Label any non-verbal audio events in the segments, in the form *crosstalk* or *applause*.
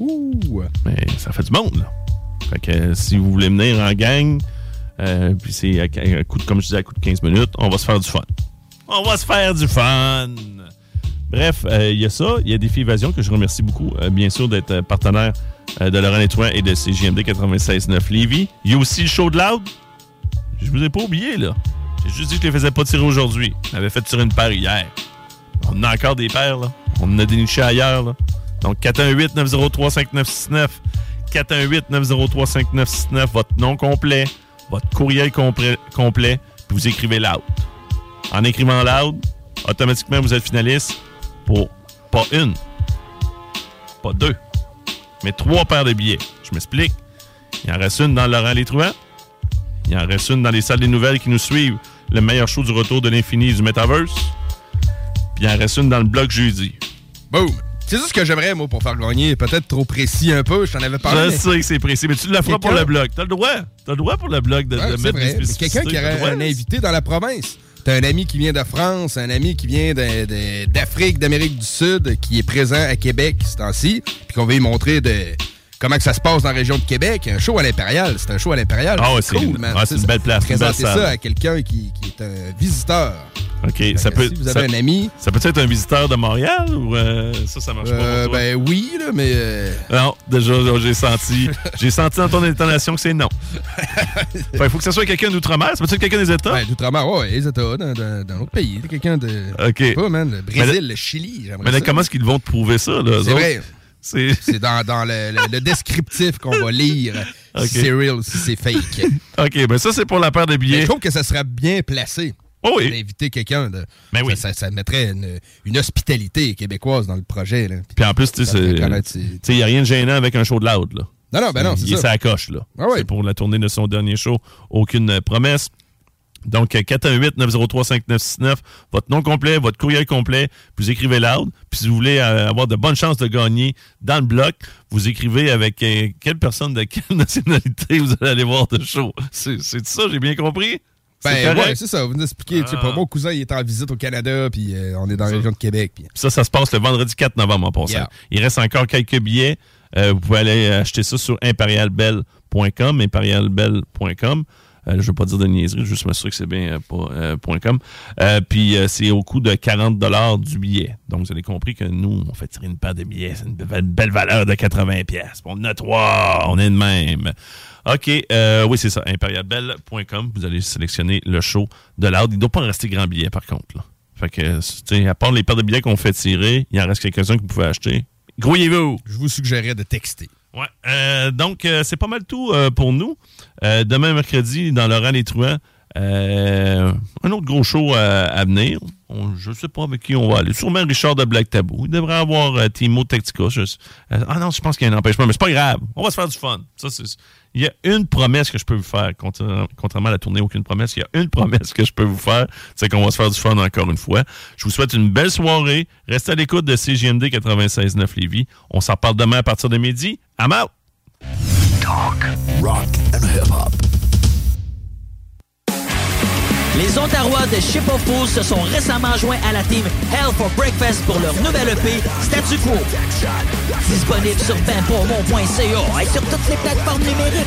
Ouh! Mais ça fait du monde, là. Fait que euh, si vous voulez venir en gang, euh, puis c'est à, coup de, comme je disais, à coup de 15 minutes, on va se faire du fun. On va se faire du fun! Bref, euh, il y a ça. Il y a Défi Évasion que je remercie beaucoup, bien sûr, d'être partenaire de Laurent Létouin et de CJMD 96.9 Lévis. Il y a aussi le show de Loud. Je vous ai pas oublié, là. J'ai juste dit que je les faisais pas tirer aujourd'hui. On avait fait tirer une paire hier. On a encore des paires, là. On en a déniché ailleurs, là. Donc, 418-903-5969. 418-903-5969. Votre nom complet, votre courriel complet, vous écrivez Loud. En écrivant Loud, automatiquement, vous êtes finaliste pour pas une, pas deux, mais trois paires de billets. Je m'explique. Il en reste une dans Laurent Les Truands. Il en reste une dans les salles des nouvelles qui nous suivent. Le meilleur show du retour de l'infini du Metaverse. Puis il en reste une dans le blog jeudi. Boom! C'est ça ce que j'aimerais, moi, pour faire gagner. Peut-être trop précis un peu, je t'en avais parlé. Je mais- sais que c'est précis, mais tu le feras pour le blog. T'as le droit. T'as le droit pour le blog de, Ouais, de mettre des. Quelqu'un qui aurait un invité dans la province. T'as un ami qui vient de France, un ami qui vient d'Afrique, d'Amérique du Sud, qui est présent à Québec ce temps-ci, puis qu'on veut lui montrer de comment que ça se passe dans la région de Québec. Un show à l'Impérial, c'est un show à l'Impérial. Ah ouais, c'est cool, man. ah, c'est une belle place, une Présenter ça à quelqu'un qui, qui est un visiteur. OK, Fait ça peut, si vous avez ça- un ami- Ça peut être un visiteur de Montréal ou euh, ça, ça marche pas Euh, pour toi? ben oui, là, mais... euh, Non, déjà, j'ai senti, j'ai senti dans ton intonation que c'est non. *laughs* Il faut que ce soit quelqu'un d'outre-mer. Ça peut être quelqu'un des États? Ben, d'outre-mer, ouais, les États, dans, dans, dans l'autre pays. Quelqu'un de... OK. Je sais pas, man, le Mais Brésil, le Chili, Mais là, comment est-ce qu'ils vont te prouver ça? là, C'est vrai. *laughs* C'est dans, dans le, le- le descriptif qu'on va lire si c'est real, si c'est fake. *laughs* OK, ben ça, c'est pour la paire de Mais billets. je trouve que ça serait bien placé Oh oui. d'inviter quelqu'un. de Ben oui. ça, ça- ça mettrait une, une hospitalité québécoise dans le projet. Là. Puis en plus, tu sais, Ça il n'y a rien de gênant avec un show de loud, là. Non, non, ben non, c'est ça. sa coche, là. Ah. C'est pour la tournée de son dernier show. Aucune promesse. Donc, euh, 418-903-5969, votre nom complet, votre courriel complet, vous écrivez loud. Puis si vous voulez euh, avoir de bonnes chances de gagner dans le bloc, vous écrivez avec euh, quelle personne de quelle *laughs* nationalité vous allez aller voir de show. C'est ça, j'ai bien compris? C'est Ben ouais, c'est ça. Vous nous expliquez. Tu sais, Ah. mon cousin, il est en visite au Canada, puis euh, on est dans la région de Québec. Puis... Puis ça, ça se passe le vendredi 4 novembre en passant. Yeah. Il reste encore quelques billets. Euh, vous pouvez aller acheter ça sur imperialbell.com, imperialbell.com. Euh, je ne veux pas dire de niaiserie, juste m'assurer que c'est bien euh, euh, puis c'est au coût de 40 du billet. Donc vous avez compris que nous, on fait tirer une paire de billets. C'est une belle, valeur de 80 pièces. On a trois, on est de même. OK, oui, c'est ça, imperialbell.com. Vous allez sélectionner le show de l'ordre. Il ne doit pas en rester grand billet, par contre. Fait que, à part les paires de billets qu'on fait tirer, il en reste quelques-uns que vous pouvez acheter. Grouillez-vous! Je vous suggérais de texter. Ouais. Euh, donc, euh, c'est pas mal tout euh, pour nous. Demain, mercredi, dans Laurent Les Truands, euh, un autre gros show à venir. Je sais pas avec qui on va aller. Sûrement Richard de Black Tabou. Il devrait avoir euh, Timo Tactica. Euh, ah non, je pense qu'il y a un empêchement, mais c'est pas grave. On va se faire du fun. Ça, il y a une promesse que je peux vous faire, contra- contrairement à la tournée, aucune promesse. Il y a une promesse que je peux vous faire, c'est qu'on va se faire du fun encore une fois. Je vous souhaite une belle soirée. Restez à l'écoute de CGMD 96.9 Lévis. On s'en parle demain à partir de midi. I'm out! Talk, rock and hip-hop. Les Ontarois de Ship of Fools se sont récemment joints à la team Hell for Breakfast pour leur nouvelle EP Statu Quo. Disponible sur benpourmont.ca et sur toutes les plateformes numériques.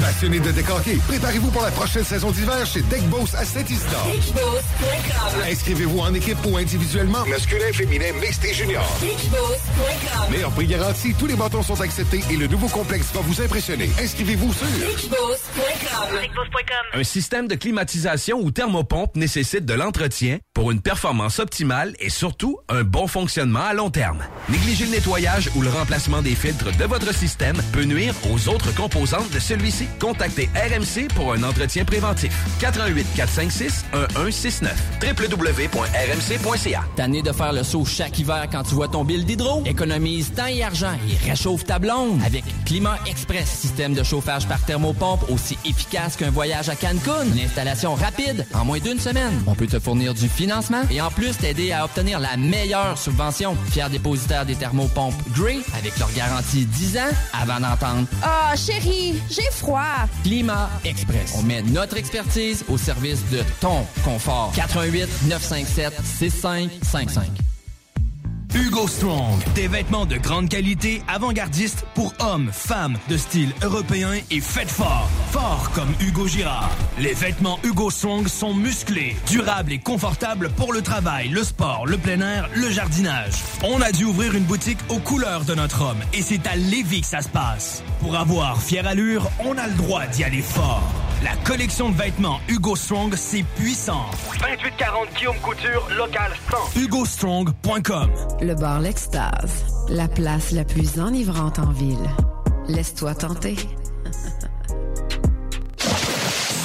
Passionné de décorquer, préparez-vous pour la prochaine saison d'hiver chez Deck Boss à Saint-Isidore. Inscrivez-vous en équipe ou individuellement, masculin, féminin, mixte et junior. Meilleur prix garanti, tous les bâtons sont acceptés et le nouveau complexe va vous impressionner. Inscrivez-vous sur Un système de climatisation ou thermopompe nécessite de l'entretien pour une performance optimale et surtout un bon fonctionnement à long terme. Négliger le nettoyage ou le remplacement des filtres de votre système peut nuire aux autres composantes de celui-ci. Contactez RMC pour un entretien préventif. 88 456 1169 www.rmc.ca. Tanné de faire le saut chaque hiver quand tu vois ton bill d'hydro? Économise temps et argent et réchauffe ta blonde avec Climat Express, système de chauffage par thermopompe aussi efficace qu'un voyage à Cancun. Une installation rapide en moins d'une semaine. On peut te fournir du financement financement et en plus t'aider à obtenir la meilleure subvention. Fier dépositaire des thermopompes Gray avec leur garantie 10 ans avant d'entendre Ah, chérie, j'ai froid. Climat Express. On met notre expertise au service de ton confort. 88 957 6555. Hugo Strong. Des vêtements de grande qualité, avant-gardistes pour hommes, femmes, de style européen et faites fort. Fort comme Hugo Girard. Les vêtements Hugo Strong sont musclés, durables et confortables pour le travail, le sport, le plein air, le jardinage. On a dû ouvrir une boutique aux couleurs de notre homme et c'est à Lévis que ça se passe. Pour avoir fière allure, on a le droit d'y aller fort. La collection de vêtements Hugo Strong, c'est puissant. 2840 Guillaume Couture, local 100. HugoStrong.com Le bar L'Extase, la place la plus enivrante en ville. Laisse-toi tenter. *laughs*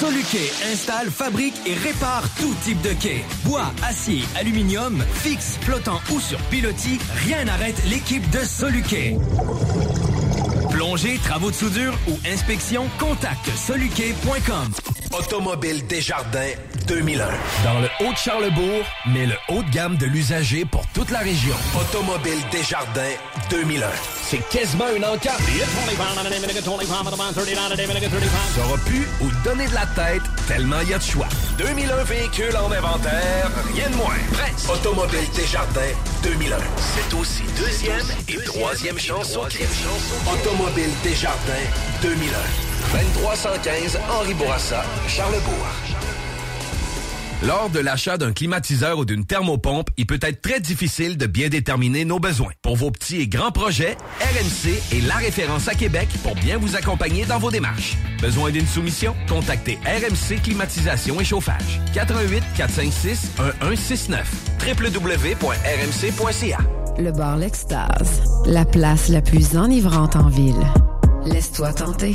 Soluquet installe, fabrique et répare tout type de quai. Bois, acier, aluminium, fixe, flottant ou sur pilotis, rien n'arrête l'équipe de Soluquet. Plongée, travaux de soudure ou inspection, contacte soluquet.com. Automobile Desjardins 2001. Dans le Haut-de-Charlebourg, mais le haut de gamme de l'usager pour toute la région. Automobile Desjardins 2001. C'est quasiment un encart. T'auras pu ou donner de la tête tellement il y a de choix. 2001 véhicules en inventaire, rien de moins. Presse. Automobile Desjardins 2001. C'est aussi deuxième et troisième chance au. Automobile Desjardins 2001. 2315 Henri Bourassa, Charlebourg. Lors de l'achat d'un climatiseur ou d'une thermopompe, il peut être très difficile de bien déterminer nos besoins. Pour vos petits et grands projets, RMC est la référence à Québec pour bien vous accompagner dans vos démarches. Besoin d'une soumission? Contactez RMC Climatisation et Chauffage. 88 456 1169 www.rmc.ca Le bar L'Extase, la place la plus enivrante en ville. Laisse-toi tenter.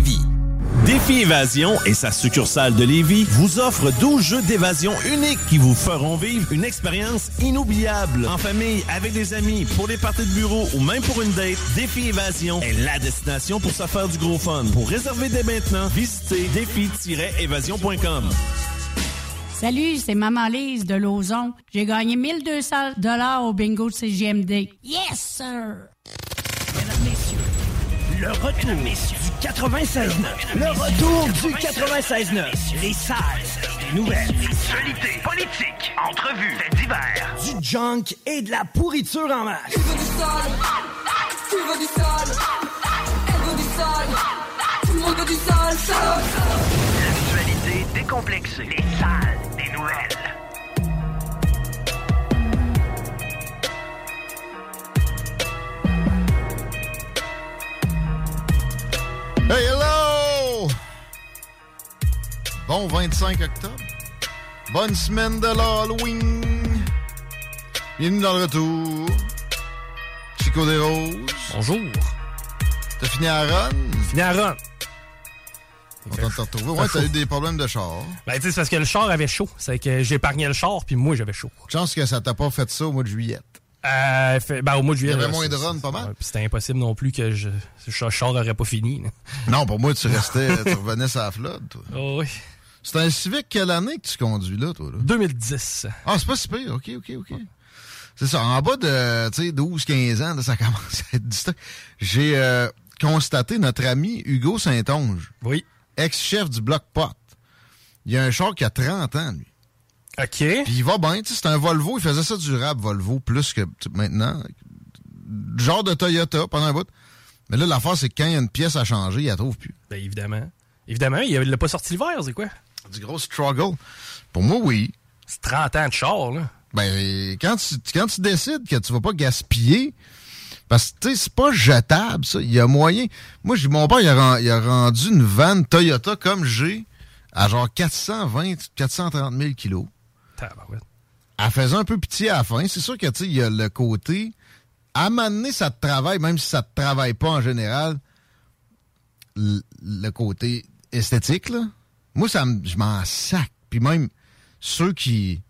Lévis. Défi Évasion et sa succursale de Lévis vous offre 12 jeux d'évasion uniques qui vous feront vivre une expérience inoubliable. En famille, avec des amis, pour des parties de bureau ou même pour une date, Défi Évasion est la destination pour se faire du gros fun. Pour réserver dès maintenant, visitez défi-évasion.com. Salut, c'est Maman Lise de Lauson. J'ai gagné 1200 dollars au bingo de CGMD. Yes, sir! Mesdames, messieurs, le retour du 96.9. Le retour du 96.9. Les salles, des nouvelles, actualités, politiques, entrevues, faits divers, du junk et de la pourriture en masse. Tu veux du sale? Tu veux du sale? Elle veut du sale? Tout le monde veut du sale, sale. L'actualité décomplexée. Les salles, des nouvelles. Bon 25 octobre. Bonne semaine de l'Halloween. Bienvenue dans le retour. Chico des Roses. Bonjour. T'as fini à Ron? Fini à Ron. Content de te retrouver. Ouais, t'as eu des problèmes de char. Ben, tu sais, c'est parce que le char avait chaud. C'est que j'épargnais le char, puis moi, j'avais chaud. Chance que ça t'a pas fait ça au mois de juillet. Euh, fait- ben, au mois de juillet. Il y avait moins de runs, pas mal. ouais, puis c'était impossible non plus que je, le char aurait pas fini. là. Non, pour moi, tu restais, tu *laughs* revenais sur la flotte, toi. Oh, oui. C'est un Civic quelle année que tu conduis là, toi? Là? 2010. Ah, c'est pas si pire. OK, OK, OK. C'est ça. En bas de tu sais, 12-15 ans, là, ça *laughs* commence à être du stock. J'ai euh, constaté notre ami Hugo Saint-Onge. Oui. Ex-chef du Bloc Pot. Il y a un char qui a 30 ans, lui. OK. Puis il va bien, tu sais, c'est un Volvo. Il faisait ça durable, Volvo, plus que maintenant. Genre de Toyota pendant un bout. Mais là, l'affaire, c'est que quand il y a une pièce à changer, il la trouve plus. Ben, évidemment. Évidemment, il l'a pas sorti l'hiver, c'est quoi? Du gros struggle. Pour moi, oui. C'est 30 ans de char, là. Ben, quand tu, quand tu décides que tu vas pas gaspiller, parce que, tu sais, c'est pas jetable, ça. Il y a moyen. Moi, j'ai- mon père, il a, ren- il a rendu une vanne Toyota comme j'ai à genre 420, 430 000 kilos. Elle faisait un peu pitié à la fin. C'est sûr que, tu sais, il y a le côté... À m'amener, ça te travaille, même si ça te travaille pas en général, le côté esthétique, là. Moi, ça me, je m'en sac. Puis même, ceux qui,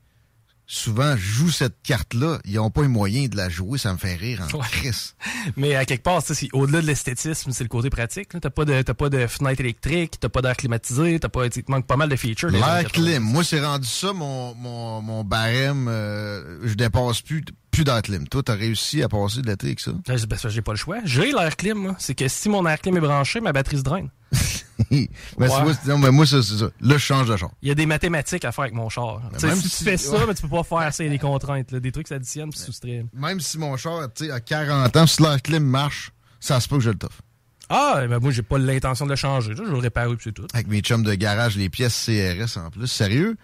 souvent, jouent cette carte-là, ils ont pas les moyens de la jouer. Ça me fait rire en crise. *laughs* Mais à quelque part, au-delà de l'esthétisme, c'est le côté pratique. T'as pas de, t'as pas de fenêtre électrique, t'as pas d'air climatisé, t'as pas, il te manque pas mal de features. L'air années 80. clim. Moi, c'est rendu ça, mon, mon, mon barème. euh, je dépasse plus, plus d'air clim. Toi, t'as réussi à passer de l'été avec ça? Ben, que j'ai pas le choix. J'ai l'air clim. C'est que si mon air clim est branché, ma batterie se draine. *laughs* moi, non, mais moi, c'est ça. Là, je change de char. Il y a des mathématiques à faire avec mon char. Même si, si- tu fais ça, mais tu peux pas faire ça, il y a des contraintes. là. Des trucs s'additionnent puis soustraient. Même si mon char, tu sais, à 40 ans, si l'air clim marche, ça se peut que je le toffe. Ah, ben moi, j'ai pas l'intention de le changer. là. Je vais le réparer puis c'est tout. Avec mes chums de garage, les pièces CRS en plus. Sérieux?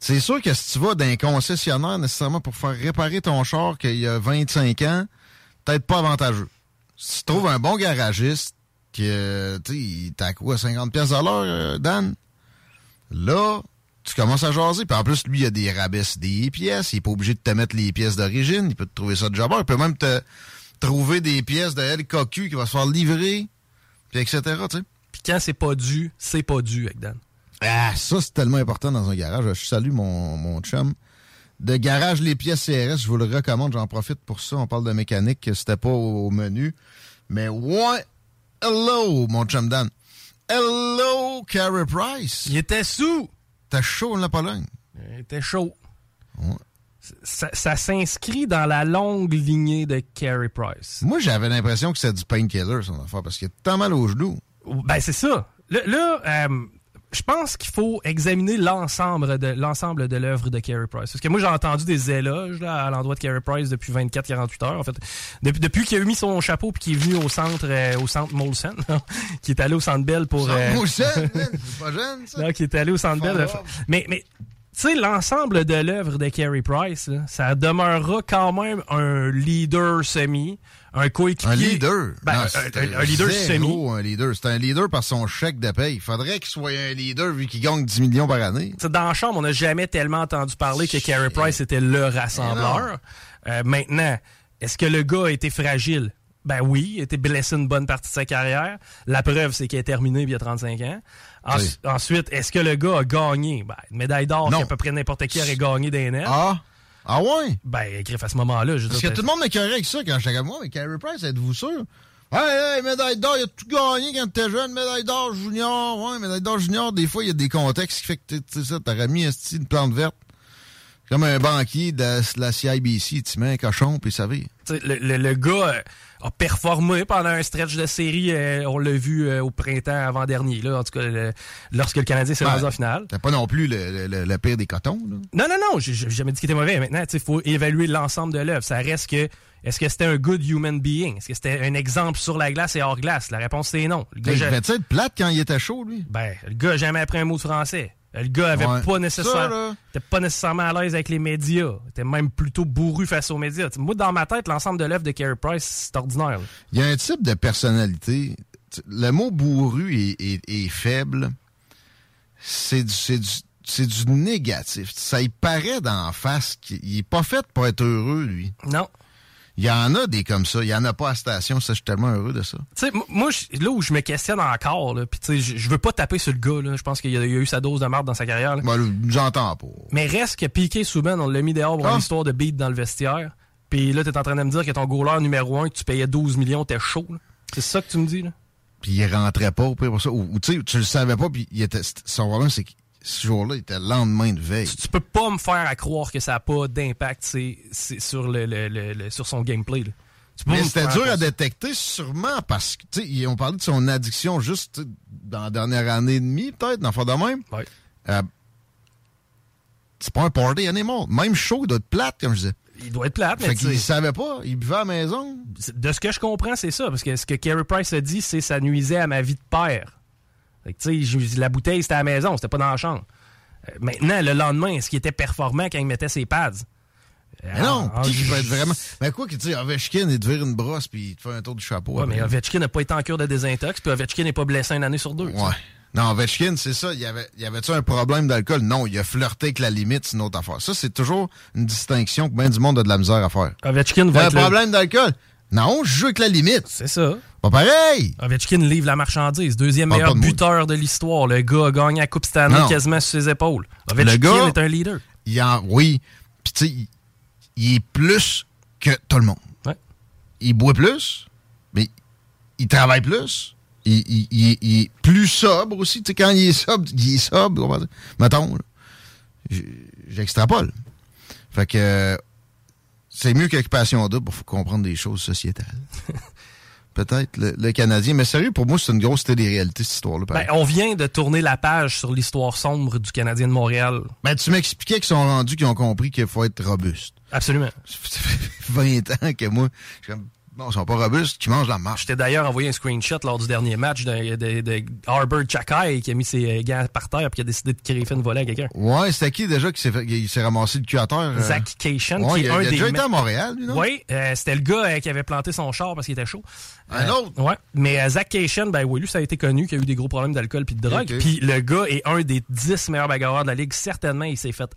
C'est sûr que si tu vas d'un concessionnaire nécessairement pour faire réparer ton char qu'il y a 25 ans, peut-être pas avantageux. Si tu trouves un bon garagiste qui, euh, tu sais, il t'a quoi, 50 pièces à l'heure, euh, Dan? Là, tu commences à jaser. Puis en plus, lui, il a des rabais des pièces. Il est pas obligé de te mettre les pièces d'origine. Il peut te trouver ça de jobber. Il peut même te trouver des pièces de LKQ qui va se faire livrer, puis etc., tu. Puis quand c'est pas dû, c'est pas dû avec Dan. Ah, ça, c'est tellement important dans un garage. Je salue mon, mon chum. De garage, les pièces CRS, je vous le recommande. J'en profite pour ça. On parle de mécanique, que c'était pas au, au menu. Mais ouais, hello, mon chum Dan. Hello, Carey Price. Il était sous. T'as chaud en la Pologne? Il était chaud. Ça, ça s'inscrit dans la longue lignée de Carey Price. Moi, j'avais l'impression que c'était du painkiller, son affaire, parce qu'il a tant mal aux genoux. Ben, c'est ça. Là, là, euh, je pense qu'il faut examiner l'ensemble de l'ensemble de l'œuvre de Carey Price. Parce que moi, j'ai entendu des éloges là, à l'endroit de Carey Price depuis 24-48 heures. En fait, depuis, depuis qu'il a mis son chapeau puis qu'il est venu au centre, euh, au centre Molson, *laughs* qui est allé au centre Bell pour. Euh, Molson, *laughs* pas jeune, ça. non, qui est allé au centre Bell. Mais, mais tu sais, l'ensemble de l'œuvre de Carey Price, là, ça demeurera quand même un leader semi, un coéquipier. Un leader. Ben, Non, un- c'est un, un leader semi. un leader. C'est un leader par son chèque de paye. Il faudrait qu'il soit un leader vu qu'il gagne 10 millions par année. T'sais, dans la chambre, on n'a jamais tellement entendu parler que Carey Price était le rassembleur. Euh, maintenant, est-ce que le gars a été fragile? Ben oui, il a été blessé une bonne partie de sa carrière. La preuve, c'est qu'il est terminé il y a 35 ans. Oui. Ensuite, est-ce que le gars a gagné? Ben, une médaille d'or qu'à peu près n'importe qui aurait gagné des. Ah? Ah ouais? Ben, griffe à ce moment-là. Parce que tout le monde m'écœurait avec ça quand j'étais comme moi, mais Carey Price, êtes-vous sûr? Hey, hey, médaille d'or, il a tout gagné quand t'étais jeune, médaille d'or junior. Ouais, médaille d'or junior, des fois, il y a des contextes qui fait que, tu sais ça, t'aurais mis esti, une plante verte. Comme un banquier de la CIBC, tu mets un cochon, puis ça va. Le, le- le gars euh, a performé pendant un stretch de série. euh, on l'a vu euh, au printemps avant-dernier, là, en tout cas, le- lorsque le Canadien s'est rendu en finale. T'as pas non plus le, pire des cotons, là. Non, non, non, j'ai jamais dit qu'il était mauvais. Maintenant, il faut évaluer l'ensemble de l'œuvre. Ça reste que, est-ce que c'était un good human being? Est-ce que c'était un exemple sur la glace et hors glace? La réponse, c'est non. Le gars, Il être plate quand il était chaud, lui. ben, le gars jamais appris un mot de français. Le gars avait Ouais. pas nécessairement, pas nécessairement à l'aise avec les médias. Il était même plutôt bourru face aux médias. T'sais, moi, dans ma tête, l'ensemble de l'œuvre de Carey Price, c'est ordinaire. Il y a un type de personnalité. Le mot bourru est, est- est faible. C'est du, c'est du, c'est du négatif. Ça y paraît d'en face qu'il est pas fait pour être heureux, lui. Non. Il y en a des comme ça. Il y en a pas à station. Ça, je suis tellement heureux de ça. Tu sais, moi, là où je me questionne encore, là, puis tu sais, je veux pas taper sur le gars, là. Je pense qu'il a, eu sa dose de merde dans sa carrière, là. Moi, j'entends pas. Mais reste que Piqué Souben, on l'a mis dehors pour Ah. une histoire de beat dans le vestiaire. Puis là, t'es en train de me dire que ton goaler numéro un, que tu payais 12 millions, t'es chaud. C'est ça que tu me dis, là? Puis il rentrait pas au pire pour ça. Ou, ou tu sais, tu le savais pas. Puis il était, son problème, c'est qu'il ce jour-là, il était le lendemain de veille. Tu peux pas me faire à croire que ça n'a pas d'impact c'est- c'est sur, le, le- le- le- sur son gameplay. là. Tu Mais c'était dur à détecter, sûrement, parce que, tu sais, parlé de son addiction juste tu dans la dernière année et demie, peut-être, dans le fond de même. Euh, c'est pas un party animal. Même chaud, il doit être plate, comme je disais. Il doit être plate, mais Fait tu qu'il savait pas, il buvait à la maison. De ce que je comprends, c'est ça. Parce que ce que Carey Price a dit, c'est que ça nuisait à ma vie de père. Tu sais, la bouteille, c'était à la maison, c'était pas dans la chambre. Euh, maintenant, le lendemain, est-ce qu'il était performant quand il mettait ses pads? Mais non, Ah, qui je- peut être vraiment. Mais quoi que tu sais, Ovechkin, il te vire une brosse puis il te fait un tour du chapeau. Ouais, mais. Ovechkin n'a pas été en cure de désintox, puis Ovechkin n'est pas blessé une année sur deux. Ouais. Non, Ovechkin, c'est ça. Il y avait, il y avait-tu un problème d'alcool? Non, il a flirté avec la limite, c'est une autre affaire. Ça, c'est toujours une distinction que bien du monde a de la misère à faire. Ovechkin va un être le- problème d'alcool? Non, je joue avec la limite. C'est ça. Pas pareil. Ovechkin livre la marchandise. Deuxième meilleur de buteur de l'histoire. Le gars a gagné la Coupe Stanley Non. quasiment sur ses épaules. Ovechkin Le gars, est un leader. Il en, oui. Puis tu sais, il, il est plus que tout le monde. Il boit plus, mais il travaille plus. Il, il- il- il est plus sobre aussi. Tu sais, quand il est sobre, il est sobre. Mettons, j'extrapole. Fait que euh, c'est mieux qu'occupation double pour comprendre des choses sociétales. *laughs* Peut-être le, le Canadien. Mais sérieux, pour moi, c'est une grosse télé-réalité, cette histoire-là. Ben, on vient de tourner la page sur l'histoire sombre du Canadien de Montréal. Ben, tu m'expliquais qu'ils sont rendus, qu'ils ont compris qu'il faut être robuste. Absolument. Ça fait *laughs* 20 ans que moi, bon, ils sont pas robustes, qui mangent la marche. Je t'ai d'ailleurs envoyé un screenshot lors du dernier match de, de, de Arbor Chakai qui a mis ses gants par terre et qui a décidé de créer une volée à quelqu'un. Ouais, c'était qui déjà qui s'est il s'est ramassé le cul à terre? euh? Zach Cation, Ouais, qui est a, un il a des déjà été à Montréal, lui, non? Oui, euh, c'était le gars euh, qui avait planté son char parce qu'il était chaud. Un Euh, autre? Ouais. Mais euh, Zach Cation, ben oui, lui, ça a été connu qu'il a eu des gros problèmes d'alcool puis de drogue. Puis le gars est un des 10 meilleurs bagarreurs de la ligue. Certainement, il s'est fait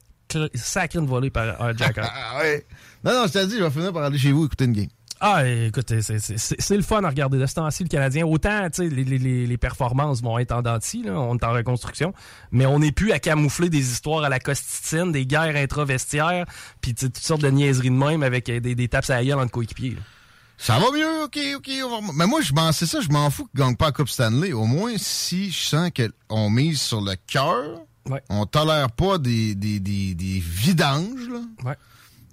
sacrer une volée par un Jacker. *laughs* Ah ouais. Non, non, je t'ai dit, je vais finir par aller chez vous écouter une game. Ah, écoute, c'est- le fun à regarder de ce temps-ci, le Canadien. Autant, tu sais, les, les- les- les performances vont être en denti, là, on est en reconstruction, mais on n'est plus à camoufler des histoires à la costitine, des guerres intra-vestiaires, puis tu sais, toutes sortes de niaiseries de même avec euh, des, des tapes à la gueule entre coéquipiers. Ça va mieux, ok, ok. on va- Mais moi, je m'en, c'est ça, je m'en fous qu'ils gagnent pas la Coupe Stanley. Au moins, si je sens qu'on mise sur le cœur, on tolère pas des, des, des, des vidanges, là.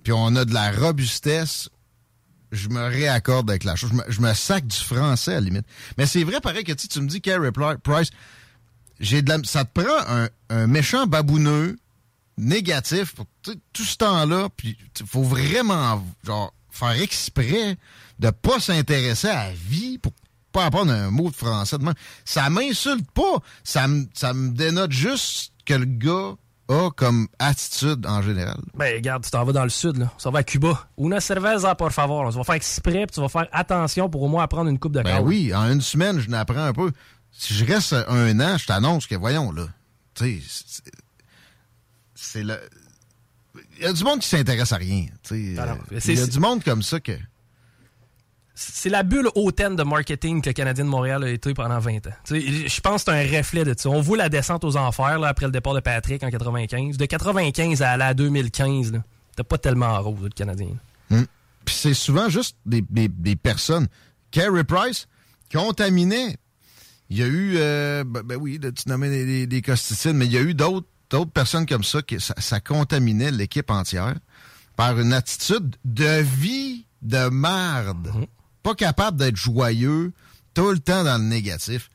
Puis on a de la robustesse. Je me réaccorde avec la chose. Je me, je sac du français, à la limite. Mais c'est vrai, pareil, que tu me dis, Carey Price, j'ai de la, ça te prend un, méchant babouneux négatif pour tout ce temps-là. Puis faut vraiment genre, faire exprès de pas s'intéresser à la vie pour pas apprendre un mot de français. Ça m'insulte pas. Ça me ça me dénote juste que le gars a comme attitude en général. Ben, regarde, tu t'en vas dans le sud, là. Ça va à Cuba. Una cerveza, por favor. Tu vas faire exprès, puis tu vas faire attention pour au moins apprendre une coupe de Ben oui, en une semaine, je n'apprends un peu. Si je reste un an, je t'annonce que, voyons, là, tu sais, c'est- le... Il y a du monde qui s'intéresse à rien, tu sais. Ah euh, Il y a du monde comme ça que... C'est la bulle hautaine de marketing que le Canadien de Montréal a été pendant 20 ans. Je pense que c'est un reflet de ça. On voit la descente aux enfers là, après le départ de Patrick en 95. De 95 à la 2015, là, t'as pas tellement rose, le Canadien. Hmm. Puis c'est souvent juste des, des- des personnes. Carey Price contaminait. Il y a eu, euh, ben, ben oui, tu nommais des, des, des costicines, mais il y a eu d'autres d'autres personnes comme ça que ça, ça contaminait l'équipe entière par une attitude de vie de merde. Pas capable d'être joyeux, tout le temps dans le négatif.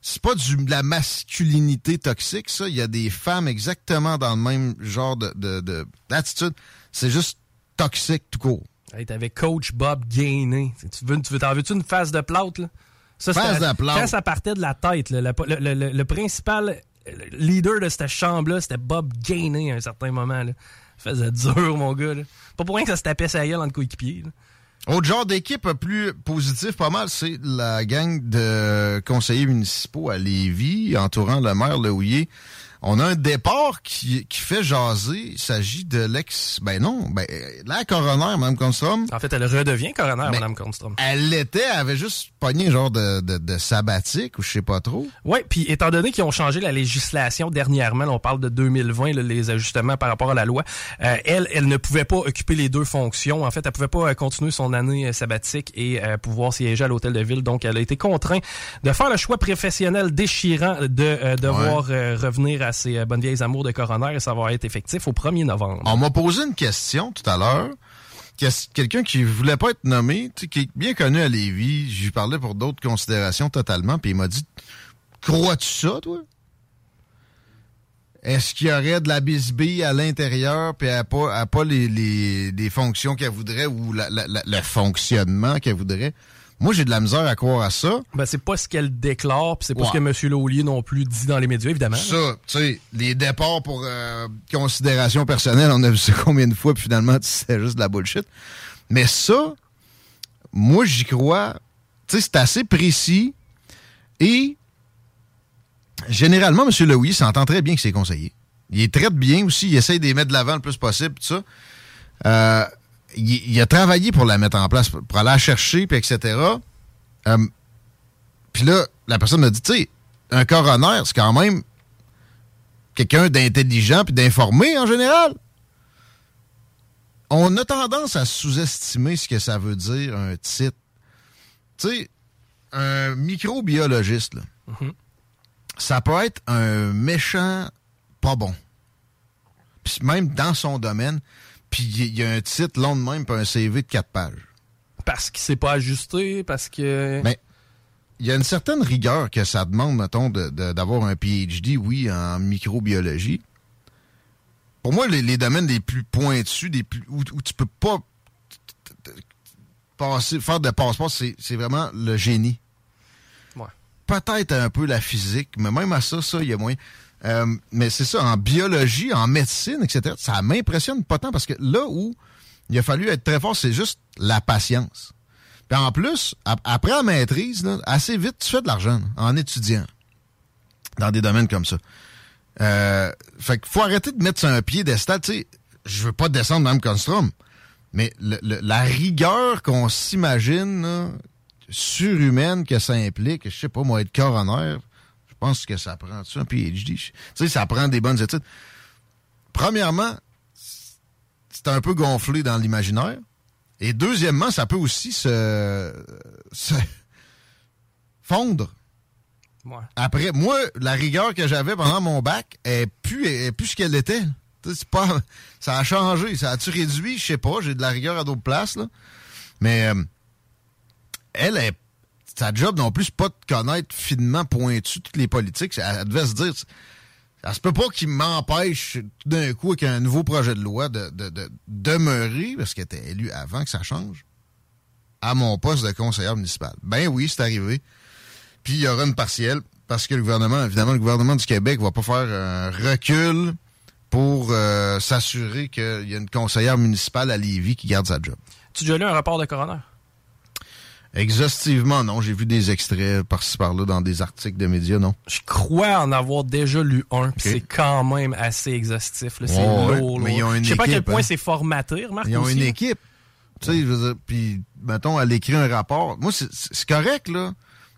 C'est pas du, de la masculinité toxique, ça. Il y a des femmes exactement dans le même genre de, de- de- d'attitude. C'est juste toxique tout court. Hey, T'avais coach Bob Gainé. Tu veux, tu veux, t'en veux-tu une phase de plâtre, là? Ça, Phase c'était- de plâtre. Quand ça partait de la tête, là, le, le- le- le principal leader de cette chambre-là, c'était Bob Gainé à un certain moment. Là. Ça faisait dur, mon gars. Là. Pas pour rien que ça se tapait sa gueule entre coéquipiers. là. Autre genre d'équipe plus positif, pas mal, c'est la gang de conseillers municipaux à Lévis, entourant le maire Lehouillier. On a un départ qui, qui fait jaser. Il s'agit de l'ex... Ben non, ben, la coroner, Mme Constrom. En fait, elle redevient coroner, Mme Constrom. Elle l'était, elle avait juste pogné un genre de, de, de sabbatique, ou je sais pas trop. Oui, puis étant donné qu'ils ont changé la législation dernièrement, là, on parle de 2020, là, les ajustements par rapport à la loi, euh, elle, elle ne pouvait pas occuper les deux fonctions. En fait, elle pouvait pas euh, continuer son année euh, sabbatique et pouvoir siéger à l'hôtel de ville. Donc, elle a été contrainte de faire le choix professionnel déchirant de euh, devoir euh, revenir à à ses euh, bonnes vieilles amours de coroner et ça va être effectif au 1er novembre. On m'a posé une question tout à l'heure. Quelqu'un qui voulait pas être nommé, qui est bien connu à Lévis, j'y parlais pour d'autres considérations totalement, puis il m'a dit Crois-tu ça, toi? Est-ce qu'il y aurait de la bisbille à l'intérieur, puis elle n'a pas, les, fonctions qu'elle voudrait ou le fonctionnement qu'elle voudrait? Moi, j'ai de la misère à croire à ça. Ben, c'est pas ce qu'elle déclare, puis c'est pas Ouais. ce que M. Laulier non plus dit dans les médias, évidemment. Ça, tu sais, les départs pour euh, considération personnelle, on a vu ça combien de fois, puis finalement, c'est juste de la bullshit. Mais ça, moi, j'y crois. Tu sais, c'est assez précis. Et généralement, M. Louis s'entend très bien avec ses conseillers. Il les traite bien aussi. Il essaye de les mettre de l'avant le plus possible, tout ça. Euh, il, il a travaillé pour la mettre en place, pour aller la chercher, puis etc. Euh, puis là, la personne m'a dit, tu sais, un coroner, c'est quand même quelqu'un d'intelligent puis d'informé en général. On a tendance à sous-estimer ce que ça veut dire un titre. Tu sais, un microbiologiste, là, ça peut être un méchant pas bon. Puis même dans son domaine, puis il y a un titre long de même, puis un CV de quatre pages. Parce qu'il s'est pas ajusté, parce que... Mais il y a une certaine rigueur que ça demande, mettons, de- de- d'avoir un PhD, oui, en microbiologie. Pour moi, les, les domaines les plus pointus, des plus, où, où tu peux pas passer, faire de passeport, c'est c'est vraiment le génie. Ouais. Peut-être un peu la physique, mais même à ça, ça, il y a moyen. Euh, mais c'est ça, en biologie, en médecine, etc., ça m'impressionne pas tant parce que là où il a fallu être très fort, c'est juste la patience. Puis en plus, ap- après la maîtrise, là, assez vite, tu fais de l'argent en étudiant dans des domaines comme ça. Euh, fait qu'il faut arrêter de mettre sur un pied d'estal. Tu sais, je veux pas descendre même Constrom, mais le- le- la rigueur qu'on s'imagine surhumaine que ça implique, je sais pas, moi, être coroner, je pense que ça prend sais, un PhD. Tu sais, ça prend des bonnes études. Premièrement, c'est un peu gonflé dans l'imaginaire. Et deuxièmement, ça peut aussi se, se fondre. Ouais. Après, moi, la rigueur que j'avais pendant mon bac est plus, est plus ce qu'elle était. C'est pas, ça a changé. Ça a-tu réduit? Je sais pas. J'ai de la rigueur à d'autres places. Là. Mais euh, elle, est, sa job non plus, pas de connaître finement pointu toutes les politiques. Elle, devait se dire, ça se peut pas qu'il m'empêche tout d'un coup avec un nouveau projet de loi de, de, de demeurer, parce qu'elle était élue avant que ça change, à mon poste de conseillère municipal. Ben oui, c'est arrivé. Puis il y aura une partielle, parce que le gouvernement, évidemment, le gouvernement du Québec va pas faire un recul pour euh, s'assurer qu'il y a une conseillère municipale à Lévis qui garde sa job. Tu as déjà lu un rapport de coroner? Exhaustivement, non. J'ai vu des extraits par-ci par-là dans des articles de médias, non. Je crois en avoir déjà lu un, puis c'est quand même assez exhaustif. C'est Ouais, lourd. mais lourd. ils ont une Je sais pas à quel point hein. c'est formaté, remarque. Ils ont aussi, une équipe. Tu sais, je veux dire, puis, mettons, elle écrit un rapport. Moi, c'est- correct, là,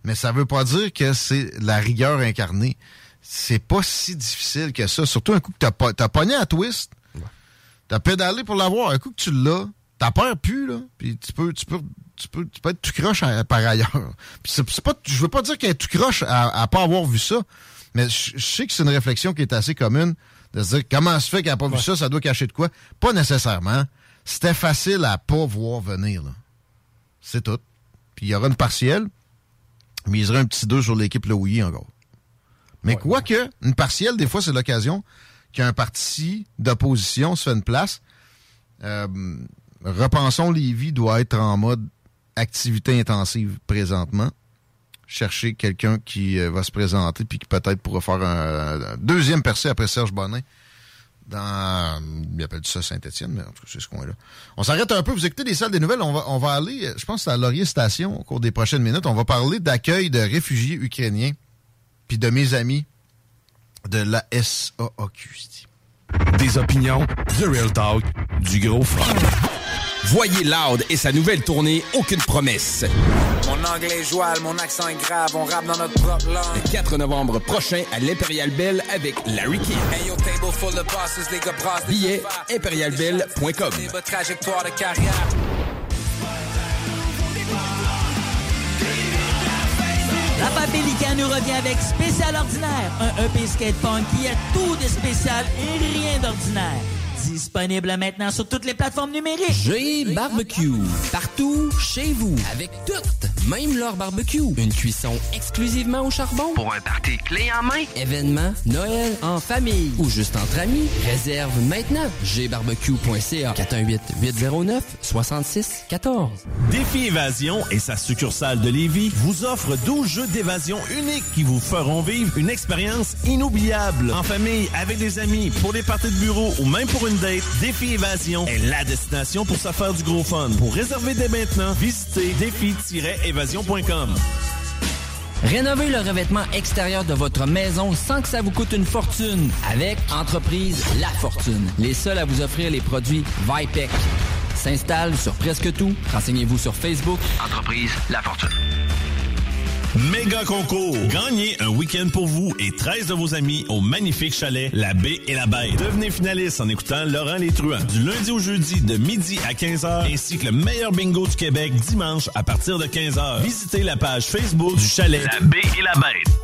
mais ça veut pas dire que c'est la rigueur incarnée. C'est pas si difficile que ça. Surtout un coup que t'as pas- t'as pogné à twist, t'as pédalé pour l'avoir. Un coup que tu l'as, t'as peur plus, là, puis tu peux, tu peux, tu peux, tu peux être tout croche à- par ailleurs. *laughs* Puis c'est pas, je veux pas dire qu'elle est tout croche à, à pas avoir vu ça, mais je je sais que c'est une réflexion qui est assez commune de se dire comment se fait qu'elle a pas vu ça, ça doit cacher de quoi. Pas nécessairement. C'était facile à pas voir venir, là. C'est tout. Puis il y aura une partielle, mais il y aura un petit 2 sur l'équipe Louis encore. Mais quoique, une partielle, des fois, c'est l'occasion qu'un parti d'opposition se fait une place. Euh, repensons Lévis doit être en mode activité intensive présentement. Chercher quelqu'un qui euh, va se présenter puis qui peut-être pourra faire un, deuxième percée après Serge Bonnet dans, il appelle ça Saint-Étienne, mais en tout cas, c'est ce coin-là. On s'arrête un peu. Vous écoutez les salles des nouvelles. On va, on va aller, euh, je pense, à Laurier Station au cours des prochaines minutes. On va parler d'accueil de réfugiés ukrainiens puis de mes amis de la SAAQ. Des opinions, The Real Talk, du gros fun. Voyez Loud et sa nouvelle tournée Aucune promesse. Mon anglais est joual, mon accent est grave, on rappe dans notre propre langue. Le 4 novembre prochain à l'Imperial Bell avec Larry King. Hey yo, table full of bosses, les gars brassent des Billet affaires. imperialbell.com. C'est votre trajectoire de carrière. Pélican nous revient avec Spécial Ordinaire, un EP skate punk qui a tout de spécial et rien d'ordinaire. Disponible maintenant sur toutes les plateformes numériques. G Barbecue. Partout, chez vous, avec toutes, même leur barbecue. Une cuisson exclusivement au charbon. Pour un party clé en main. Événement, Noël, en famille ou juste entre amis. Réserve maintenant. gbarbecue.ca 418-809-6614. Défi Évasion et sa succursale de Lévis vous offre 12 jeux d'évasion uniques qui vous feront vivre une expérience inoubliable. En famille, avec des amis, pour des parties de bureau ou même pour une date, Défi Évasion est la destination pour se faire du gros fun. Pour réserver dès maintenant, visitez défi-évasion.com. Rénovez le revêtement extérieur de votre maison sans que ça vous coûte une fortune avec Entreprise La Fortune. Les seuls à vous offrir les produits Vipec. S'installe sur presque tout. Renseignez-vous sur Facebook. Entreprise La Fortune. Méga concours. Gagnez un week-end pour vous et 13 de vos amis au magnifique chalet La Baie et la Bête. Devenez finaliste en écoutant Laurent Les Truands du lundi au jeudi de midi à 15h ainsi que le meilleur bingo du Québec dimanche à partir de 15h. Visitez la page Facebook du chalet La Baie et la Bête.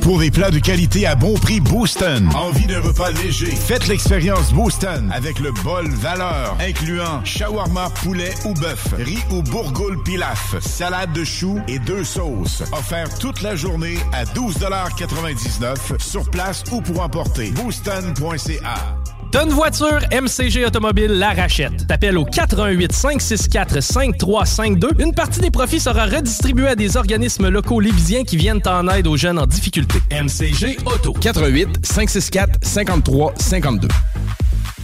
Pour des plats de qualité à bon prix, Booston. Envie d'un repas léger? Faites l'expérience Booston avec le bol valeur, incluant shawarma, poulet ou bœuf, riz ou bourgoule pilaf, salade de choux et deux sauces. Offert toute la journée à 12,99 sur place ou pour emporter. Booston.ca. T'as une voiture, MCG Automobile la rachète. T'appelles au 418 564 5352. Une partie des profits sera redistribuée à des organismes locaux lévisiens qui viennent en aide aux jeunes en difficulté. MCG Auto. 418 564 53 52.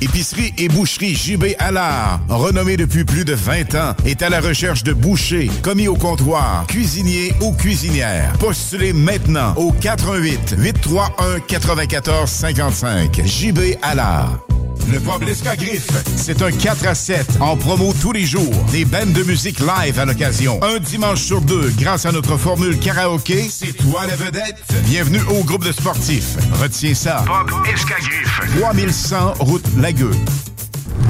Épicerie et boucherie JB Allard, renommée depuis plus de 20 ans, est à la recherche de bouchers, commis au comptoir, cuisiniers ou cuisinières. Postulez maintenant au 88 831 94 55. JB Allard. Le Pub Griffe, c'est un 4 à 7 en promo tous les jours. Des bandes de musique live à l'occasion. Un dimanche sur deux, grâce à notre formule karaoké, c'est toi la vedette. Bienvenue au groupe de sportifs. Retiens ça. Pub Escagriffe. 3100 route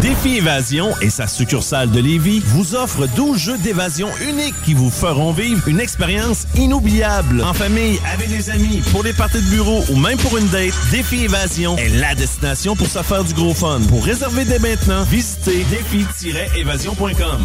Défi Évasion et sa succursale de Lévis vous offre 12 jeux d'évasion uniques qui vous feront vivre une expérience inoubliable. En famille, avec des amis, pour des parties de bureau ou même pour une date, Défi Évasion est la destination pour se du gros fun. Pour réserver dès maintenant, visitez défi-évasion.com.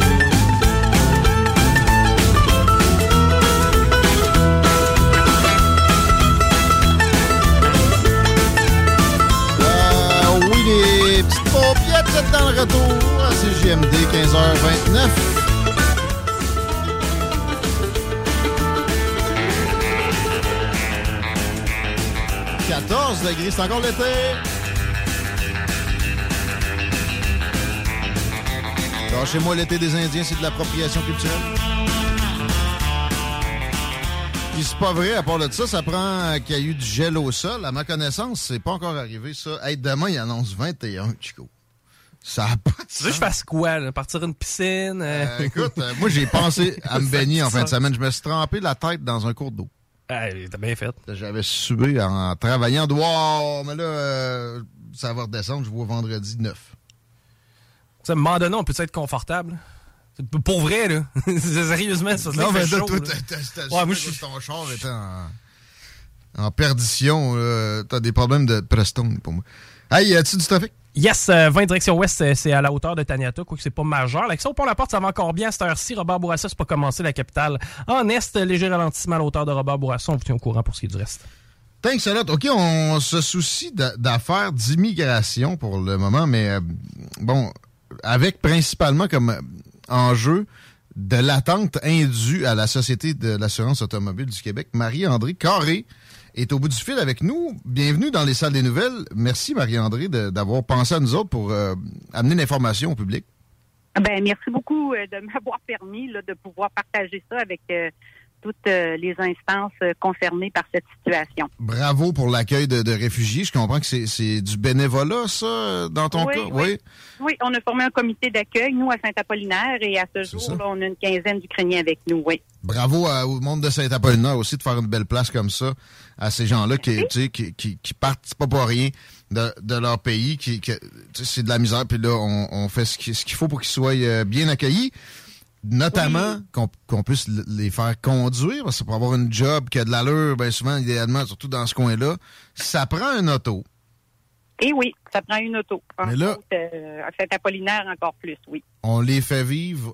Les petites dans le retour à CGMD, 15h29. « 14 degrés, c'est encore l'été. chez moi l'été des Indiens, c'est de l'appropriation culturelle. Puis c'est pas vrai, à part de ça, ça prend qu'il y ait eu du gel au sol. À ma connaissance, c'est pas encore arrivé, ça. Hey, demain, il annonce 21, Chico. Ça a pas de Tu veux que je fasse quoi, là? Partir une piscine? euh? Euh, écoute, euh, moi, j'ai pensé *laughs* à me baigner en fin de semaine. Je me suis trempé la tête dans un cours d'eau. Hey, t'as bien fait. J'avais subé en travaillant. Wow, mais là, ça va redescendre. Je vois vendredi 9. Tu sais, à un moment donné, on peut être confortable? Pour vrai, là. *laughs* Sérieusement, ça Non, fait mais là, chaud, toi, t'as- Ouais, moi, je ton char était en, en perdition. T'as des problèmes de Preston pour moi. Hey, y a-tu du trafic? Yes, euh, 20 direction ouest, c'est- à la hauteur de Taniata, quoique c'est pas majeur. Au pont La Porte, ça va encore bien à cette heure-ci. Robert Bourassa, c'est pas commencé la capitale. En est, léger ralentissement à la hauteur de Robert Bourassa. On vous tient au courant pour ce qui est du reste. Thanks a lot. OK, on se soucie d'a- d'affaires d'immigration pour le moment, mais euh, bon, avec principalement comme euh, enjeu de l'attente indue à la Société de l'assurance automobile du Québec. Marie-André Carré est au bout du fil avec nous. Bienvenue dans les salles des nouvelles. Merci Marie-André d'avoir pensé à nous autres pour euh, amener l'information au public. Ben, merci beaucoup euh, de *laughs* m'avoir permis là, de pouvoir partager ça avec euh, toutes euh, les instances euh, concernées par cette situation. Bravo pour l'accueil de, de réfugiés. Je comprends que c'est- du bénévolat, ça, dans ton Oui, cas? oui. Oui, on a formé un comité d'accueil, nous, à Saint-Apollinaire, et à ce jour, là, on a une quinzaine d'Ukrainiens avec nous, oui. Bravo à- au monde de Saint-Apollinaire aussi de faire une belle place comme ça à ces gens-là qui, qui, qui, qui partent pas pour rien de, de leur pays, qui, c'est de la misère, puis là, on, on fait ce qu'il faut pour qu'ils soient euh, bien accueillis. Notamment qu'on qu'on puisse les faire conduire, parce que pour avoir une job qui a de l'allure, bien souvent, idéalement, surtout dans ce coin-là, ça prend un auto. Et oui, ça prend une auto. Mais là- autres, euh, à Saint-Apollinaire, encore plus, oui. On les fait vivre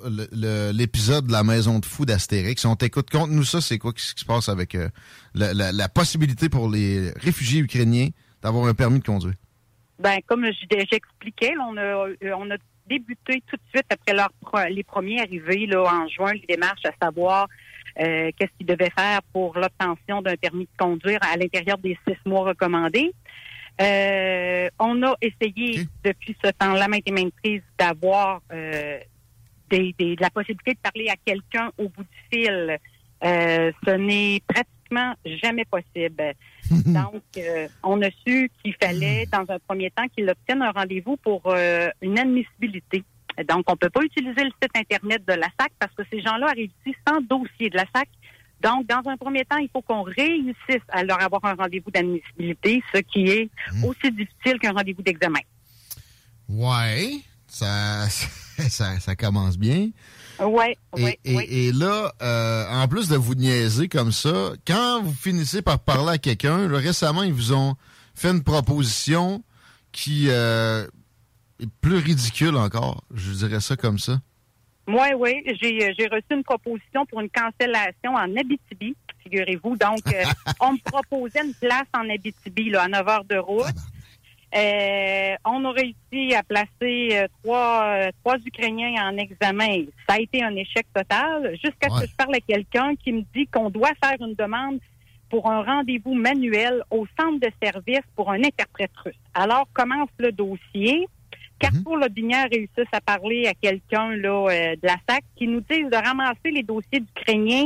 l'épisode de la maison de fou d'Astérix. On t'écoute, conte-nous ça, c'est quoi qui, qui se passe avec euh, la, la- la possibilité pour les réfugiés ukrainiens d'avoir un permis de conduire? Ben, comme je- j'expliquais, on a, euh, on a débuté tout de suite après leur pro- les premiers arrivés là, en juin, les démarches à savoir euh, qu'est-ce qu'ils devaient faire pour l'obtention d'un permis de conduire à l'intérieur des six mois recommandés. Euh, on a essayé depuis ce temps-là, maintes et maintes prises, d'avoir euh, des, des- de la possibilité de parler à quelqu'un au bout du fil. Ce n'est pratiquement jamais possible. *laughs* Donc, euh, on a su qu'il fallait, dans un premier temps, qu'il obtienne un rendez-vous pour euh, une admissibilité. Donc, on peut pas utiliser le site Internet de la SAC parce que ces gens-là arrivent ici sans dossier de la SAC. Donc, dans un premier temps, il faut qu'on réussisse à leur avoir un rendez-vous d'admissibilité, ce qui est aussi difficile qu'un rendez-vous d'examen. Ouais, ça, *laughs* ça, ça commence bien. Ouais, Et, ouais, et- ouais. et là, euh, en plus de vous niaiser comme ça, quand vous finissez par parler à quelqu'un, récemment, ils vous ont fait une proposition qui euh, est plus ridicule encore. Je dirais ça comme ça. Oui, j'ai euh, j'ai reçu une proposition pour une cancellation en Abitibi, figurez-vous. Donc, euh, *laughs* on me proposait une place en Abitibi, là, à 9 heures de route. Euh, on a réussi à placer euh, trois, euh, trois Ukrainiens en examen. Ça a été un échec total jusqu'à ce que je parle à quelqu'un qui me dit qu'on doit faire une demande pour un rendez-vous manuel au centre de service pour un interprète russe. Alors, commence le dossier. Carrefour Lobinière réussissent à parler à quelqu'un là euh, de la SAC qui nous disent de ramasser les dossiers d'Ukrainiens,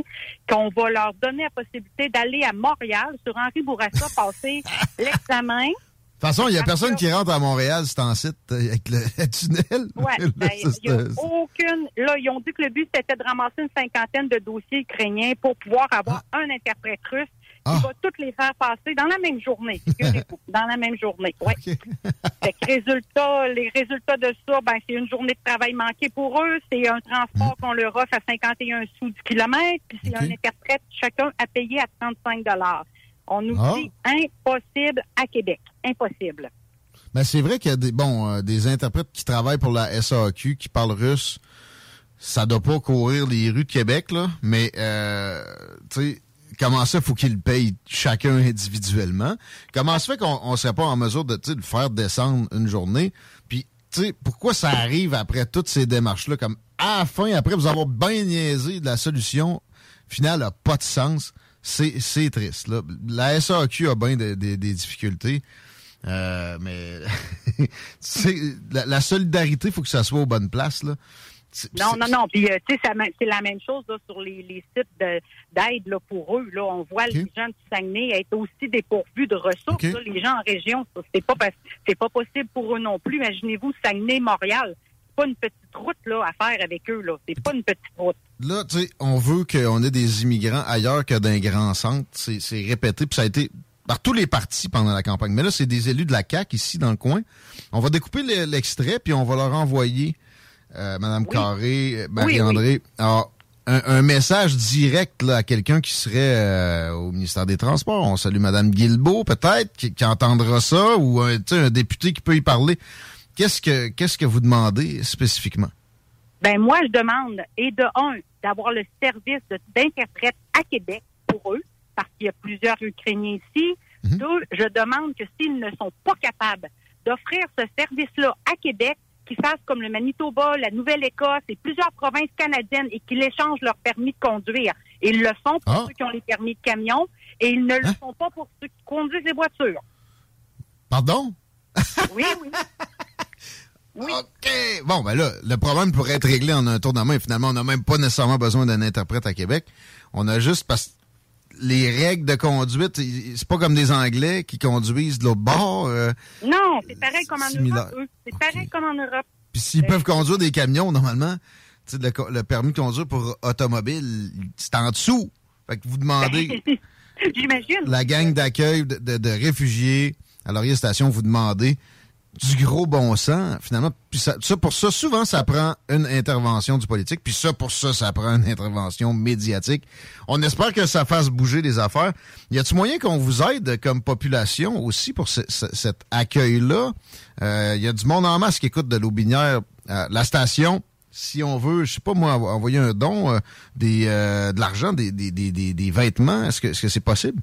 qu'on va leur donner la possibilité d'aller à Montréal sur Henri Bourassa passer *laughs* l'examen. De toute façon, il n'y a personne qui rentre à Montréal, c'est en site euh, avec le, *laughs* tunnel. Là, *laughs* ben, il y a aucune. Là, ils ont dit que le but c'était de ramasser une cinquantaine de dossiers ukrainiens pour pouvoir avoir un interprète russe qui va toutes les faire passer dans la même journée. *laughs* dans la même journée. Que résultat, les résultats de ça, ben c'est une journée de travail manquée pour eux, c'est un transport qu'on leur offre à 51 sous du kilomètre, puis c'est un interprète chacun à payer à 35 dollars. On nous Ah. dit impossible à Québec, impossible. Ben, c'est vrai qu'il y a des, bon, euh, des interprètes qui travaillent pour la SAQ, qui parlent russe. Ça doit pas courir les rues de Québec, là, mais, euh, tu sais, comment ça, faut qu'ils le payent chacun individuellement? Comment ça fait qu'on on serait pas en mesure de, tu sais, de le faire descendre une journée? Puis, tu sais, pourquoi ça arrive après toutes ces démarches-là? Comme, à la fin, après vous avoir bien niaisé de la solution finale n'a pas de sens. C'est triste, là. La SAQ a bien des- des- des difficultés. Euh, mais *laughs* la, la solidarité, il faut que ça soit aux bonnes places. Là. Non, non, non. Puis, euh, tu sais, c'est la même chose là, sur les, les sites de- d'aide là, pour eux. Là, on voit les gens du Saguenay être aussi dépourvus de ressources. là. les gens en région, c'est pas pas- possible pour eux non plus. Imaginez-vous Saguenay, Montréal. C'est pas une petite route là à faire avec eux. là. C'est pas une petite route. Là, tu sais, on veut qu'on ait des immigrants ailleurs que dans un grand centre. C'est répété, puis ça a été par tous les partis pendant la campagne. Mais là, c'est des élus de la CAQ ici dans le coin. On va découper le- l'extrait, puis on va leur envoyer, euh, Mme Carré, euh, Marie-André, un, un message direct là, à quelqu'un qui serait euh, au ministère des Transports. On salue Mme Guilbeault, peut-être, qui, qui entendra ça, ou un, tu sais, un député qui peut y parler. Qu'est-ce que qu'est-ce que vous demandez spécifiquement? Ben moi, je demande, et de un, d'avoir le service d'interprète à Québec pour eux, parce qu'il y a plusieurs Ukrainiens ici. Deux, je demande que s'ils ne sont pas capables d'offrir ce service-là à Québec, qu'ils fassent comme le Manitoba, la Nouvelle-Écosse et plusieurs provinces canadiennes et qu'ils échangent leur permis de conduire. Ils le font pour ceux qui ont les permis de camion et ils ne le font pas pour ceux qui conduisent les voitures. Pardon? Oui, oui. *laughs* OK. Bon, ben là, le problème pourrait être réglé en un tour de main. Finalement, on n'a même pas nécessairement besoin d'un interprète à Québec. On a juste parce que les règles de conduite, c'est pas comme des Anglais qui conduisent de l'autre bord. euh, Non, c'est pareil comme en similaire. Europe. C'est pareil comme en Europe. Puis s'ils peuvent conduire des camions, normalement, tu sais, le, le permis de conduire pour automobile, c'est en dessous. Fait que vous demandez, *laughs* J'imagine. la gang d'accueil de, de- de réfugiés à Laurier Station, vous demandez du gros bon sens, finalement. Puis ça, ça, pour ça, souvent, ça prend une intervention du politique. Puis ça, pour ça, ça prend une intervention médiatique. On espère que ça fasse bouger les affaires. Y a-t-il moyen qu'on vous aide comme population aussi pour ce- ce- cet accueil-là? Euh, y a du monde en masse qui écoute de l'Aubinière, euh, la station. Si on veut, je sais pas moi, envoyer un don, euh, des, euh, de l'argent, des, des, des, des- vêtements, est-ce que est-ce que c'est possible?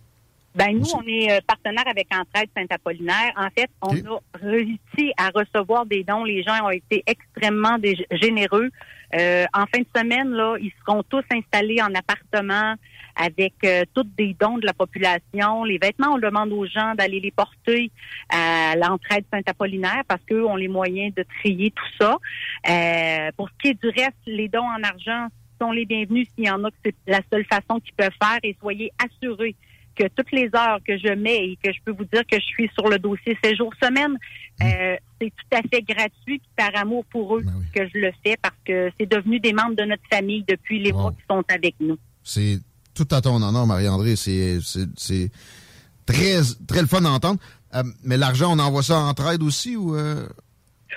Ben nous, on est euh, partenaire avec Entraide Saint-Apollinaire. En fait, on a réussi à recevoir des dons. Les gens ont été extrêmement généreux. Euh, en fin de semaine, là, ils seront tous installés en appartement avec euh, tous des dons de la population. Les vêtements, on demande aux gens d'aller les porter à l'entraide Saint-Apollinaire parce qu'eux ont les moyens de trier tout ça. Euh, pour ce qui est du reste, les dons en argent sont les bienvenus s'il y en a que c'est la seule façon qu'ils peuvent faire et soyez assurés que toutes les heures que je mets et que je peux vous dire que je suis sur le dossier 7 jours semaine, euh, c'est tout à fait gratuit puis par amour pour eux que je le fais parce que c'est devenu des membres de notre famille depuis les mois qui sont avec nous. C'est tout à ton honneur, Marie-André. C'est très, très le fun d'entendre. Euh, mais l'argent, on envoie ça en trade aussi ou... euh?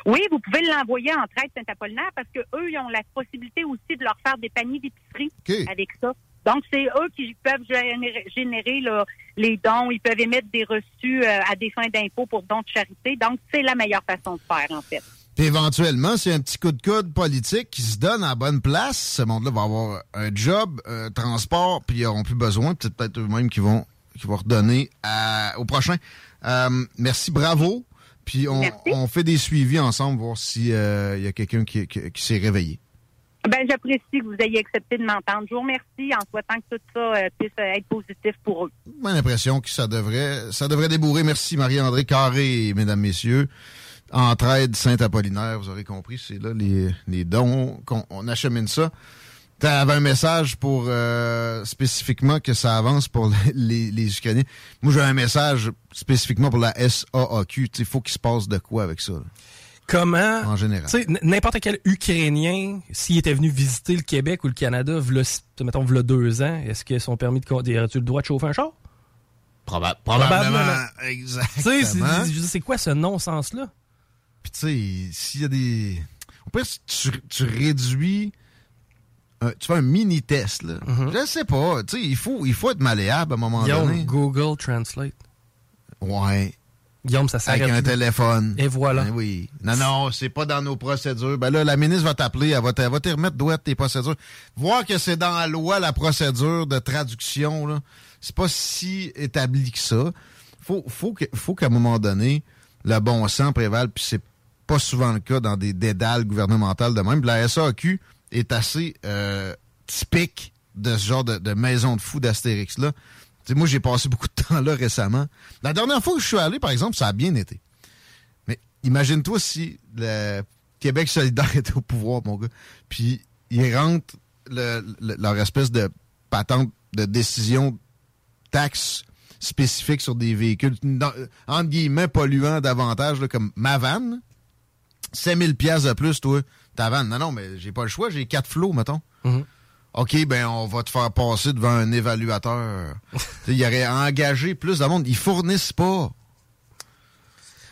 Oui, vous pouvez l'envoyer en traite Saint-Apollinaire parce que eux, ils ont la possibilité aussi de leur faire des paniers d'épicerie avec ça. Donc, c'est eux qui peuvent générer, générer, là, les dons. Ils peuvent émettre des reçus euh, à des fins d'impôt pour dons de charité. Donc, c'est la meilleure façon de faire, en fait. Puis éventuellement, c'est un petit coup de coude politique qui se donne à la bonne place. Ce monde-là va avoir un job, un transport, puis ils n'auront plus besoin. Peut-être eux-mêmes qui vont, qui vont redonner à- au prochain. Euh, merci, bravo. Puis on, on fait des suivis ensemble, voir s'il y a quelqu'un qui, qui- qui s'est réveillé. Ben, j'apprécie que vous ayez accepté de m'entendre. Je vous remercie en souhaitant que tout ça euh, puisse euh, être positif pour eux. J'ai l'impression que ça devrait, ça devrait débourrer. Merci Marie-André Carré, mesdames, messieurs. Entraide Saint-Apollinaire, vous aurez compris, c'est là les, les dons, qu'on on achemine ça. Tu avais un message pour euh, spécifiquement que ça avance pour *laughs* les, les, Ukrainiens. Moi, j'ai un message spécifiquement pour la SAAQ. Il faut qu'il se passe de quoi avec ça? là? Comment, En général. tu sais, n- n'importe quel Ukrainien, s'il était venu visiter le Québec ou le Canada, v'là, mettons, v'là deux ans, est-ce que son permis de conduire, as-tu le droit de chauffer un char? Probablement, Tu sais, exactement. c'est- quoi ce non-sens-là? Puis tu sais, s'il y a des... Au pire, si tu, tu réduis... un- tu fais un mini-test, là. Je sais pas. Tu sais, il faut, il faut être malléable à un moment donné. Google Translate. Ouais. Guillaume, ça s'arrête. Avec un téléphone. Et voilà. Ben oui. Non, non, c'est pas dans nos procédures. Ben là, la ministre va t'appeler, elle va te, elle va te remettre tes procédures. Voir que c'est dans la loi, la procédure de traduction, là, c'est pas si établi que ça. Faut, faut que, faut qu'à un moment donné, le bon sens prévale, puis c'est pas souvent le cas dans des dédales gouvernementales de même. La SAQ est assez euh, typique de ce genre de, de maison de fou d'Astérix-là. Moi, j'ai passé beaucoup de temps là récemment. La dernière fois que je suis allé, par exemple, ça a bien été. Mais imagine-toi si le Québec solidaire *laughs* était au pouvoir, mon gars, puis ils rentrent le- le- leur espèce de patente de décision taxe spécifique sur des véhicules, dans- entre guillemets, polluants davantage, comme ma vanne. 5000 pièces de plus, toi, ta vanne. Non, non, mais j'ai pas le choix, j'ai quatre flots, mettons. OK, ben on va te faire passer devant un évaluateur. *laughs* Il aurait engagé plus de monde. Ils fournissent pas.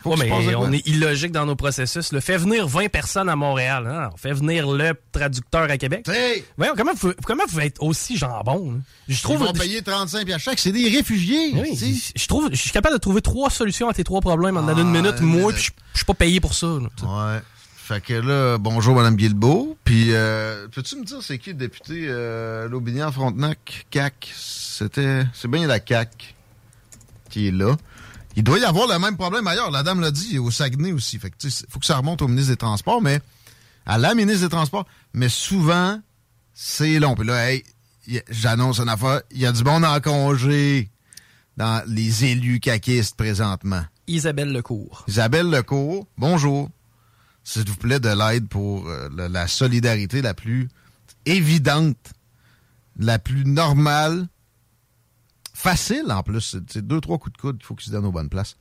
Ouais, mais on est illogique dans nos processus. Le fait venir 20 personnes à Montréal. hein. On fait venir le traducteur à Québec. Voyons, comment vous, comment vous pouvez être aussi jambon? Je Ils vont payer 35 piastres chaque. C'est des réfugiés. Oui, je trouve, je suis capable de trouver trois solutions à tes trois problèmes en une minute, Ah, moi, puis je je suis pas payé pour ça. là. Ouais. Fait que là, bonjour Madame Guilbeault. Puis, euh, peux-tu me dire c'est qui le député euh, Laubignan-Frontenac, CAC? C'était, c'est bien la CAC qui est là. Il doit y avoir le même problème ailleurs. La dame l'a dit, au Saguenay aussi. Fait que, tu sais, faut que ça remonte au ministre des Transports, mais à la ministre des Transports. Mais souvent, c'est long. Puis là, hey, j'annonce une affaire. Il y a du monde en congé dans les élus caquistes présentement. Isabelle Lecourt. Isabelle Lecourt, bonjour. S'il vous plaît, de l'aide pour euh, la, solidarité la plus évidente, la plus normale, facile en plus. C'est- deux, trois coups de coude qu'il faut qu'ils se donnent aux bonnes places.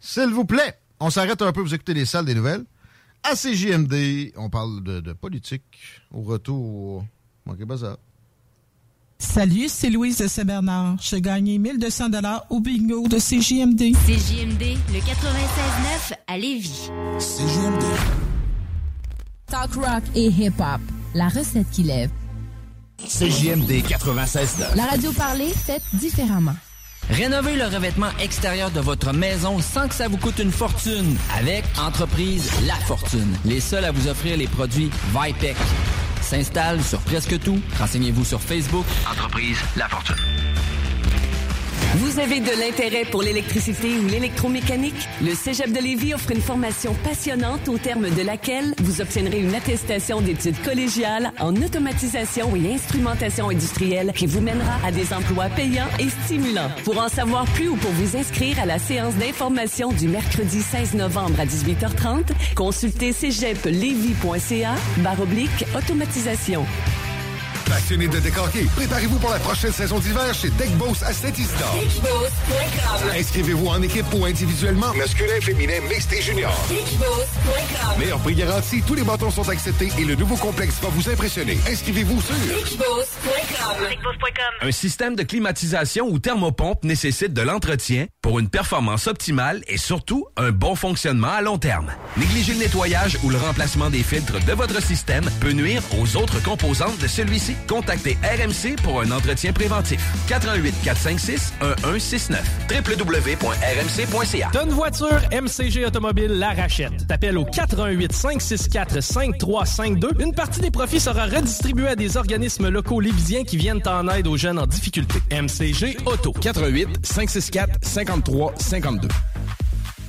S'il vous plaît, on s'arrête un peu, vous écoutez les salles des nouvelles. À CJMD, on parle de, politique. Au retour, manquez pas. Salut, c'est Louise de Saint-Bernard. J'ai gagné 1200 dollars au bingo de CJMD. CJMD, le 96.9 à Lévis. CJMD. Talk rock et hip-hop. La recette qui lève. CJMD 96.9. La radio parlée faite différemment. Rénovez le revêtement extérieur de votre maison sans que ça vous coûte une fortune avec Entreprise La Fortune. Les seuls à vous offrir les produits Vipec. S'installe sur presque tout. Renseignez-vous sur Facebook. Entreprise La Fortune. Vous avez de l'intérêt pour l'électricité ou l'électromécanique? Le Cégep de Lévis offre une formation passionnante au terme de laquelle vous obtiendrez une attestation d'études collégiales en automatisation et instrumentation industrielle qui vous mènera à des emplois payants et stimulants. Pour en savoir plus ou pour vous inscrire à la séance d'information du mercredi 16 novembre à 18h30, consultez cégeplevy.ca barre automatisation. Passionné de décorquer, préparez-vous pour la prochaine saison d'hiver chez Deck Boss à Saint-Isidore. Inscrivez-vous en équipe ou individuellement, masculin, féminin, mixte et junior. Meilleur prix garanti, tous les bâtons sont acceptés et le nouveau complexe va vous impressionner. Inscrivez-vous sur Un système de climatisation ou thermopompe nécessite de l'entretien pour une performance optimale et surtout un bon fonctionnement à long terme. Négliger le nettoyage ou le remplacement des filtres de votre système peut nuire aux autres composantes de celui-ci. Contactez RMC pour un entretien préventif. 88 456 1169 www.rmc.ca. Une voiture, MCG Automobile la rachète. T'appelles au 88 564 5352. Une partie des profits sera redistribuée à des organismes locaux lévisiens qui viennent en aide aux jeunes en difficulté. MCG Auto. 88 564 53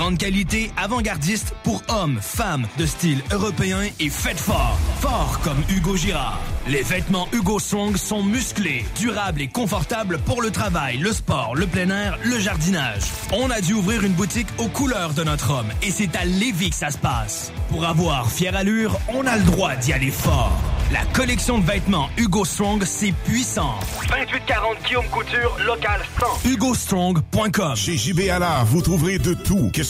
grande qualité, avant-gardistes pour hommes, femmes, de style européen et faites fort. Fort comme Hugo Girard. Les vêtements Hugo Strong sont musclés, durables et confortables pour le travail, le sport, le plein air, le jardinage. On a dû ouvrir une boutique aux couleurs de notre homme et c'est à Lévis que ça se passe. Pour avoir fière allure, on a le droit d'y aller fort. La collection de vêtements Hugo Strong, c'est puissant. 2840 Guillaume Couture, local 100. HugoStrong.com Chez JB Allard, vous trouverez de tout, que ce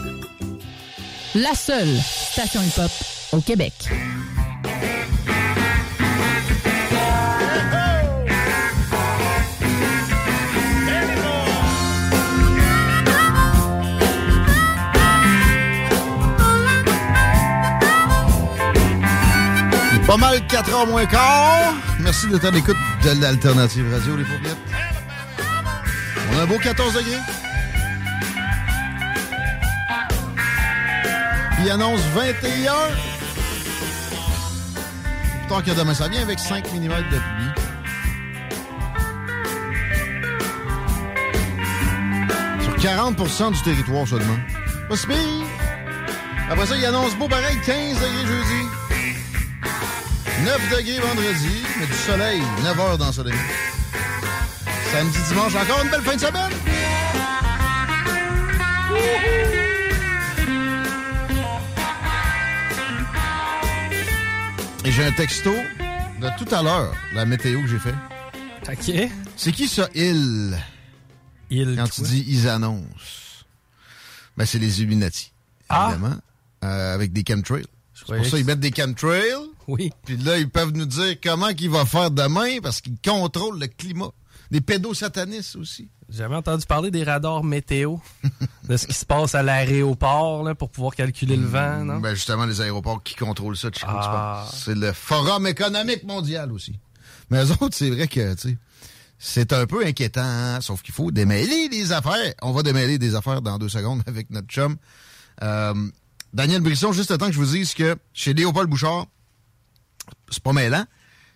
La seule station hip-hop au Québec. Pas mal 4 heures moins quart. Merci d'être à l'écoute de l'Alternative Radio, les paupiètes. On a un beau 14 degrés. Il annonce 21. Tant que demain, ça vient avec 5 mm de pluie. Sur 40% du territoire seulement. Pas si pire. Après ça, il annonce beau pareil, 15 degrés jeudi. 9 degrés vendredi, mais du soleil, 9 heures dans le soleil. Samedi, dimanche, encore une belle fin de semaine. Et j'ai un texto de tout à l'heure, la météo que j'ai fait. OK. C'est qui ça, il? Il. Quand tu dis ils annoncent. Ben, c'est les Illuminati. Évidemment. Euh, avec des chemtrails. C'est pour ça qu'ils mettent des chemtrails. Oui. Puis là, ils peuvent nous dire comment qu'il va faire demain parce qu'ils contrôlent le climat. Des pédosatanistes aussi. J'ai jamais entendu parler des radars météo, *laughs* de ce qui se passe à l'aéroport là, pour pouvoir calculer le vent, non? Ben justement, les aéroports qui contrôlent ça tu Ah. C'est le Forum économique mondial aussi. Mais eux autres, c'est vrai que, tu sais, c'est un peu inquiétant, hein, sauf qu'il faut démêler les affaires. On va démêler des affaires dans deux secondes avec notre chum. Euh, Daniel Brisson, juste le temps que je vous dise que chez Léopold Bouchard, c'est pas mêlant,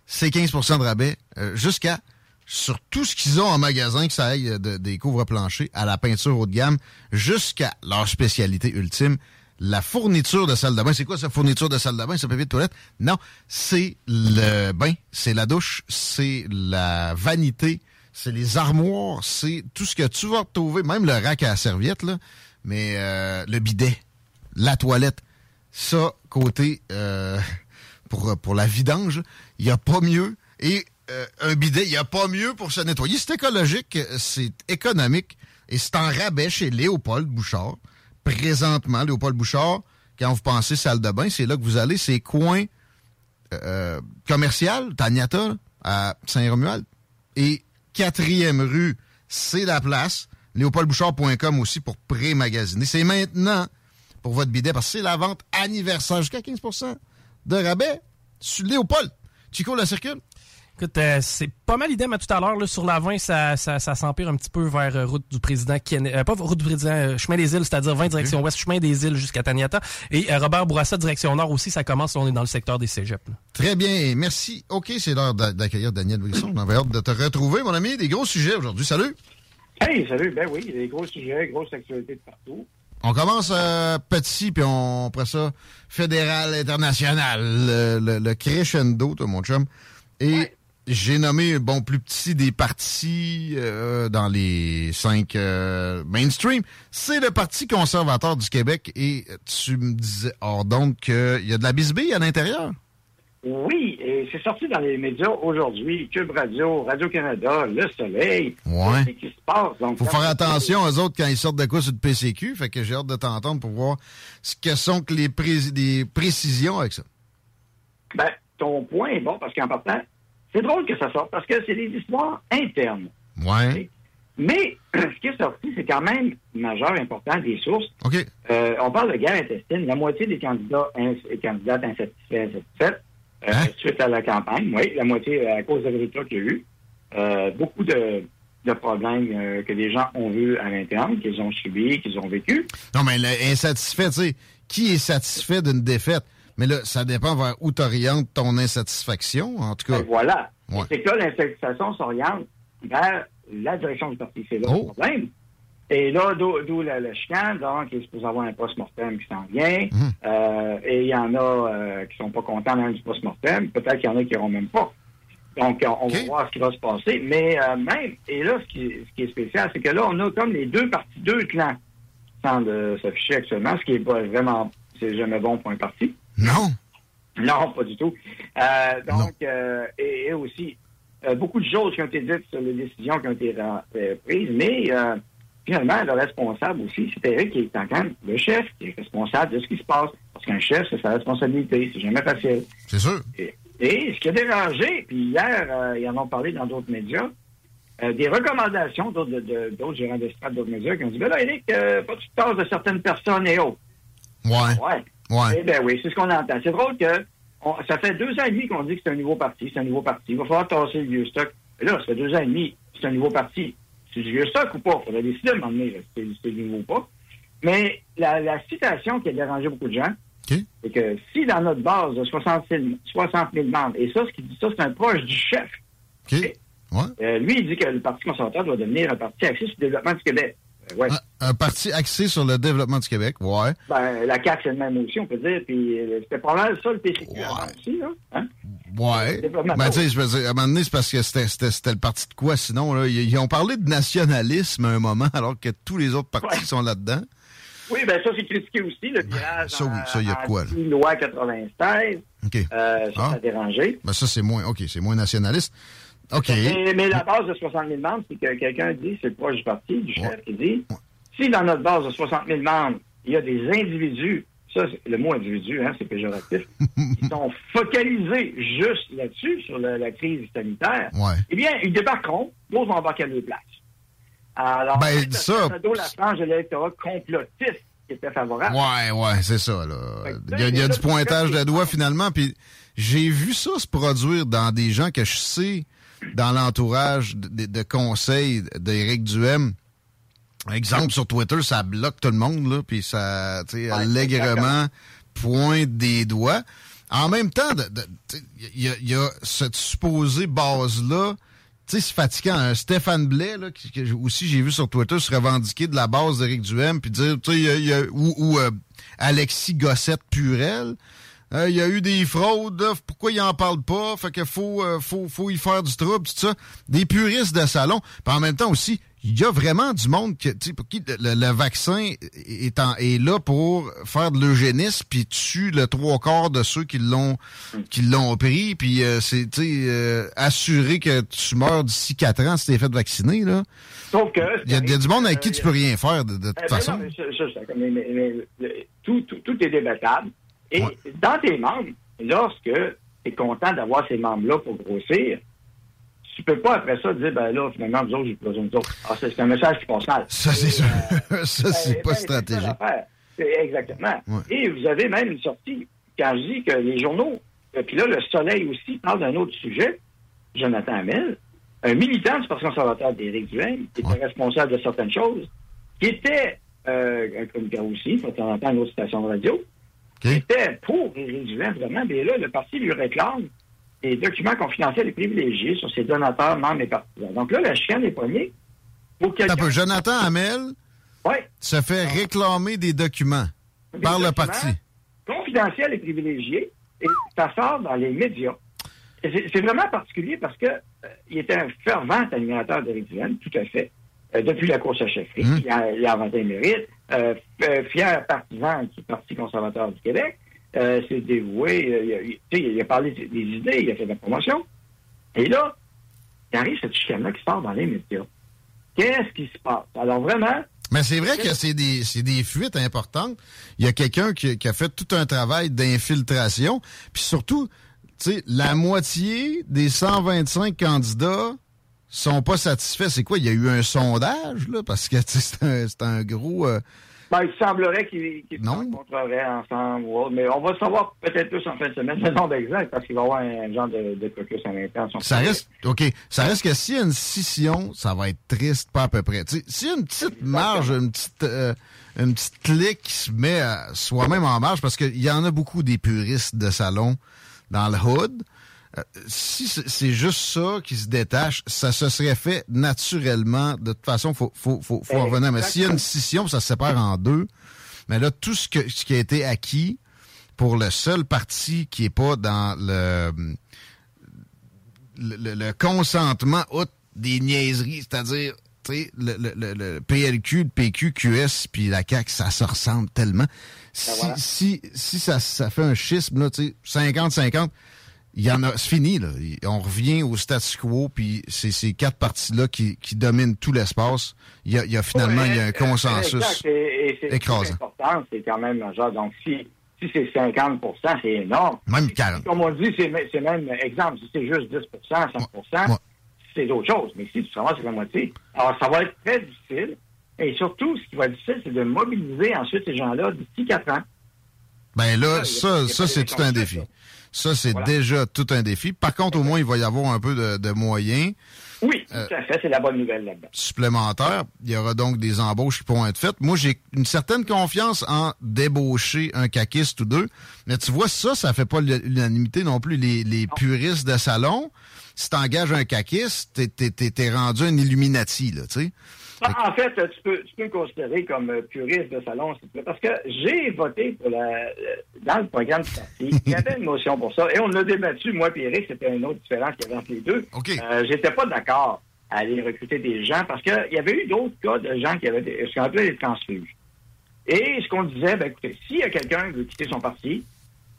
c'est 15% de rabais euh, jusqu'à sur tout ce qu'ils ont en magasin, que ça aille euh, de- des couvre-planchers à la peinture haut de gamme, jusqu'à leur spécialité ultime, la fourniture de salle de bain. C'est quoi cette fourniture de salle de bain, ce papier de toilette? Non, c'est le bain, c'est la douche, c'est la vanité, c'est les armoires, c'est tout ce que tu vas retrouver, même le rack à serviette, là, mais euh, le bidet, la toilette, ça, côté euh, pour, pour la vidange, il n'y a pas mieux. Et euh, un bidet, il n'y a pas mieux pour se nettoyer. C'est écologique, c'est économique et c'est en rabais chez Léopold Bouchard. Présentement, Léopold Bouchard, quand vous pensez salle de bain, c'est là que vous allez, c'est coin euh, commercial, Taniata, là, à Saint-Romuald. Et quatrième rue, c'est la place. léopoldbouchard.com aussi pour pré-magasiner. C'est maintenant pour votre bidet parce que c'est la vente anniversaire jusqu'à 15% de rabais sur Léopold. Chico, la circule? Écoute, euh, c'est pas mal idem à tout à l'heure. là. Sur la 20, ça, ça, ça s'empire un petit peu vers euh, route du président Kennedy. euh, pas route du président, euh, chemin des îles, c'est-à-dire 20 direction ouest, chemin des îles jusqu'à Taniata. Et euh, Robert Bourassa, direction nord aussi, ça commence. on est dans le secteur des cégeps. là. Très bien, merci. OK, c'est l'heure d'a- d'accueillir Daniel Brisson. On avait hâte de te retrouver, mon ami. Des gros sujets aujourd'hui. Salut! Hey, salut. Ben oui, des gros sujets, grosses actualités de partout. On commence euh, petit, puis on, après ça, fédéral, international, le, le- le crescendo, toi, mon chum. Et j'ai nommé, bon, plus petit des partis euh, dans les cinq euh, mainstream. C'est le Parti conservateur du Québec. Et tu me disais, hors donc, qu'il y a de la bisbille à l'intérieur? Oui, et c'est sorti dans les médias aujourd'hui. Cube Radio, Radio-Canada, Le Soleil. Ouais. Qu'est-ce qui se passe? Donc, Faut faire attention aux autres quand ils sortent de quoi sur le PCQ. Fait que j'ai hâte de t'entendre pour voir ce que sont que les, pré- les précisions avec ça. Ben, ton point est bon parce qu'en partant, c'est drôle que ça sorte parce que c'est des histoires internes. Ouais. Mais *clears throat* ce qui est sorti, c'est quand même majeur, important, des sources. OK. Euh, on parle de guerre intestine. La moitié des candidats et candidates insatisfaits, insatisfaites, euh, suite à la campagne. Oui, la moitié euh, à cause des résultats qu'il y a eu. Euh, beaucoup de, de problèmes que les gens ont vus à l'interne, qu'ils ont subis, qu'ils ont vécu. Non, mais insatisfait, tu sais, qui est satisfait d'une défaite? Mais là, ça dépend vers où t'orientes ton insatisfaction, en tout cas. Ben, voilà. Ouais. C'est que là, l'insatisfaction s'oriente vers la direction du parti. C'est là Oh. le problème. Et là, d'où le, le chicane, donc, il est supposé avoir un post-mortem qui s'en vient. Mhm. Euh, et il y en a euh, qui sont pas contents même du post-mortem. Peut-être qu'il y en a qui n'auront même pas. Donc, on, va voir ce qui va se passer. Mais euh, même, et là, ce qui, ce qui est spécial, c'est que là, on a comme les deux partis, deux clans qui semblent euh, s'afficher actuellement, ce qui est pas vraiment, c'est jamais bon pour un parti. Non. Non, pas du tout. Euh, donc, euh, et, et aussi, euh, beaucoup de choses qui ont été dites sur les décisions qui ont été prises, mais finalement, le responsable aussi, c'est Eric qui est quand même le chef, qui est responsable de ce qui se passe. Parce qu'un chef, c'est sa responsabilité. C'est jamais facile. C'est sûr. Et, et ce qui a dérangé, puis hier, ils en ont parlé dans d'autres médias, des recommandations d'autres de- de- gérants d'estrade, d'autres médias, qui ont dit, ben là, Eric, pas tu te tasses de certaines personnes et autres. Ouais. Ouais. Ouais. Eh bien oui, c'est ce qu'on entend. C'est drôle que on- ça fait deux ans et demi qu'on dit que c'est un nouveau parti, c'est un nouveau parti. Il va falloir tasser le vieux stock. Et là, ça fait deux ans et demi, c'est un nouveau parti. C'est du vieux stock ou pas? Il faudrait décider à un moment donné, si c'est nouveau ou pas. Mais la, la citation qui a dérangé beaucoup de gens, c'est que si dans notre base de 60 000, 60 000 membres, et ça, ce qui dit ça, c'est un proche du chef. Euh, lui, il dit que le Parti conservateur doit devenir un parti axé sur le développement du Québec. Ouais. Un, parti axé sur le développement du Québec, ouais. Ben, la CAQ, c'est le même aussi, on peut dire. Puis euh, c'était pas mal ça, le PCQ avant aussi, là. Hein? Ouais. Ben, tu sais, je veux dire, à un moment donné, c'est parce que c'était le parti de quoi, sinon, là? Ils, ils, ont parlé de nationalisme à un moment, *laughs* alors que tous les autres partis sont là-dedans. Oui, ben ça, c'est critiqué aussi, le virage. Ça, oui, ça, il y a quoi, là? loi 96. OK. Euh, ça, Ah. ça a dérangé. Ben, ça, c'est moins, OK, c'est moins nationaliste. Mais, mais la base de 60 000 membres, c'est que quelqu'un dit, c'est le proche du parti, du chef, qui dit, si dans notre base de 60 000 membres, il y a des individus, ça, le mot individu, hein, c'est péjoratif, *laughs* qui sont focalisés juste là-dessus, sur la, la crise sanitaire, Ouais. eh bien, ils débarqueront, d'autres vont embarquer à leur place. Alors, Ben, c'est ça- la frange de l'électorat complotiste qui était favorable. Ouais, ouais, c'est ça, là. Il y a, y a du pointage de doigts, finalement, puis j'ai vu ça se produire dans des gens que je sais dans l'entourage de, de conseils d'Éric Duhem. Exemple, sur Twitter, ça bloque tout le monde, là, puis ça, tu sais, allègrement pointe des doigts. En même temps, il y, y a cette supposée base-là, tu sais, c'est fatigant. Un Stéphane Blais, là, qui, que aussi j'ai vu sur Twitter se revendiquer de la base d'Éric Duhem, puis dire, tu sais, il y a- il y a- ou, ou, euh, Alexis Gossette-Purel, euh, il y a eu des fraudes, pourquoi il en parle pas? Fait que faut, euh, faut, faut y faire du trouble, tout ça. Des puristes de salon. Puis en même temps aussi, il y a vraiment du monde que, tu sais, pour qui le, le- vaccin est, en- est là pour faire de l'eugénisme, puis tue le trois quarts de ceux qui l'ont qui l'ont pris, puis euh, c'est, euh, assurer que tu meurs d'ici quatre ans si t'es fait vacciner, là. Sauf que... Il y, a il y a du monde avec qui tu peux rien faire, de, de Eh toute ben façon. non, mais je mais- mais- tout, tout, tout est débattable. Et dans tes membres, lorsque tu es content d'avoir ces membres-là pour grossir, tu peux pas après ça dire, ben là, finalement, vous autres, j'ai besoin de autres. Ah, c'est c'est un message qui passe mal. Ça, c'est sûr. *laughs* ça, c'est Ben, pas ben, stratégique. ça. C'est Exactement. Et vous avez même une sortie quand je dis que les journaux, et puis là, le Soleil aussi parle d'un autre sujet, Jonathan Hamel, un militant du Parti conservateur d'Éric Duhaime, qui était responsable de certaines choses, qui était euh, un chroniqueur aussi, de temps en temps, à une autre station de radio, qui était pour Éric Duhaime, vraiment, mais là, le parti lui réclame des documents confidentiels et privilégiés sur ses donateurs, membres et partisans. Donc là, la chienne est poignée. Pour quelqu'un... Un peu. Jonathan Hamel Ouais. se fait réclamer des documents par le parti. confidentiel et privilégié, et ça sort dans les médias. C'est vraiment particulier parce que euh, il était un fervent animateur d'Éric Duhaime, tout à fait, euh, depuis la course à chefferie. Hum. Il, a, il a inventé le mérite. Euh, f- fier partisan du Parti conservateur du Québec. Euh, s'est dévoué. euh, il, a, il- a parlé des idées, il a fait de la promotion. Et là, il arrive cette chicane-là qui sort dans les médias. Qu'est-ce qui se passe? Alors vraiment, Mais c'est vrai que c'est des, des fuites importantes. Il y a quelqu'un qui, qui a fait tout un travail d'infiltration. Puis surtout, la moitié des 125 candidats sont pas satisfaits. C'est quoi? Il y a eu un sondage, là? Parce que, *laughs* c'est un, c'est un gros... euh, Ben, il semblerait qu'ils qu'ils se rencontreraient ensemble mais on va le savoir peut-être plus en fin de semaine, *laughs* le nombre exact, parce qu'il va y avoir un genre de, de caucus à. Ça reste, OK, ça reste que s'il y a une scission, ça va être triste, pas à peu près. S'il y a une petite marge, une petite, euh, une petite clique qui se met à soi-même en marge, parce qu'il y en a beaucoup des puristes de salon dans le hood, euh, si c'est juste ça qui se détache, ça se serait fait naturellement. De toute façon, faut, faut, faut, faut en revenir. Mais s'il y a une scission, ça se sépare en deux. Mais là, tout ce, que, ce qui a été acquis pour le seul parti qui est pas dans le, le, le- le consentement outre des niaiseries, c'est-à-dire le, le, le, PLQ, le PQ, QS, puis la CAQ, ça se ressemble tellement. Si, si, si ça, ça fait un schisme, là, tu sais, 50-50, il y en a, c'est fini, là. On revient au statu quo, puis c'est ces quatre parties-là qui, qui dominent tout l'espace. Il y a, il y a finalement, il y a un consensus Exact, et, et c'est écrasant. important, c'est quand même majeur. Donc, si, si c'est 50% c'est énorme. Même 40. Comme on dit, c'est même, exemple, si c'est juste 10% 5% c'est d'autres choses. Mais si tu ramasses avec la moitié, alors ça va être très difficile. Et surtout, ce qui va être difficile, c'est de mobiliser ensuite ces gens-là d'ici 4 ans. Ben là, ça, ça c'est tout un défi. Ça, c'est déjà tout un défi. Par contre, au moins, il va y avoir un peu de, de moyens. Oui, tout à fait. C'est la bonne nouvelle là-dedans. Supplémentaires. Il y aura donc des embauches qui pourront être faites. Moi, j'ai une certaine confiance en débaucher un caquiste ou deux. Mais tu vois, ça, ça fait pas l'unanimité non plus. Les, les puristes de salon, si t'engages un caquiste, t'es, t'es, t'es rendu un Illuminati, là, tu sais. En fait, tu peux, tu peux me considérer comme euh, puriste de salon, s'il te plaît, parce que j'ai voté pour la, euh, dans le programme du parti. Il y avait une motion pour ça, et on l'a débattu, moi et Eric, c'était une autre différence qu'il y avait entre les deux. Euh, J'étais pas d'accord à aller recruter des gens, parce qu'il y avait eu d'autres cas de gens qui avaient des, ce qu'on appelait des transfuges. Et ce qu'on disait, ben écoutez, s'il y a quelqu'un qui veut quitter son parti,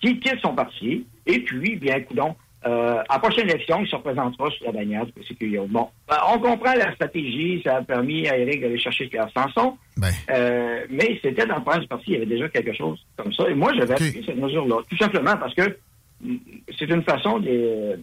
qui quitte son parti, et puis, bien, coudons, euh, à la prochaine élection, il se représentera sur la bannière du PCQ. Bon, ben, on comprend la stratégie, ça a permis à Eric d'aller chercher Pierre Sanson, ben. euh, mais c'était dans le programme du parti, il y avait déjà quelque chose comme ça. Et moi, j'avais appuyé cette mesure-là, tout simplement parce que mm, c'est une façon de,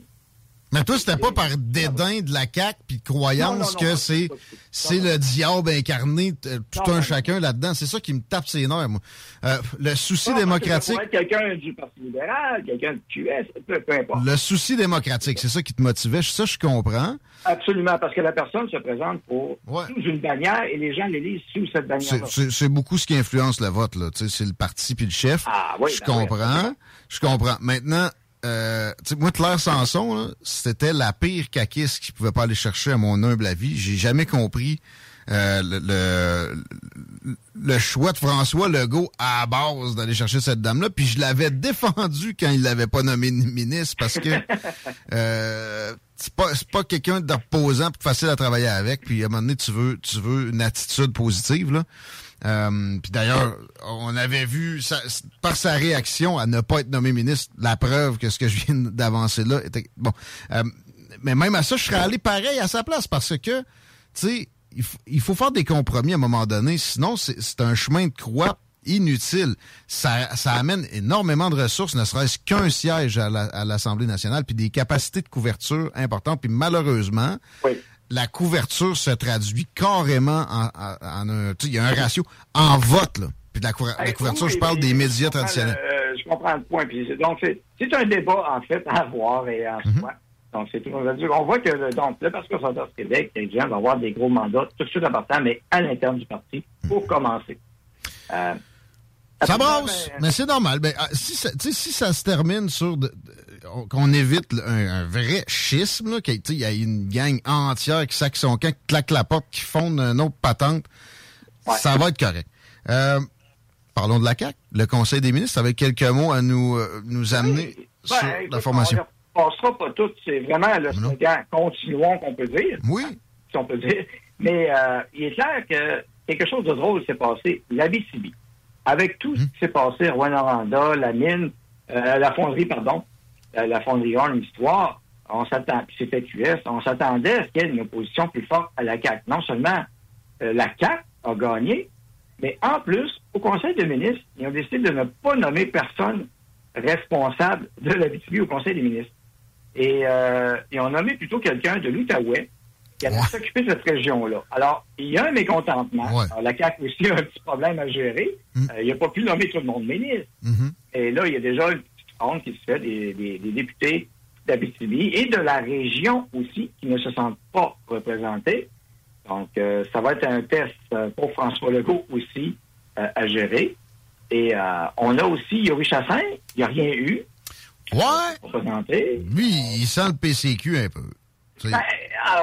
mais toi, c'était pas par dédain de la CAQ puis croyance que c'est c'est le diable incarné, tout un chacun là-dedans. C'est ça qui me tape ses nerfs, moi. Euh, le souci démocratique. quelqu'un du Parti libéral, quelqu'un du QS, peu, peu, importe. Le souci démocratique, c'est ça qui te motivait. Ça, je comprends. Absolument, parce que la personne se présente pour sous une bannière et les gens l'élisent sous cette bannière. C'est beaucoup ce qui influence le vote, là. C'est le parti puis le chef. Ah, oui, je ben comprends. je comprends. Maintenant, euh, moi, Claire Sanson, c'était la pire caquiste qui pouvait pas aller chercher à mon humble avis. J'ai jamais compris euh, le, le, choix de François Legault à base d'aller chercher cette dame-là. Puis je l'avais défendu quand il l'avait pas nommé ministre parce que *laughs* euh, c'est pas, pas quelqu'un d'opposant facile à travailler avec. Puis à un moment donné, tu veux, tu veux une attitude positive. là. Euh, puis d'ailleurs, on avait vu par sa réaction à ne pas être nommé ministre, la preuve que ce que je viens d'avancer là était bon. Euh, mais même à ça, je serais allé pareil à sa place parce que, tu sais, il, faut faire des compromis à un moment donné, sinon c'est un chemin de croix inutile. Ça, ça amène énormément de ressources, ne serait-ce qu'un siège à l'Assemblée nationale, puis des capacités de couverture importantes. Puis malheureusement, la couverture se traduit carrément en, un, il y a un ratio en vote, là. Puis la, couverture, je parle des médias traditionnels. Euh, je comprends le point. Puis donc, c'est un débat, en fait, à voir et à mm Donc, c'est tout. On voit que donc, le Parti conservateur du Québec, les gens vont avoir des gros mandats tout de suite importants, mais à l'interne du parti, pour commencer. Euh, ça brasse, ben, mais c'est normal. Ben, ah, si, ça, si ça se termine sur qu'on évite un, vrai schisme, qu'il y a une gang entière qui sac son camp, qui claque la porte, qui fonde une autre patente, ça va être correct. Euh, parlons de la CAQ. Le Conseil des ministres avait quelques mots à nous, euh, nous amener sur ben, la formation. Passera pas tout. C'est vraiment le slogan « continuons » qu'on peut dire. Oui. Si on peut dire. Mais euh, il est clair que quelque chose de drôle s'est passé. La BCB, avec tout ce hum. qui s'est passé, Rwanda, la mine, la fonderie, pardon, euh, la fonderie Horn Histoire, on s'attend, puis c'était QS, on s'attendait à ce qu'il y ait une opposition plus forte à la CAQ. Non seulement euh, la CAQ a gagné, mais en plus, au Conseil des ministres, ils ont décidé de ne pas nommer personne responsable de la BTV au Conseil des ministres. Et euh, ils ont nommé plutôt quelqu'un de l'Outaouais qui allait s'occuper de cette région-là. Alors, il y a un mécontentement. la CAQ aussi a un petit problème à gérer. Mm. il n'a pas pu nommer tout le monde ministre. Mm-hmm. Et là, il y a déjà une qui se fait des, des, députés d'Abitibi et de la région aussi qui ne se sentent pas représentés. Donc, euh, ça va être un test euh, pour François Legault aussi euh, à gérer. Et on a aussi Yuri Chassin, il n'y a rien eu. Ouais. Représenté. Lui, il sent le PCQ un peu. Ben,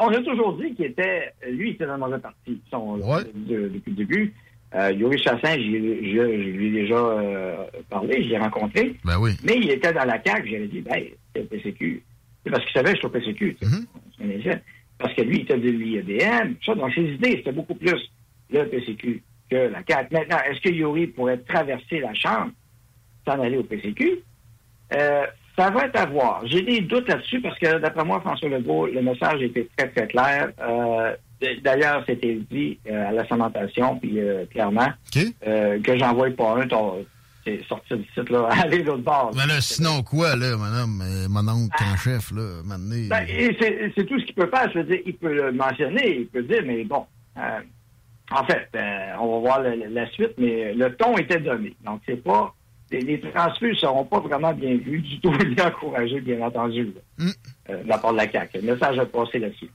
on a toujours dit qu'il était, lui, il était dans le mauvais parti depuis le début. Euh, Yuri Chassin, je lui ai déjà euh, parlé, je l'ai rencontré. Ben oui. Mais il était dans la CAQ, j'avais dit, ben, c'est le PCQ. C'est parce qu'il savait que je suis au PCQ. Mm-hmm. Parce que lui, il était de l'IEDM. Ça, dans ses idées, c'était beaucoup plus le PCQ que la CAQ. Maintenant, est-ce que Yuri pourrait traverser la Chambre sans aller au PCQ? Euh, ça va être à voir. J'ai des doutes là-dessus parce que, d'après moi, François Legault, le message était très, très clair. Euh, D'ailleurs, c'était dit euh, à la cementation, puis euh, clairement, que j'envoie pas un, c'est sorti du site, là, *laughs* aller l'autre bord. Mais là, sinon quoi, là, madame, mon oncle en ah. chef, là, maintenant. Ben, c'est tout ce qu'il peut faire. Je veux dire, il peut le mentionner, il peut dire, mais bon, en fait, on va voir la, suite, mais le ton était donné. Donc, c'est pas les, les ne seront pas vraiment bien vus, du tout *laughs* bien encouragés, bien entendu, là, euh, de la part de la CAQ. Le message a passé là-dessus.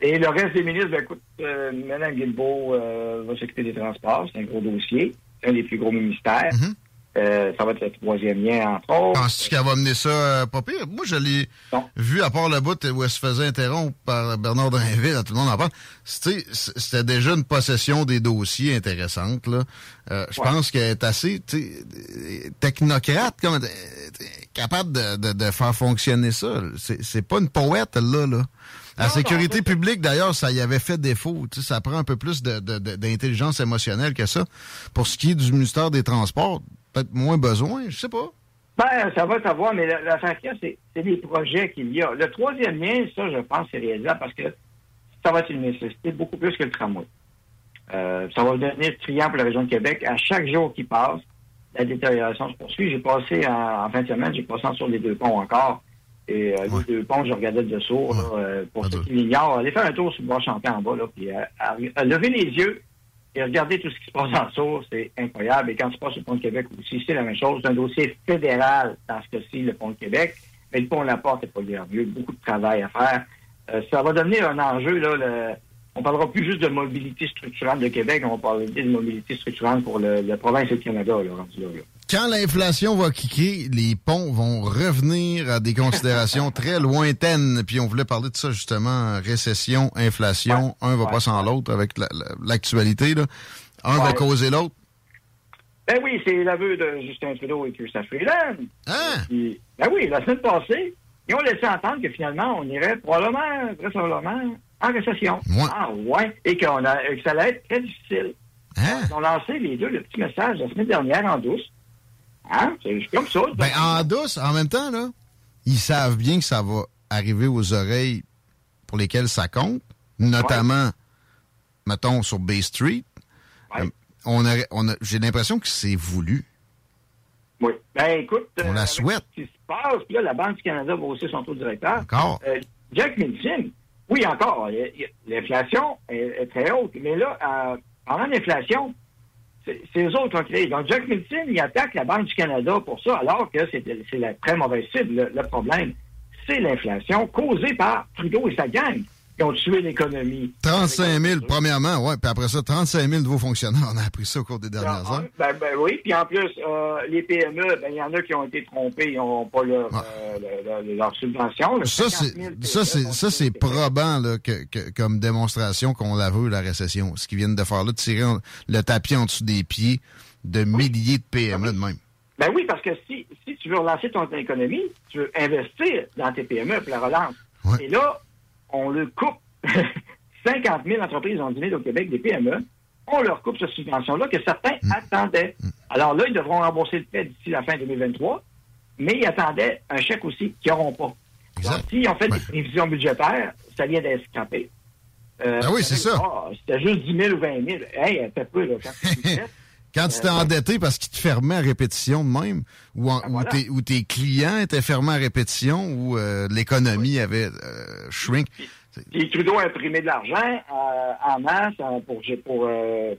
Et le reste des ministres, ben, écoute, euh, Mme Guilbeault euh, va s'occuper des transports, c'est un gros dossier, c'est un des plus gros ministères. Euh, ça va être le troisième lien, entre autres. Penses-tu qu'elle va mener ça euh, pas pire? Moi, je l'ai vu, à part le bout où elle se faisait interrompre par Bernard Drinville, tout le monde en parle. C'était déjà une possession des dossiers intéressante. Là. Euh, je pense qu'elle est assez technocrate, comme, euh, capable de, de, de faire fonctionner ça. C'est pas une poète, là. là. La sécurité publique, d'ailleurs, ça y avait fait défaut. Tu sais, ça prend un peu plus de- de- de- d'intelligence émotionnelle que ça. Pour ce qui est du ministère des Transports, peut-être moins besoin, je sais pas. Ben, ça va savoir, mais la- l'affaire qu'il y a, c'est des projets qu'il y a. Le troisième lien, ça, je pense, c'est réalisable parce que ça va être une nécessité beaucoup plus que le tramway. Euh, ça va devenir triant pour la région de Québec. À chaque jour qui passe, la détérioration se poursuit. J'ai passé en, en fin de semaine, j'ai passé sur les deux ponts encore. Et euh, les deux ponts, je regardais de là, euh, pour ceux qui l'ignorent, allez faire un tour sur le bois Champlain en bas, là, puis à, à lever les yeux et regarder tout ce qui se passe en dessous, c'est incroyable. Et quand passes sur le pont de Québec aussi, c'est la même chose. C'est un dossier fédéral dans ce cas-ci, le pont de Québec. Mais le pont La Porte n'est pas merveilleux. Beaucoup de travail à faire. Euh, ça va devenir un enjeu, là. Le, on parlera plus juste de mobilité structurante de Québec, on va parler de mobilité structurante pour le, la province et le Canada, là. Quand l'inflation va kicker, les ponts vont revenir à des considérations *laughs* très lointaines. Puis on voulait parler de ça justement, récession, inflation. Un va pas sans l'autre avec la- la- l'actualité. Un va Ouais. causer l'autre. Ben oui, c'est l'aveu de Justin Trudeau et Chrystia Freeland. Puis, Ben oui, la semaine passée, ils ont laissé entendre que finalement, on irait probablement, vraisemblablement, en récession. Ah ouais. Et a, que ça allait être très difficile. Ils ont lancé les deux le petit message la semaine dernière en douce. Hein? C'est comme ça. Ben, en douce, en même temps, là, ils savent bien que ça va arriver aux oreilles pour lesquelles ça compte, notamment, mettons, sur Bay Street. Euh, On aurait- on a- J'ai l'impression que c'est voulu. Oui. Ben écoute, On la avec souhaite. ce qui se passe, puis là, la Banque du Canada va aussi son taux directeur. Encore? Euh, Jack Nicholson, oui, encore. L'inflation est, très haute. Mais là, euh, pendant l'inflation, c'est eux autres qui ont créé. Donc, Jack Nicholson, il attaque la Banque du Canada pour ça, alors que c'est la très mauvaise cible. Le, le problème, c'est l'inflation causée par Trudeau et sa gang ont tué l'économie. 35 000, premièrement, ouais. Puis après ça, 35 000 nouveaux fonctionnaires. On a appris ça au cours des dernières Ah, heures. Ben, ben oui, puis en plus, euh, les PME, ben, il y en a qui ont été trompés, ils n'ont pas leur, euh, le- le- leur subvention. là. Ça, 50 c'est 000 ça, c'est ça, c'est probant là, que, que- comme démonstration qu'on la veut la récession. Ce qu'ils viennent de faire là, de tirer le tapis en dessous des pieds de milliers de PME de même. Ben oui, parce que si, si tu veux relancer ton économie, tu veux investir dans tes PME pour la relance. Et là, on le coupe. *laughs* 50 000 entreprises ont 10 000 au Québec, des PME. On leur coupe cette subvention-là que certains Mm. attendaient. Alors là, ils devront rembourser le prêt d'ici la fin 2023, mais ils attendaient un chèque aussi qu'ils n'auront pas. Donc, s'ils ont fait des prévisions budgétaires, ça vient d'être scrappé. Euh, Ben oui, c'est ça. ah, C'était juste 10 000 ou 20 000. Hey, peu, là. Quand tu *laughs* Quand tu t'es endetté parce qu'ils te fermaient à répétition de même, ou, en- ou tes, ou tes clients étaient fermés à répétition, ou euh, l'économie avait euh, shrink? Puis Trudeau a imprimé de l'argent euh, en masse euh, pour, pour,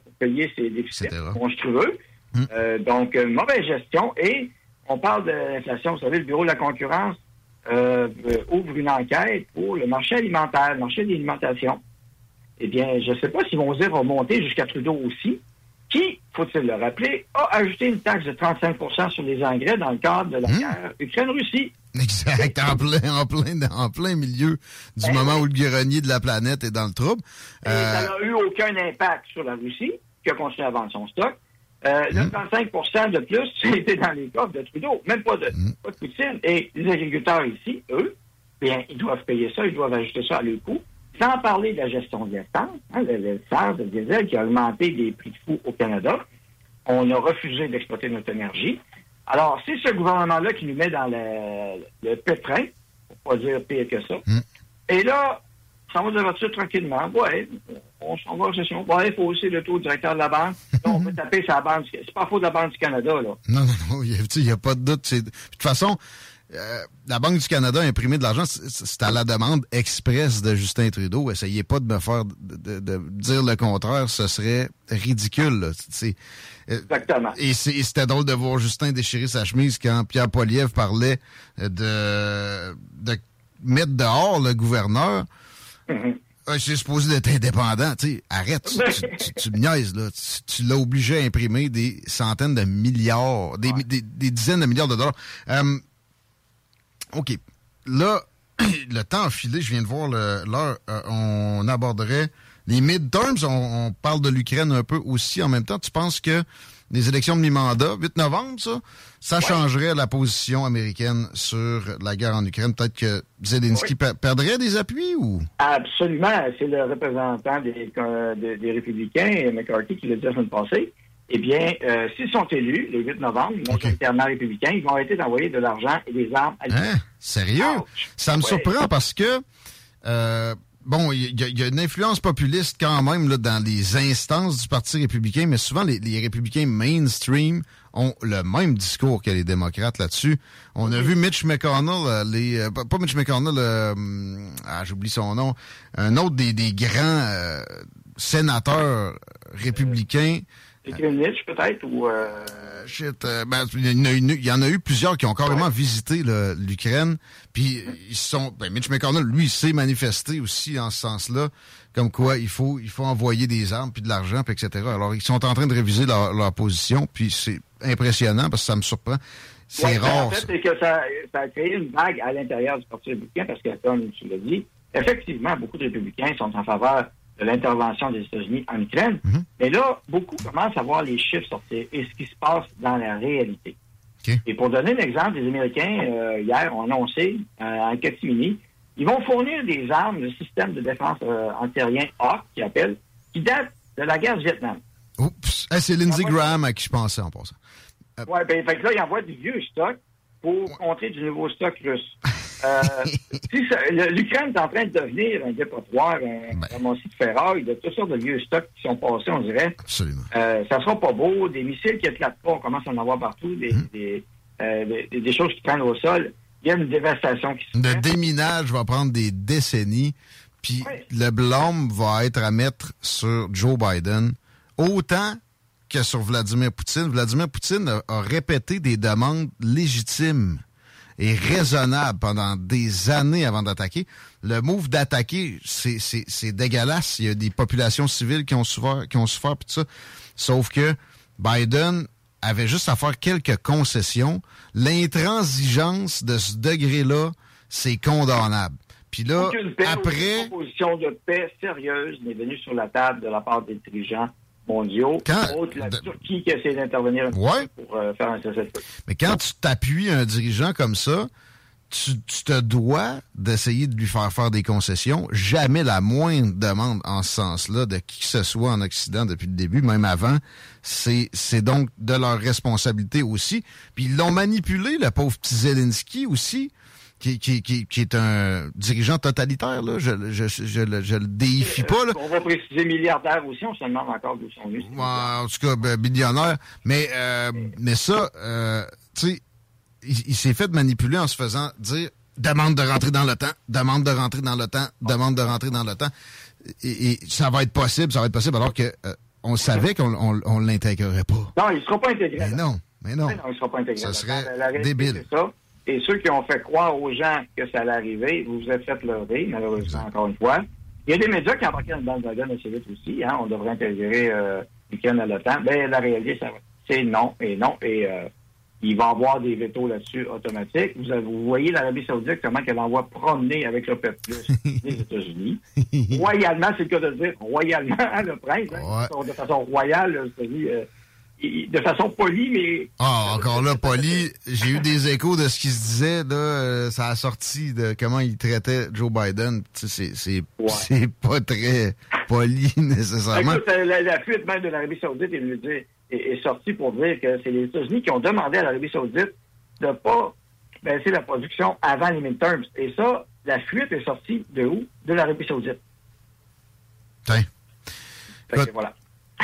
pour payer ses déficits monstrueux. Euh, donc, mauvaise gestion. Et on parle de l'inflation. Vous savez, le Bureau de la concurrence ouvre une enquête pour le marché alimentaire, le marché de l'alimentation. Eh bien, je ne sais pas s'ils vont oser remonter jusqu'à Trudeau aussi, qui, faut-il le rappeler, a ajouté une taxe de 35% sur les engrais dans le cadre de la guerre Ukraine-Russie. Exact, en plein, en plein, en plein milieu du moment où le grenier de la planète est dans le trouble. Et Euh, ça n'a eu aucun impact sur la Russie, qui a continué à vendre son stock. Euh, Le 35 de plus, *laughs* c'était dans les coffres de Trudeau, même pas de, pas de Poutine. Et les agriculteurs ici, eux, bien, ils doivent payer ça, ils doivent ajouter ça à leur coût. Sans parler de la gestion de l'essence, hein, le- le diesel qui a augmenté des prix de fou au Canada. On a refusé d'exploiter notre énergie. Alors, c'est ce gouvernement-là qui nous met dans le, le pétrin, pour pas dire pire que ça. Et là, ça va de dessus tranquillement. Ouais, on s'en va en session. Ouais, il faut aussi le taux directeur de la banque. Là, on peut taper sur la banque. C'est pas faute de la Banque du Canada, là. Non, non, non, il n'y a, a pas de doute. De toute façon, euh, la Banque du Canada a imprimé de l'argent, c'est à la demande express de Justin Trudeau. Essayez pas de me faire de, dire le contraire, ce serait ridicule. Euh, Exactement. Et c'était drôle de voir Justin déchirer sa chemise quand Pierre Poliev parlait de, de mettre dehors le gouverneur. Mm-hmm. Je suis supposé d'être indépendant. Tu arrête, tu, me niaises, là. Tu, l'as obligé à imprimer des centaines de milliards, des, dizaines de milliards de dollars. Euh, OK. Là, *clears throat* le temps a filé, je viens de voir l'heure. Euh, on aborderait les midterms. On, on parle de l'Ukraine un peu aussi en même temps. Tu penses que les élections de mi-mandat, 8 novembre, ça, ça changerait la position américaine sur la guerre en Ukraine? Peut-être que Zelensky perdrait des appuis ou? Absolument. C'est le représentant des, des, républicains, McCarthy, qui l'a dit la semaine passée. Eh bien, euh, s'ils sont élus, le 8 novembre, majoritairement républicains, ils vont arrêter d'envoyer de l'argent et des armes à. Hein? Sérieux? Ça me surprend parce que euh, bon, il y, a une influence populiste quand même là, dans les instances du Parti républicain, mais souvent les, républicains mainstream ont le même discours que les démocrates là-dessus. On a vu Mitch McConnell, euh, les, pas Mitch McConnell, euh, ah, j'oublie son nom, un autre des, des grands sénateurs républicains Greenwich, peut-être, ou... Euh... Shit, euh, ben, il, y en a eu plusieurs qui ont carrément visité l'Ukraine, puis ils sont... Ben, Mitch McConnell, lui, s'est manifesté aussi en ce sens-là, comme quoi il faut il faut envoyer des armes, puis de l'argent, puis etc. Alors, ils sont en train de réviser leur, position, puis c'est impressionnant, parce que ça me surprend. C'est rare. En fait, c'est que ça, ça, a créé une vague à l'intérieur du Parti républicain, parce que, comme tu l'as dit, effectivement, beaucoup de républicains sont en faveur de l'intervention des États-Unis en Ukraine. Mhm. Mais là, beaucoup commencent à voir les chiffres sortir et ce qui se passe dans la réalité. Et pour donner un exemple, les Américains, euh, hier, ont annoncé euh, en catimini, ils vont fournir des armes, le système de défense euh, antérien Hawk, qui appelle, qui date de la guerre du Vietnam. Oups! c'est Lindsey Graham à qui je pensais en passant. Oui, ben, fait que là, ils envoient du vieux stock pour contrer du nouveau stock russe. *laughs* Euh, L'Ukraine est en train de devenir un dépotoir, un ben. de ferraille, de toutes sortes de vieux stocks qui sont passés, on dirait. Absolument. Euh, ça sera pas beau. Des missiles qui éclatent pas, on commence à en avoir partout. Des, hum. euh, des, des, choses qui prennent au sol. Il y a une dévastation qui se Le déminage va prendre des décennies. Puis le blâme va être à mettre sur Joe Biden. Autant que sur Vladimir Poutine. Vladimir Poutine a répété des demandes légitimes est raisonnable pendant des années avant d'attaquer. Le move d'attaquer, c'est dégueulasse. Il y a des populations civiles qui ont souffert, qui ont souffert, tout ça. Sauf que Biden avait juste à faire quelques concessions. L'intransigeance de ce degré-là, c'est condamnable. Puis là, après... Une proposition de paix sérieuse n'est venue sur la table de la part des dirigeants mondiaux. Quand, la Turquie qui essaie d'intervenir pour euh, faire un Mais quand tu t'appuies un dirigeant comme ça, tu, te dois d'essayer de lui faire faire des concessions. Jamais la moindre demande en ce sens-là de qui que ce soit en Occident depuis le début, même avant. C'est, c'est donc de leur responsabilité aussi. Puis ils l'ont manipulé, le pauvre petit Zelensky aussi qui, est un dirigeant totalitaire, là. Je, je, je, le déifie pas, là. On va préciser milliardaire aussi, on se demande encore d'où sont venus. en tout cas, ben, millionnaire. Mais, euh, mais ça, euh, tu sais, il, s'est fait manipuler en se faisant dire demande de rentrer dans le temps, demande de rentrer dans le temps, demande de rentrer dans le temps. Et, ça va être possible, ça va être possible, alors que euh, on savait qu'on on, l'intégrerait pas. Non, il ne sera pas intégré. Mais non, mais non. non il sera pas intégré. Ça serait débile. Ça. Et ceux qui ont fait croire aux gens que ça allait arriver, vous vous êtes fait leurrer, malheureusement, encore une fois. Il y a des médias qui embarqué dans le wagon assez vite aussi. Hein, on devrait intégrer euh, l'Ukraine à l'OTAN. Ben, la réalité, c'est non et non. Et euh, il va y avoir des vétos là-dessus automatiques. Vous, vous voyez l'Arabie Saoudite, comment qu'elle envoie promener avec le peuple les *laughs* États-Unis. royalement, c'est le cas de dire royalement, *laughs* le prince, hein, de façon royale, c'est-à-dire euh, de façon polie, mais... Ah, encore là, poli. J'ai eu des échos de ce qui se disait, là, euh, ça a sorti de comment il traitait Joe Biden. C'est pas très poli, *laughs* nécessairement. la, fuite même de l'Arabie saoudite est, est, sortie pour dire que c'est les États-Unis qui ont demandé à l'Arabie saoudite de pas baisser la production avant les midterms. Et ça, la fuite est sortie de où? De l'Arabie saoudite. Tiens. voilà.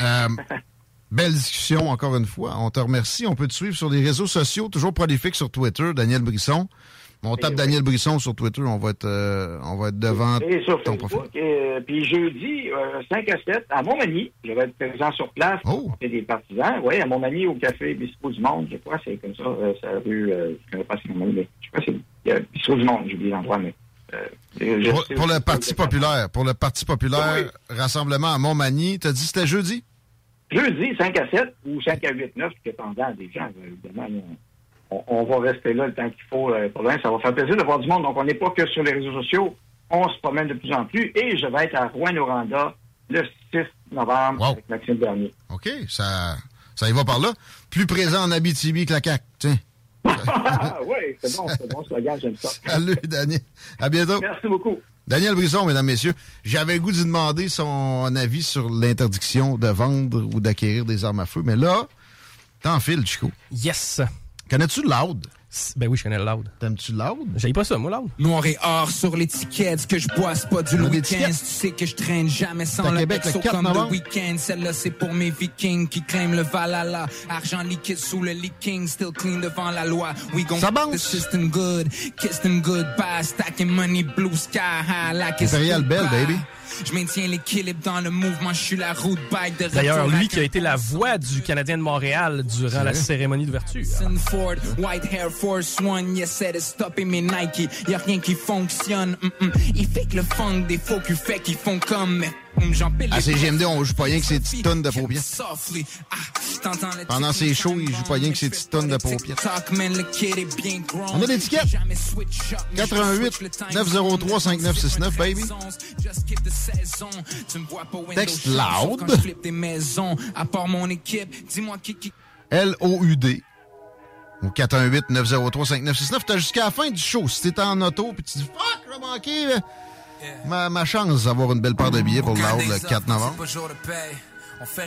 Euh, *laughs* Belle discussion, encore une fois. On te remercie. On peut te suivre sur les réseaux sociaux, toujours prolifique sur Twitter, Daniel Brisson. On tape Daniel Brisson sur Twitter, on va être, euh, on va être devant Et sur ton Facebook. profil. et, puis jeudi, euh, 5 à 7, à Montmagny, je vais être présent sur place. Oh. C'est des partisans. Oui, à Montmagny, au Café Bistrot du Monde, je crois, c'est comme ça. Euh, c'est la rue, euh, je ne connais pas si Montmagny, mais je crois que c'est euh, Bistrot du Monde, j'ai oublié l'endroit, mais... Euh, je Pour, sais pour le Parti populaire, pour le Parti populaire, rassemblement à Montmagny, t'as dit c'était jeudi? Jeudi, 5 à 7 ou 5 à 8, 9, dépendant des gens, évidemment. On, on va rester là le temps qu'il faut. euh, pour l'instant, ça va faire plaisir de voir du monde. Donc, on n'est pas que sur les réseaux sociaux. On se promène de plus en plus. Et je vais être à Rouen-Noranda le 6 novembre avec Maxime Bernier. OK, ça, ça y va par là. Plus présent en Abitibi que la CAQ. Tiens. *laughs* Ah, oui, c'est bon, c'est bon slogan, j'aime ça. Salut, Daniel. À bientôt. Merci beaucoup. Daniel Brisson, mesdames, messieurs. J'avais le goût de lui demander son avis sur l'interdiction de vendre ou d'acquérir des armes à feu, mais là, t'enfiles, Chico. Yes. Connais-tu Loud? Ben oui, je connais le Loud. T'aimes-tu Loud? J'aille pas ça, moi, Loud. Noir et or sur l'étiquette, ce que je bois, c'est pas du Louis l'étiquette. XV. Tu sais que je traîne jamais sans le Québec, le Exo 4 comme le novembre? week-end. Celle-là, c'est pour mes vikings qui claiment le Valhalla. Argent liquide sous le leaking, still clean devant la loi. We gon' Ça the system good, kiss them goodbye. Stacking money, blue sky high like it's Bell, baby. Je maintiens l'équilibre dans le mouvement, je suis la route bike de D'ailleurs, lui qui a été la voix du Canadien de Montréal durant la cérémonie d'ouverture. Harrison Ford, White Air Force One, yes, c'est de stopper mes Nike. Y a rien qui fonctionne. mm, mm. Il fait que le funk des faux qui fait qu'ils font comme. À CGMD, on joue pas rien que ses petites tonnes de paupières. Ah, Pendant tic, ses shows, il joue pas rien que ses petites tonnes de paupières. On a l'étiquette. Jamais switch up, mais je 88 switch le time 903 5969, baby. Texte loud. L-O-U-D. Au 418-903-5969. T'as jusqu'à la fin du show. Si t'es en auto puis tu dis Fuck, je là, ma, ma chance d'avoir une belle paire de billets pour le le 4 novembre.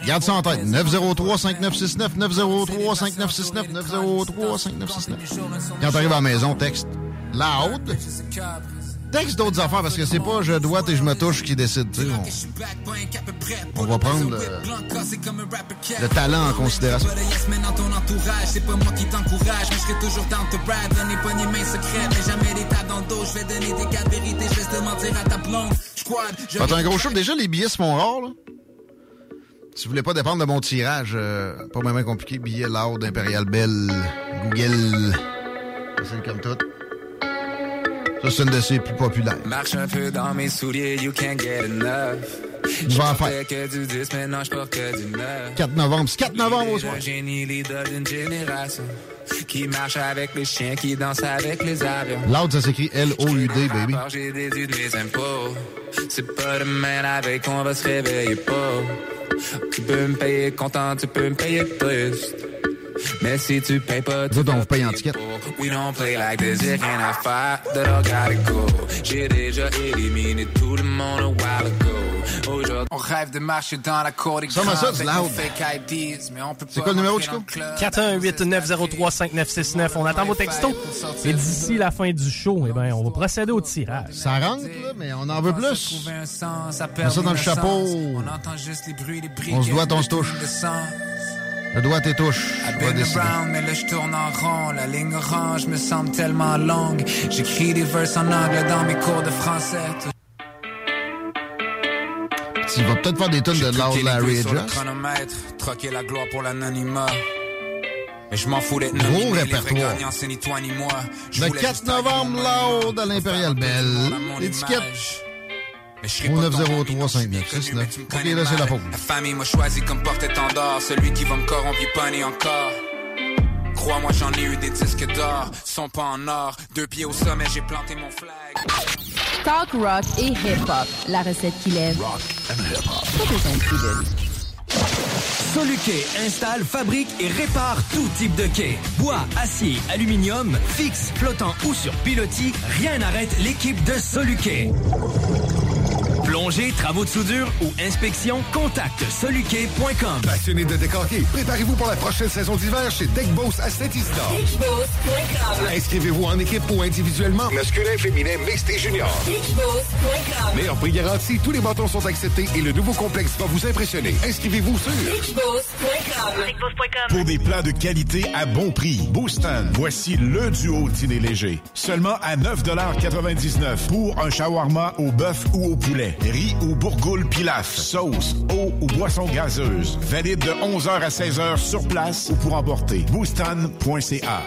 Garde ça en tête. 903-5969, 903-5969, 903-5969. Quand t'arrives à la maison, texte Loud. Texte d'autres affaires parce que c'est pas je dois et je me touche qui décide. tu sais. On, on va prendre le talent en considération. Fait un gros show. Déjà, les billets se font rares, là. Si vous voulez pas dépendre de mon tirage, euh, pas vraiment compliqué, billets Loud, Imperial Bell, Google, c'est comme tout. Ça, c'est une de ses plus populaires. Marche un peu dans mes souliers, you can't get enough. Je vais en faire. portais que du 10, maintenant je porte que du 9. 4 novembre. C'est 4 novembre au soir. Le génie leader d'une génération qui marche avec les chiens, qui danse avec les avions. Loud, ça s'écrit L-O-U-D, baby. Alors j'ai déduit de mes impôts. C'est pas demain la veille qu'on va se réveiller pas. Tu peux me payer content, tu peux me payer triste. Mais si tu payes pas, tu on vous paye en ticket. We don't play like this, y'a rien à faire, that all gotta go. J'ai déjà éliminé tout le monde a while ago. Aujourd'hui, on rêve de marcher dans la cour des grands c'est avec nos loud. fake IDs, mais on peut C'est pas quoi le numéro, Chico? dans le club. 418 903 5969. On attend vos textos. Et d'ici la fin du show, eh ben, on va procéder au tirage. Ça rentre, là, mais on en veut plus. Sens, ça dans le chapeau. On entend juste les bruits des briques. On se doit, on se touche. Le doigt tes va been décider. around, mais là je tourne en rond. La ligne orange me semble tellement longue. J'écris des vers en anglais dans mes cours de français. Tu vas peut-être faire des tonnes de Loud Larry et chronomètre, troquer la gloire pour l'anonymat. Mais je m'en fous d'être Gros répertoire. Le voulais 4 juste tailler novembre, Loud à l'Impérial Bell. L'étiquette Mais je serai pas ton 903 5969. Ok, là, c'est la pause. La famille m'a choisi comme porte-étendard, celui qui va me corrompre, il pas né encore. Crois-moi, j'en ai eu des disques d'or, sont pas en or. Deux pieds au sommet, j'ai planté mon flag. Talk rock et hip-hop. La recette qui lève. Rock and hip-hop. Soluquet installe, fabrique et répare tout type de quai. Bois, acier, aluminium, fixe, flottant ou sur pilotis, rien n'arrête l'équipe de Soluquet. Plongée, travaux de soudure ou inspection, contacte soluquet.com. Passionné de décorquer, préparez-vous pour la prochaine saison d'hiver chez Deckboss à Saint-Isidore. Inscrivez-vous en équipe ou individuellement, masculin, féminin, mixte et junior. Meilleur prix garanti, tous les bâtons sont acceptés et le nouveau complexe va vous impressionner. Inscrivez-vous sur Pour des plats de qualité à bon prix, Boostan, voici le duo dîner léger. Seulement à 9,99 pour un shawarma au bœuf ou au poulet, riz ou bourgoule pilaf, sauce, eau ou boisson gazeuse. Valide de 11h à 16h sur place ou pour emporter. Boostan.ca.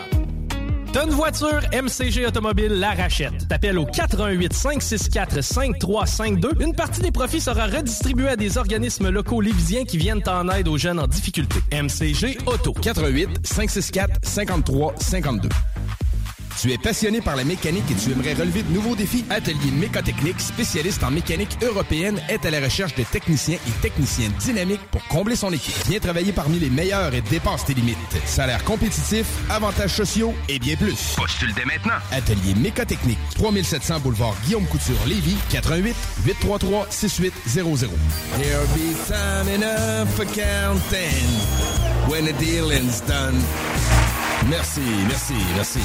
Une voiture, MCG Automobile la rachète. T'appelles au 418 564 5352. Une partie des profits sera redistribuée à des organismes locaux lévisiens qui viennent en aide aux jeunes en difficulté. MCG Auto. 418 564 53 52. Tu es passionné par la mécanique et tu aimerais relever de nouveaux défis? Atelier Mécotechnique, spécialiste en mécanique européenne, est à la recherche de techniciens et techniciennes dynamiques pour combler son équipe. Viens travailler parmi les meilleurs et dépasse tes limites. Salaire compétitif, avantages sociaux et bien plus. Postule dès maintenant. Atelier Mécotechnique, 3700 boulevard Guillaume Couture, Lévis, 88 833 6800. There'll be time enough for counting when the dealing's done. Merci, merci, merci.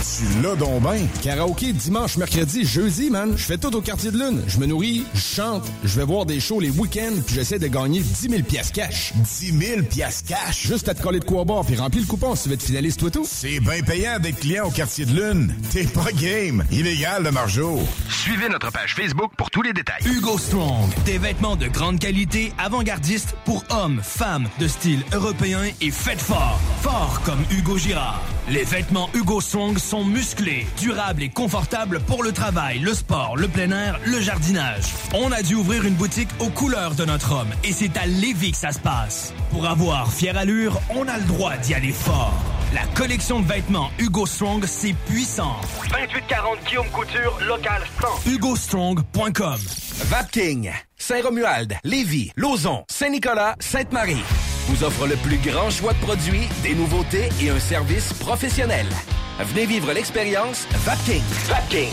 Tu l'as donc ben. Karaoké dimanche, mercredi, jeudi, man. Je fais tout au quartier de lune. Je me nourris, je chante, je vais voir des shows les week-ends, puis j'essaie de gagner 10 000 piastres cash. 10 000 piastres cash? Juste à te coller de quoi boire, puis remplis le coupon si tu veux être finaliste, toi tout. C'est bien payant d'être client au quartier de lune. T'es pas game. Illégal, le margeau. Suivez notre page Facebook pour tous les détails. Hugo Strong, des vêtements de grande qualité, avant-gardistes pour hommes, femmes, de style européen et faites fort. Fort comme Hugo Girard. Les vêtements Hugo Strong sont musclés, durables et confortables pour le travail, le sport, le plein air, le jardinage. On a dû ouvrir une boutique aux couleurs de notre homme et c'est à Lévis que ça se passe. Pour avoir fière allure, on a le droit d'y aller fort. La collection de vêtements Hugo Strong, c'est puissant. 2840 Guillaume Couture, local 100. HugoStrong.com Vapking, Saint-Romuald, Lévis, Lauson, Saint-Nicolas, Sainte-Marie vous offre le plus grand choix de produits, des nouveautés et un service professionnel. Venez vivre l'expérience Vapking. Vapking.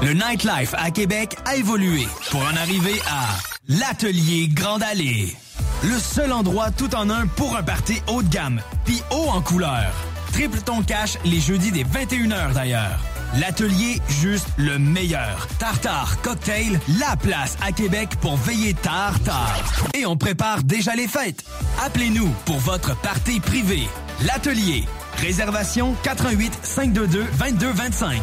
Le nightlife à Québec a évolué pour en arriver à l'Atelier Grande Allée. Le seul endroit tout en un pour un party haut de gamme, puis haut en couleur. Triple ton cash les jeudis des 21h d'ailleurs. L'atelier juste le meilleur. Tartare Cocktail, la place à Québec pour veiller tard. Et on prépare déjà les fêtes. Appelez-nous pour votre party privée. L'atelier. Réservation 88 522 2225.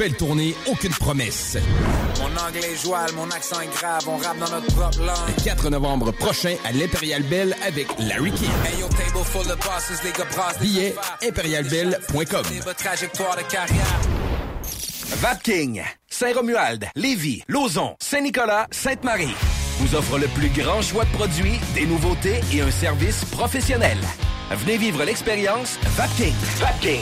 tournée Aucune promesse. Mon anglais est joual, mon accent est grave, on rappe dans notre propre langue. Le 4 novembre prochain à l'Imperial Bell avec Larry King. Hey, yo, table full of bosses, les gars brassent des Billet affaires. imperialbell.com. Libre trajectoire de carrière. Vapking, Saint-Romuald, Lévis, Lauson, Saint-Nicolas, Sainte-Marie vous offre le plus grand choix de produits, des nouveautés et un service professionnel. Venez vivre l'expérience Vapking. Vapking.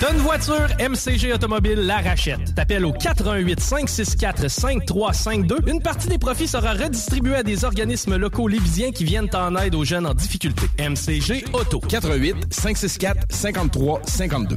T'as une voiture, MCG Automobile la rachète. T'appelles au 418 564 5352. Une partie des profits sera redistribuée à des organismes locaux lévisiens qui viennent en aide aux jeunes en difficulté. MCG Auto. 418 564 53 52.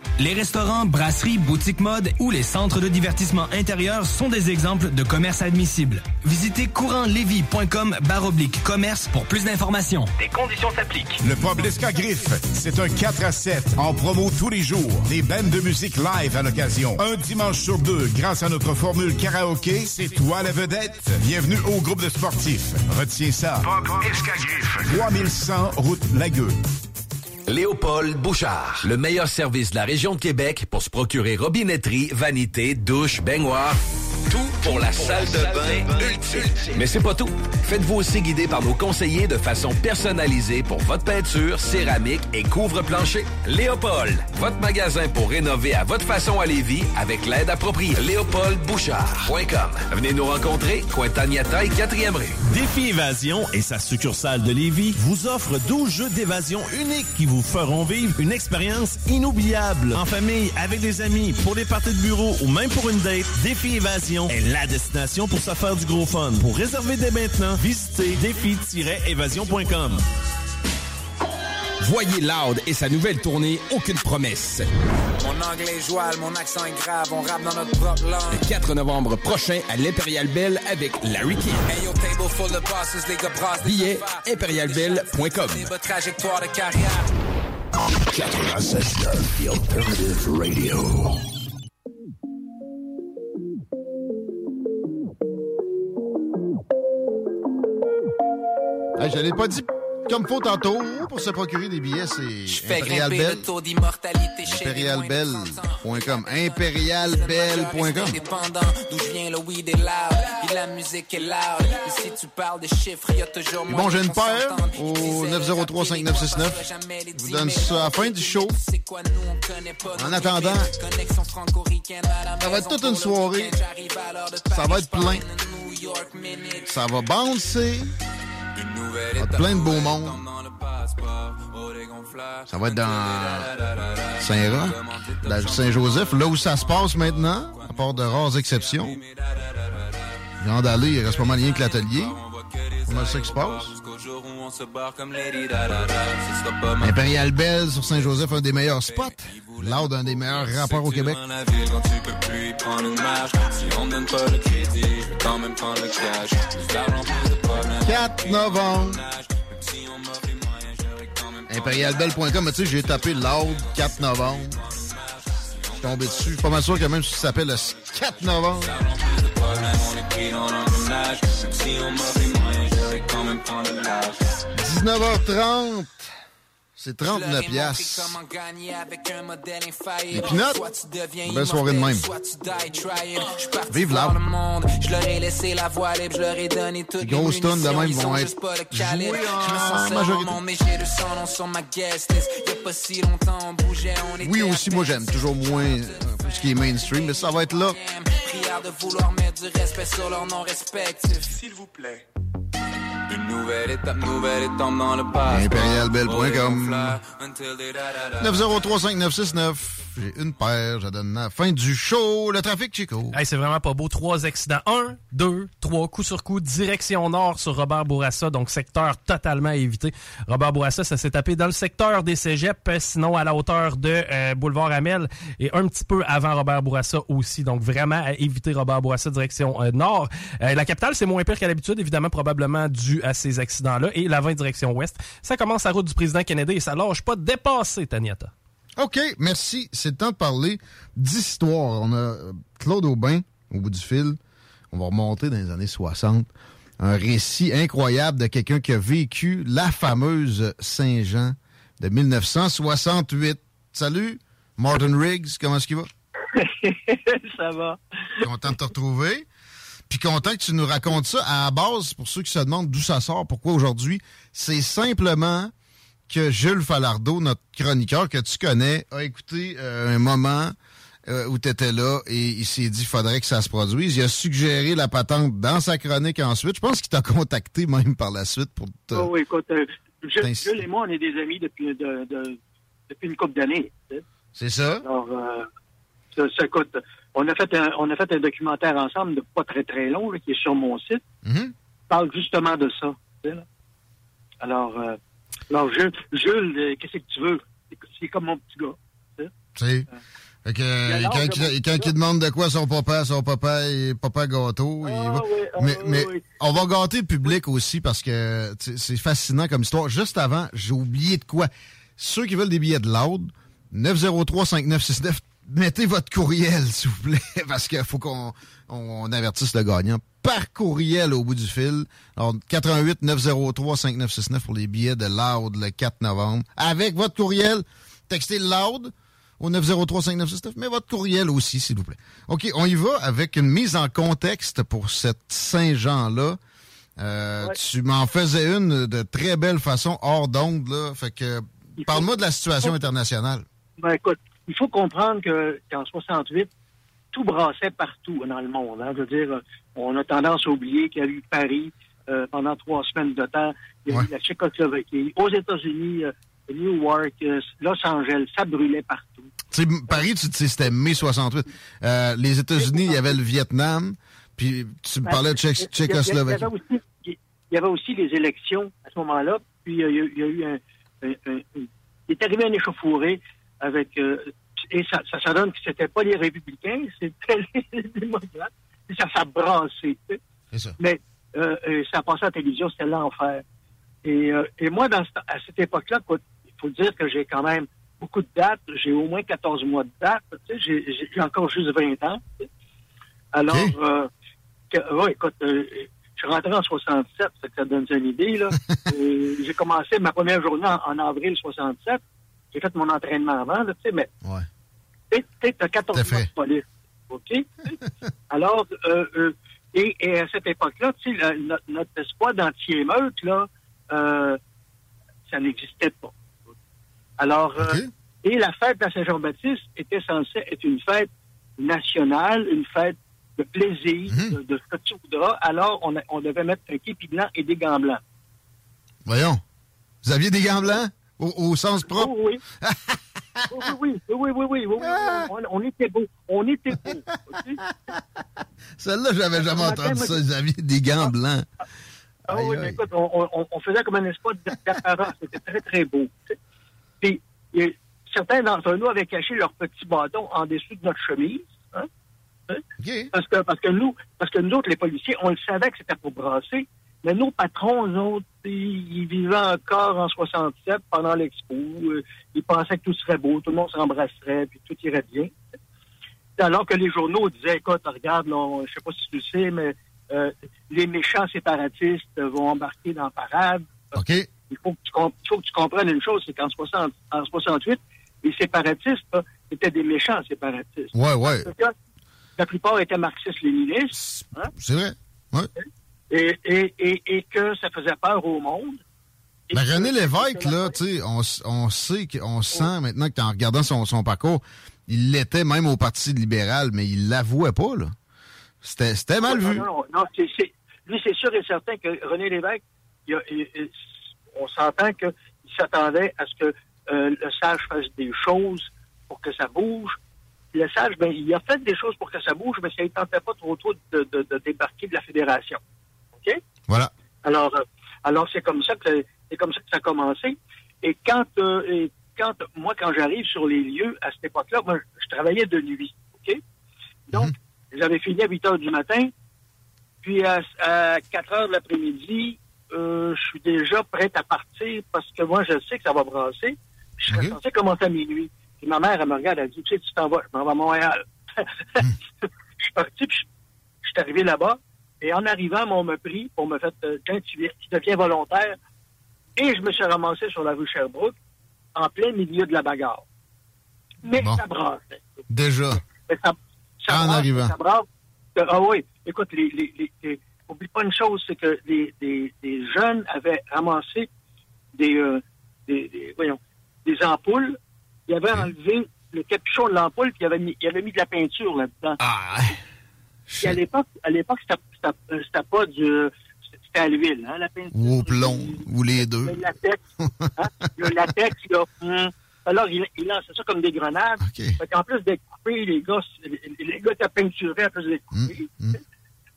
Les restaurants, brasseries, boutiques mode ou les centres de divertissement intérieur sont des exemples de commerce admissible. Visitez courantlevy.com baroblique commerce pour plus d'informations. Des conditions s'appliquent. Le pub L'Escagriffe, c'est un 4 à 7 en promo tous les jours. Des bandes de musique live à l'occasion. Un dimanche sur deux, grâce à notre formule karaoké, c'est toi la vedette. Bienvenue au groupe de sportifs. Retiens ça. Pub Escagriffe. 3100 route Lagueux. Léopold Bouchard, le meilleur service de la région de Québec pour se procurer robinetterie, vanité, douche, baignoire. Tout pour la salle de bain ultime. Mais c'est pas tout. Faites-vous aussi guider par nos conseillers de façon personnalisée pour votre peinture, céramique et couvre-plancher. Léopold, votre magasin pour rénover à votre façon à Lévis avec l'aide appropriée. LéopoldBouchard.com. Venez nous rencontrer, Cointagnata et 4e rue. Défi Évasion et sa succursale de Lévis vous offre 12 jeux d'évasion uniques qui vous feront vivre une expérience inoubliable. En famille, avec des amis, pour les parties de bureau ou même pour une date, Défi Évasion est la destination pour se faire du gros fun. Pour réserver dès maintenant, visitez défi-évasion.com. Voyez Loud et sa nouvelle tournée Aucune promesse. Mon anglais est joual, mon accent est grave, on rappe dans notre propre langue. Le 4 novembre prochain à l'Imperial Bell avec Larry King. Hey, yo, table full of bosses, les gars Billet impérialbell.com. Trajectoire de carrière. 96 The Alternative Radio. Hey, je l'ai pas dit comme faut tantôt. Pour se procurer des billets, c'est Fais Imperial grimper Bell. le taux d'immortalité chez les moins de 30 ans. Imperialbell.com. Imperialbell.com. Indépendant, d'où je viens, le weed est loud, et la musique est loud. Et si tu parles de chiffres, y a toujours Et moins bon, j'ai une paire au Ils disaient, 903-5969. Je vous donne ça à la fin du show. En attendant, ça va être toute une soirée. Ça va être plein. Ça va bouncer. Va être plein de beau monde. Ça va être dans Saint-Roch, la rue Saint-Joseph, là où ça se passe maintenant, à part de rares exceptions. Viande d'aller, il reste pas mal rien que l'atelier. Comment ça qui se passe? Impérial Bell sur Saint-Joseph, un des meilleurs spots. Loud, un des meilleurs rappeurs au Québec. 4 novembre. Impérialbell.com, mais tu sais, j'ai tapé Loud 4 novembre. Je suis tombé dessus. Je suis pas mal sûr que même si ça s'appelle le 4 novembre. 19h30. C'est 39 piastres. Les pinottes? Belle soirée de même. Vive là. Je leur ai laissé la voie libre, je leur ai donné toutes Les grosses tonnes de même vont ont être juste pas le calibre. jouées Je me en sens seul majorité. au monde, mais j'ai 200 noms sur ma guest list. Y a pas si longtemps, on bougeait, on était Oui, aussi, moi, j'aime toujours moins euh, ce qui est mainstream, mais ça va être là. Prière de vouloir mettre du respect sur leur nom respectif. S'il vous plaît. Une nouvelle étape, nouvelle étape dans le passé. Impérialbell.com. 903-5969. J'ai une paire, je donne la fin du show. Le trafic, Chico. Hey, c'est vraiment pas beau. Trois accidents. Un, deux, trois, coup sur coup, direction nord sur Robert Bourassa, donc secteur totalement à éviter. Robert Bourassa, ça s'est tapé dans le secteur des cégeps, sinon à la hauteur de euh, Boulevard Amel et un petit peu avant Robert Bourassa aussi. Donc vraiment à éviter Robert Bourassa direction euh, nord. Euh, la capitale, c'est moins pire qu'à l'habitude, évidemment, probablement dû à ces accidents-là. Et la 20 direction ouest, ça commence à route du président Kennedy et ça lâche pas dépasser, Taniata. OK, merci. C'est le temps de parler d'histoire. On a euh, Claude Aubin au bout du fil. On va remonter dans les années 60. Un récit incroyable de quelqu'un qui a vécu la fameuse Saint-Jean de 1968. Salut, Martin Riggs, comment est-ce qu'il va? *laughs* ça va. Content de te retrouver. Puis content que tu nous racontes ça. À la base, pour ceux qui se demandent d'où ça sort, pourquoi aujourd'hui, c'est simplement que Jules Falardeau, notre chroniqueur que tu connais, a écouté euh, un moment euh, où tu étais là et il s'est dit qu'il faudrait que ça se produise. Il a suggéré la patente dans sa chronique ensuite. Je pense qu'il t'a contacté même par la suite pour te... Oh, oui, écoute, euh, Jules, et moi, on est des amis depuis, de- de- depuis une couple d'années. tu sais. C'est ça? Alors, ça, ça coûte. On a fait un, on a fait un documentaire ensemble de pas très très long là, qui est sur mon site. Mhm. qui parle justement de ça. tu sais, là. Alors, alors Jules, Jules, euh, qu'est-ce que tu veux? C'est- comme mon petit gars. tu sais? Sais. Fait que, euh, quand, il- quand il demande de quoi son papa, son papa est papa gâteau. il va- oui, ah, mais oui, mais oui. on va gâter le public aussi parce que c'est fascinant comme histoire. Juste avant, j'ai oublié de quoi. Ceux qui veulent des billets de Loud, 903-5969, mettez votre courriel, *laughs* s'il vous plaît, parce qu'il faut qu'on on avertisse le gagnant par courriel au bout du fil. Alors, 88 903 5969 pour les billets de Loud le 4 novembre. Avec votre courriel, textez Loud au 903-5969, mais votre courriel aussi, s'il vous plaît. OK, on y va avec une mise en contexte pour cette Saint-Jean-là. Euh, Tu m'en faisais une de très belle façon, hors d'onde, là. Fait que, parle-moi de la situation internationale. Ben écoute, il faut comprendre que qu'en 68, tout brassait partout dans le monde. hein. Je veux dire, euh, on a tendance à oublier qu'il y a eu Paris euh, pendant trois semaines de temps. Il y a eu la Tchécoslovaquie. Aux États-Unis, euh, Newark, euh, Los Angeles, ça brûlait partout. Tu sais, Paris, tu sais, c'était mai 68. Euh, les États-Unis, il y avait le Vietnam, puis tu me Ben, parlais de Tchécoslovaquie. Il y avait aussi les élections à ce moment-là. Puis il y a, il y a eu un, un- un- un- Il est arrivé un échauffouré avec. euh, et ça, ça, ça donne que c'était pas les républicains, c'était *laughs* les démocrates. Et ça, ça brassé. tu sais. Mais euh, ça passait à la télévision, c'était l'enfer. Et, euh, et moi, dans à cette époque-là, il faut dire que j'ai quand même beaucoup de dates. J'ai au moins 14 mois de dates. J'ai- encore juste 20 ans. Alors, euh, que- ouais, écoute, euh, je suis rentré en 67, ça, que ça donne une idée. là. *laughs* J'ai commencé ma première journée en, en avril 67. J'ai fait mon entraînement avant, là, tu sais, tu t'as 14 mois de police. OK? *laughs* Alors, euh, euh, et, et à cette époque-là, tu sais, notre, espoir d'anti-émeute, là, euh, ça n'existait pas. Alors, euh, et la fête de la Saint-Jean-Baptiste était censée être une fête nationale, une fête de plaisir, de, de ce que tu voudras. Alors, on, a- on devait mettre un képi blanc et des gants blancs. Voyons. Vous aviez des gants blancs? Au, au sens propre? oui. oui, *laughs* oui, oui, oui, oui, oui, oui, oui, On, on était beau. On était beau. Celle-là, j'avais jamais entendu ça. Vous aviez des gants blancs. Ah oui, mais écoute, on, faisait comme un espoir d'apparence. C'était très, très beau. Puis, certains d'entre nous avaient caché leur petit bâton en dessous de notre chemise. Hein? Parce, que, parce, que nous, parce que nous autres, les policiers, on le savait que c'était pour brasser. Mais nos patrons, eux autres, ils, vivaient encore en 67 pendant l'expo. Euh, Ils pensaient que tout serait beau, tout le monde s'embrasserait, puis tout irait bien. Alors que les journaux disaient, écoute, regarde, je sais pas si tu le sais, mais euh, les méchants séparatistes vont embarquer dans la parade. OK. Il faut que tu, com- il faut que tu comprennes une chose, c'est qu'en 60 en 68, les séparatistes, là, c'était des méchants séparatistes. Ouais, ouais. Que la plupart étaient marxistes-léninistes. hein, C'est vrai. Ouais. Et, et, et, et que ça faisait peur au monde. Mais que- René Lévesque, là, tu sais, on, on sait, qu'on sent maintenant qu'en regardant son, son parcours, il l'était même au Parti libéral, mais il l'avouait pas, là. C'était c'était mal Non, vu. Non, non, non, lui, c'est sûr et certain que René Lévesque, il a- il- il- on s'entend qu'il s'attendait à ce que euh, le sage fasse des choses pour que ça bouge. Le sage, ben, il a fait des choses pour que ça bouge, mais ça ne tentait pas trop trop de, de- de débarquer de la fédération. OK? Voilà. Alors, euh, alors c'est comme ça que c'est comme ça que ça a commencé. Et quand, euh, et quand moi, quand j'arrive sur les lieux à cette époque-là, moi, je travaillais de nuit. Ok? Donc, j'avais fini à 8 heures du matin. Puis à, à 4 heures de l'après-midi, euh, je suis déjà prête à partir parce que moi, je sais que ça va brasser. Je serais censé commencer à minuit. Puis ma mère, elle me regarde, elle dit, tu sais, tu t'en vas, je m'en vais à Montréal. *laughs* je suis parti, puis je, je suis arrivé là-bas. Et en arrivant, on m'a pris pour me faire, euh, tiens, tu, tu deviens volontaire. Et je me suis ramassé sur la rue Sherbrooke, en plein milieu de la bagarre. Mais ça brassait. Déjà. Mais ça, ça En brasse, arrivant. Ça brasse. Euh, Ah oui, écoute, les, les, les- les- oublie pas une chose, c'est que les, les- les jeunes avaient ramassé des, euh, des, des- voyons, des ampoules. Ils avaient enlevé le capuchon de l'ampoule, puis ils avaient mis, ils avaient mis de la peinture là-dedans. Ah, Puis à l'époque, à l'époque, c'était euh, pas du, c'était à l'huile, hein, la peinture. Ou au plomb, ou les deux. Le latex, hein, le latex, là. hum. Alors, il, il lançait ça comme des grenades. Fait qu'en plus d'être coupé, les gars, les, gars étaient peinturés en plus d'être coupés.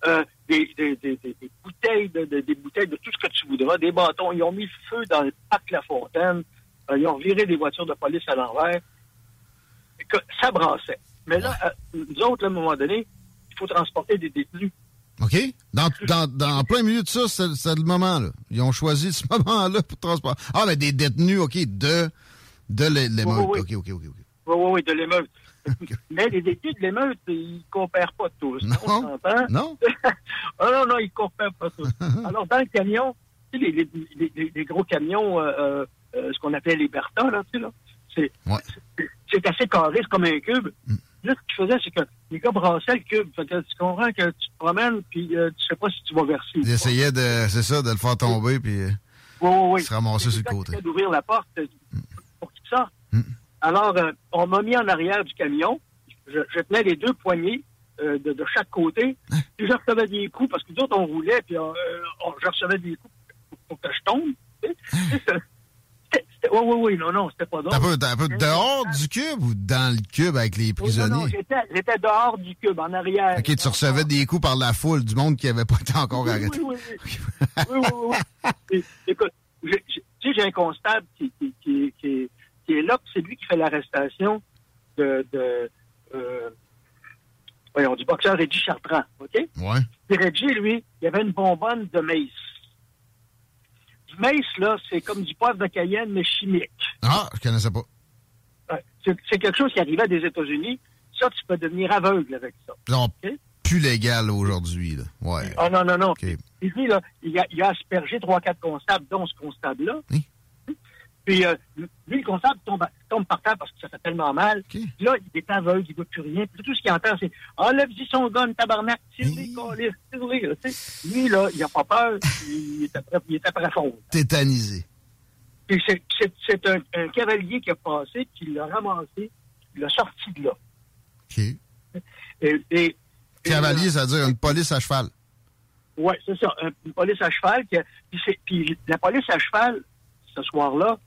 Euh, des, des, des, des- bouteilles, de, de- des bouteilles de tout ce que tu voudras, des bâtons. Ils ont mis le feu dans le parc La Fontaine. Euh, ils ont viré des voitures de police à l'envers. ça brassait. Mais là, euh, nous autres, à un moment donné, il faut transporter des détenus. OK? Dans, dans, dans en plein milieu de ça, c'est le moment, là. Ils ont choisi ce *laughs* moment-là pour transporter. Ah, mais des détenus, OK, de, de l'é- l'émeute. Oui, oui, OK, OK, OK. Oui, oui, oui, de l'émeute. *laughs* Mais les détenus de l'émeute, ils ne coopèrent pas tous. Non. On? Non. *laughs* ah non, non, ils ne coopèrent pas tous. Alors, dans le camion, tu sais, les, les, les, les gros camions, euh, euh, ce qu'on appelait les Bertha, là, tu sais, là, c'est assez carré, c'est comme un cube. Mm. Là, ce qu'ils faisaient, c'est que les gars brassaient le cube. Fait que tu comprends que tu te promènes, puis euh, tu sais pas si tu vas verser. Ils essayaient de, c'est ça, de le faire tomber, puis euh, Oui, oui, oui. se ramasser sur le côté. d'ouvrir la porte euh, Mm. pour qu'il sorte. Alors, euh, on m'a mis en arrière du camion. Je, je tenais les deux poignées euh, de, de chaque côté. Hein? Puis je recevais des coups parce que nous autres, on roulait, puis on- je recevais des coups pour, pour que je tombe. c'était- Oui, oui, oui, non, non, c'était pas drôle. T'as un peu, peu dehors du cube ou dans le cube avec les Oui, non, non, prisonniers? j'étais dehors du cube, en arrière. OK, tu recevais des coups par la foule du monde qui avait pas été encore Oui, arrêté. oui, oui. oui, oui, oui, oui. Écoute, tu sais, j'ai un constable qui, qui, qui, qui, qui est là, puis c'est lui qui fait l'arrestation de, de euh, voyons, du boxeur Reggie Chartrand, OK? Ouais. Puis Reggie, lui, il avait une bonbonne de maïs. Du maïs, là, c'est comme du poivre de Cayenne, mais chimique. Ah, je connaissais pas. C'est quelque chose qui arrivait des États-Unis. Ça, tu peux devenir aveugle avec ça. Non, plus légal aujourd'hui, là. Ouais. Ah non, non, non. Et lui, là, il a, il a aspergé trois, quatre constables, dont ce constable-là. Puis euh, lui, le constable tombe, tombe par terre parce que ça fait tellement mal. Puis là, il est aveugle, il ne voit plus rien. Puis tout ce qu'il entend, c'est Enlève-y son gun, tabarnak, là, tu sais. Lui, là, il n'a pas peur, il est après, il est après fond. Tétanisé. Puis c'est- un, un cavalier qui a passé, qui l'a ramassé, il l'a sorti de là. OK. Et, et- Cavalier, ça veut dire une police à cheval. Oui, c'est ça. un- Une police à cheval. Qui a- puis, c'est- puis la police à cheval, ce soir-là,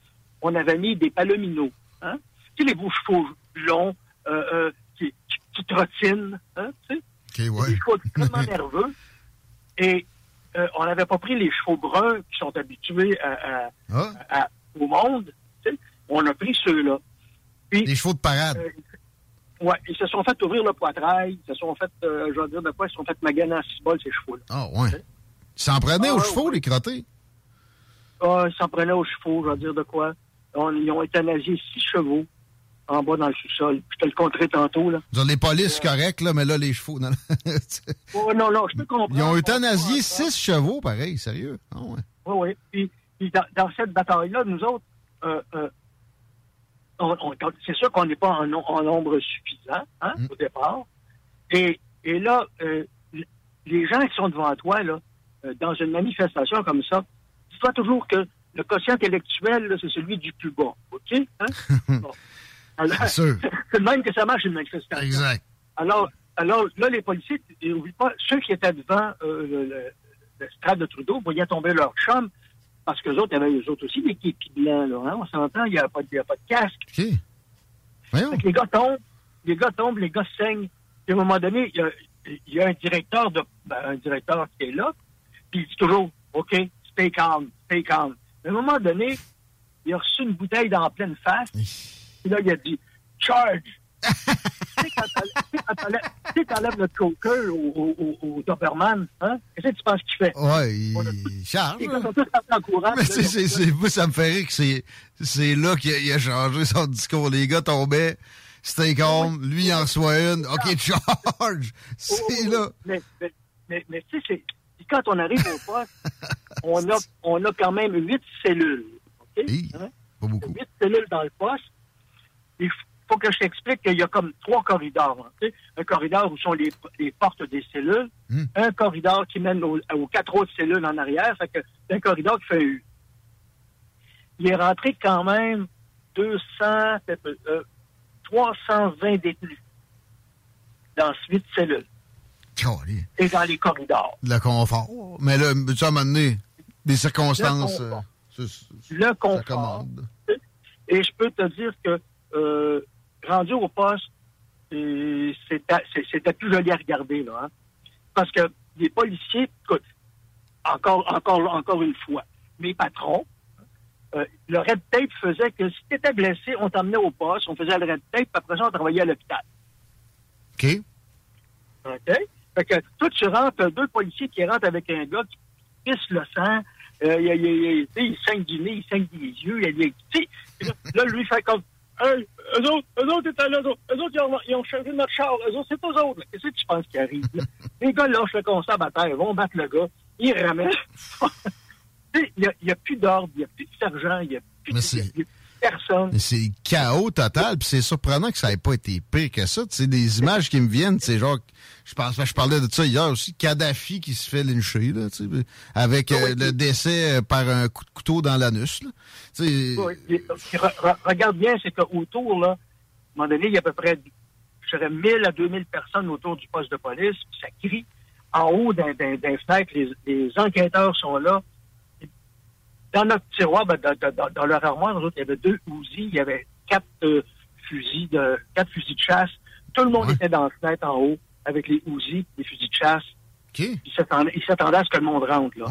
on avait mis des palominos. Hein? Tu sais, les beaux chevaux longs euh, euh, qui, qui, qui trottinent. Hein? Tu sais? OK, ouais. Des chevaux extrêmement nerveux. Et euh, on n'avait pas pris les chevaux bruns qui sont habitués à- à- Ah. à- au monde. tu sais. On a pris ceux-là. Des chevaux de parade. Ouais, ils se sont fait ouvrir le poitrail. Ils se sont fait, euh, je vais dire de quoi, ils se sont fait maganer en six bols, ces chevaux-là. Ah, ouais. Ils s'en prenaient Ah, aux ouais, chevaux, les crottés? Ah, ils s'en prenaient aux chevaux, je vais dire de quoi. On- ils ont euthanasié six chevaux en bas dans le sous-sol. Je te le compterai tantôt, là. Les polices, correct, là, mais là, les chevaux. Non, *laughs* Oh, non, non, je peux comprendre. Ils ont euthanasié six chevaux, pareil, sérieux. Ah, ouais. Oui, oui. Puis, puis dans, dans cette bataille-là, nous autres, euh, euh, on- on- c'est sûr qu'on n'est pas en nombre suffisant hein, Mm. au départ. Et, et là, euh, les gens qui sont devant toi, là, euh, dans une manifestation comme ça, dis-toi toujours que le quotient intellectuel, c'est celui du plus bas. OK? Hein? *laughs* Bon. Alors, C'est *laughs* même que ça marche une manifestation. Exact. Alors, alors là, les policiers, n'oublie pas, ceux qui étaient devant euh, le, le, le stade de Trudeau voyaient tomber leur chum parce que autres, il y avait eux autres aussi des képis blancs, là. Hein? On s'entend, il n'y a, a pas de casque. OK. Fait que les gars tombent, les gars tombent, les gars saignent. Puis à un moment donné, il y a, il y a un directeur de ben, un directeur qui est là, puis il dit toujours OK, stay calm, stay calm. À un moment donné, il a reçu une bouteille dans la pleine face. Puis là, il a dit Charge! tu sais, t'enlèves- le choker au, au, au, Doberman, hein? Qu'est-ce que tu penses qu'il fait? Ouais, il charge. En courant. Mais c'est, c'est, c'est, moi, ça me fait rire que c'est, c'est là qu'il a, il a changé son discours. Les gars tombaient, c'était calme, lui il en reçoit une, ok, *laughs* charge! C'est là. Mais, mais, mais, mais tu sais, c'est- puis quand on arrive au poste, *laughs* on a, on a quand même huit cellules. OK? Hein? Pas beaucoup. Huit cellules dans le poste. Il faut que je t'explique qu'il y a comme trois corridors. hein. Un corridor où sont les, les portes des cellules. Hmm. Un corridor qui mène aux, aux quatre autres cellules en arrière. Fait que c'est un corridor qui fait U. Il est rentré quand même 200, euh, 320 détenus dans huit cellules Et dans les corridors. Le confort. Mais là, tu as donné des circonstances. Le euh, confort. Le. Et je peux te dire que euh, rendu au poste, c'était plus joli à regarder, là. hein. Parce que les policiers, écoute, encore, encore, encore une fois, mes patrons, euh, le red tape faisait que si tu étais blessé, on t'emmenait au poste, on faisait le red tape, puis après ça, on travaillait à l'hôpital. OK. OK? Fait que toi, tu rentres, deux policiers qui rentrent avec un gars qui pisse le sang, euh, il, il, il, il, il saigne du nez, il saigne des yeux, il, il, là, lui, fait comme, hey, eux autres, eux autres, étaient là, eux autres, eux autres, ils ont, ils ont changé notre char, eux autres, c'est eux autres. Qu'est-ce que tu penses qui arrive, là? *laughs* Les gars lâchent le constat à terre, vont battre le gars, ils ramènent. *laughs* Il n'y a, plus d'ordre, il n'y a plus de sergent, il n'y a plus de c'est- il y a plus personne. C'est chaos total, puis c'est surprenant que ça ait pas été pire que ça. Sais, des images qui me viennent, c'est genre, je pense, je parlais de ça hier aussi, Kadhafi qui se fait lyncher, là, tu sais, avec euh, le décès euh, par un coup de couteau dans l'anus, là. Tu sais, Oui, re- regarde bien, c'est qu'autour, là, à un moment donné, il y a à peu près, je dirais, 1000 à 2000 personnes autour du poste de police, ça crie. En haut d'un fenêtre, les, les enquêteurs sont là. Dans notre tiroir, ben, dans, dans- dans leur armoire, nous autres, il y avait deux Uzi, il y avait quatre euh, fusils de quatre fusils de chasse. Tout le monde était dans la fenêtre en haut avec les Uzi, les fusils de chasse. Ils s'attendaient ils s'attendaient à ce que le monde rentre. Là.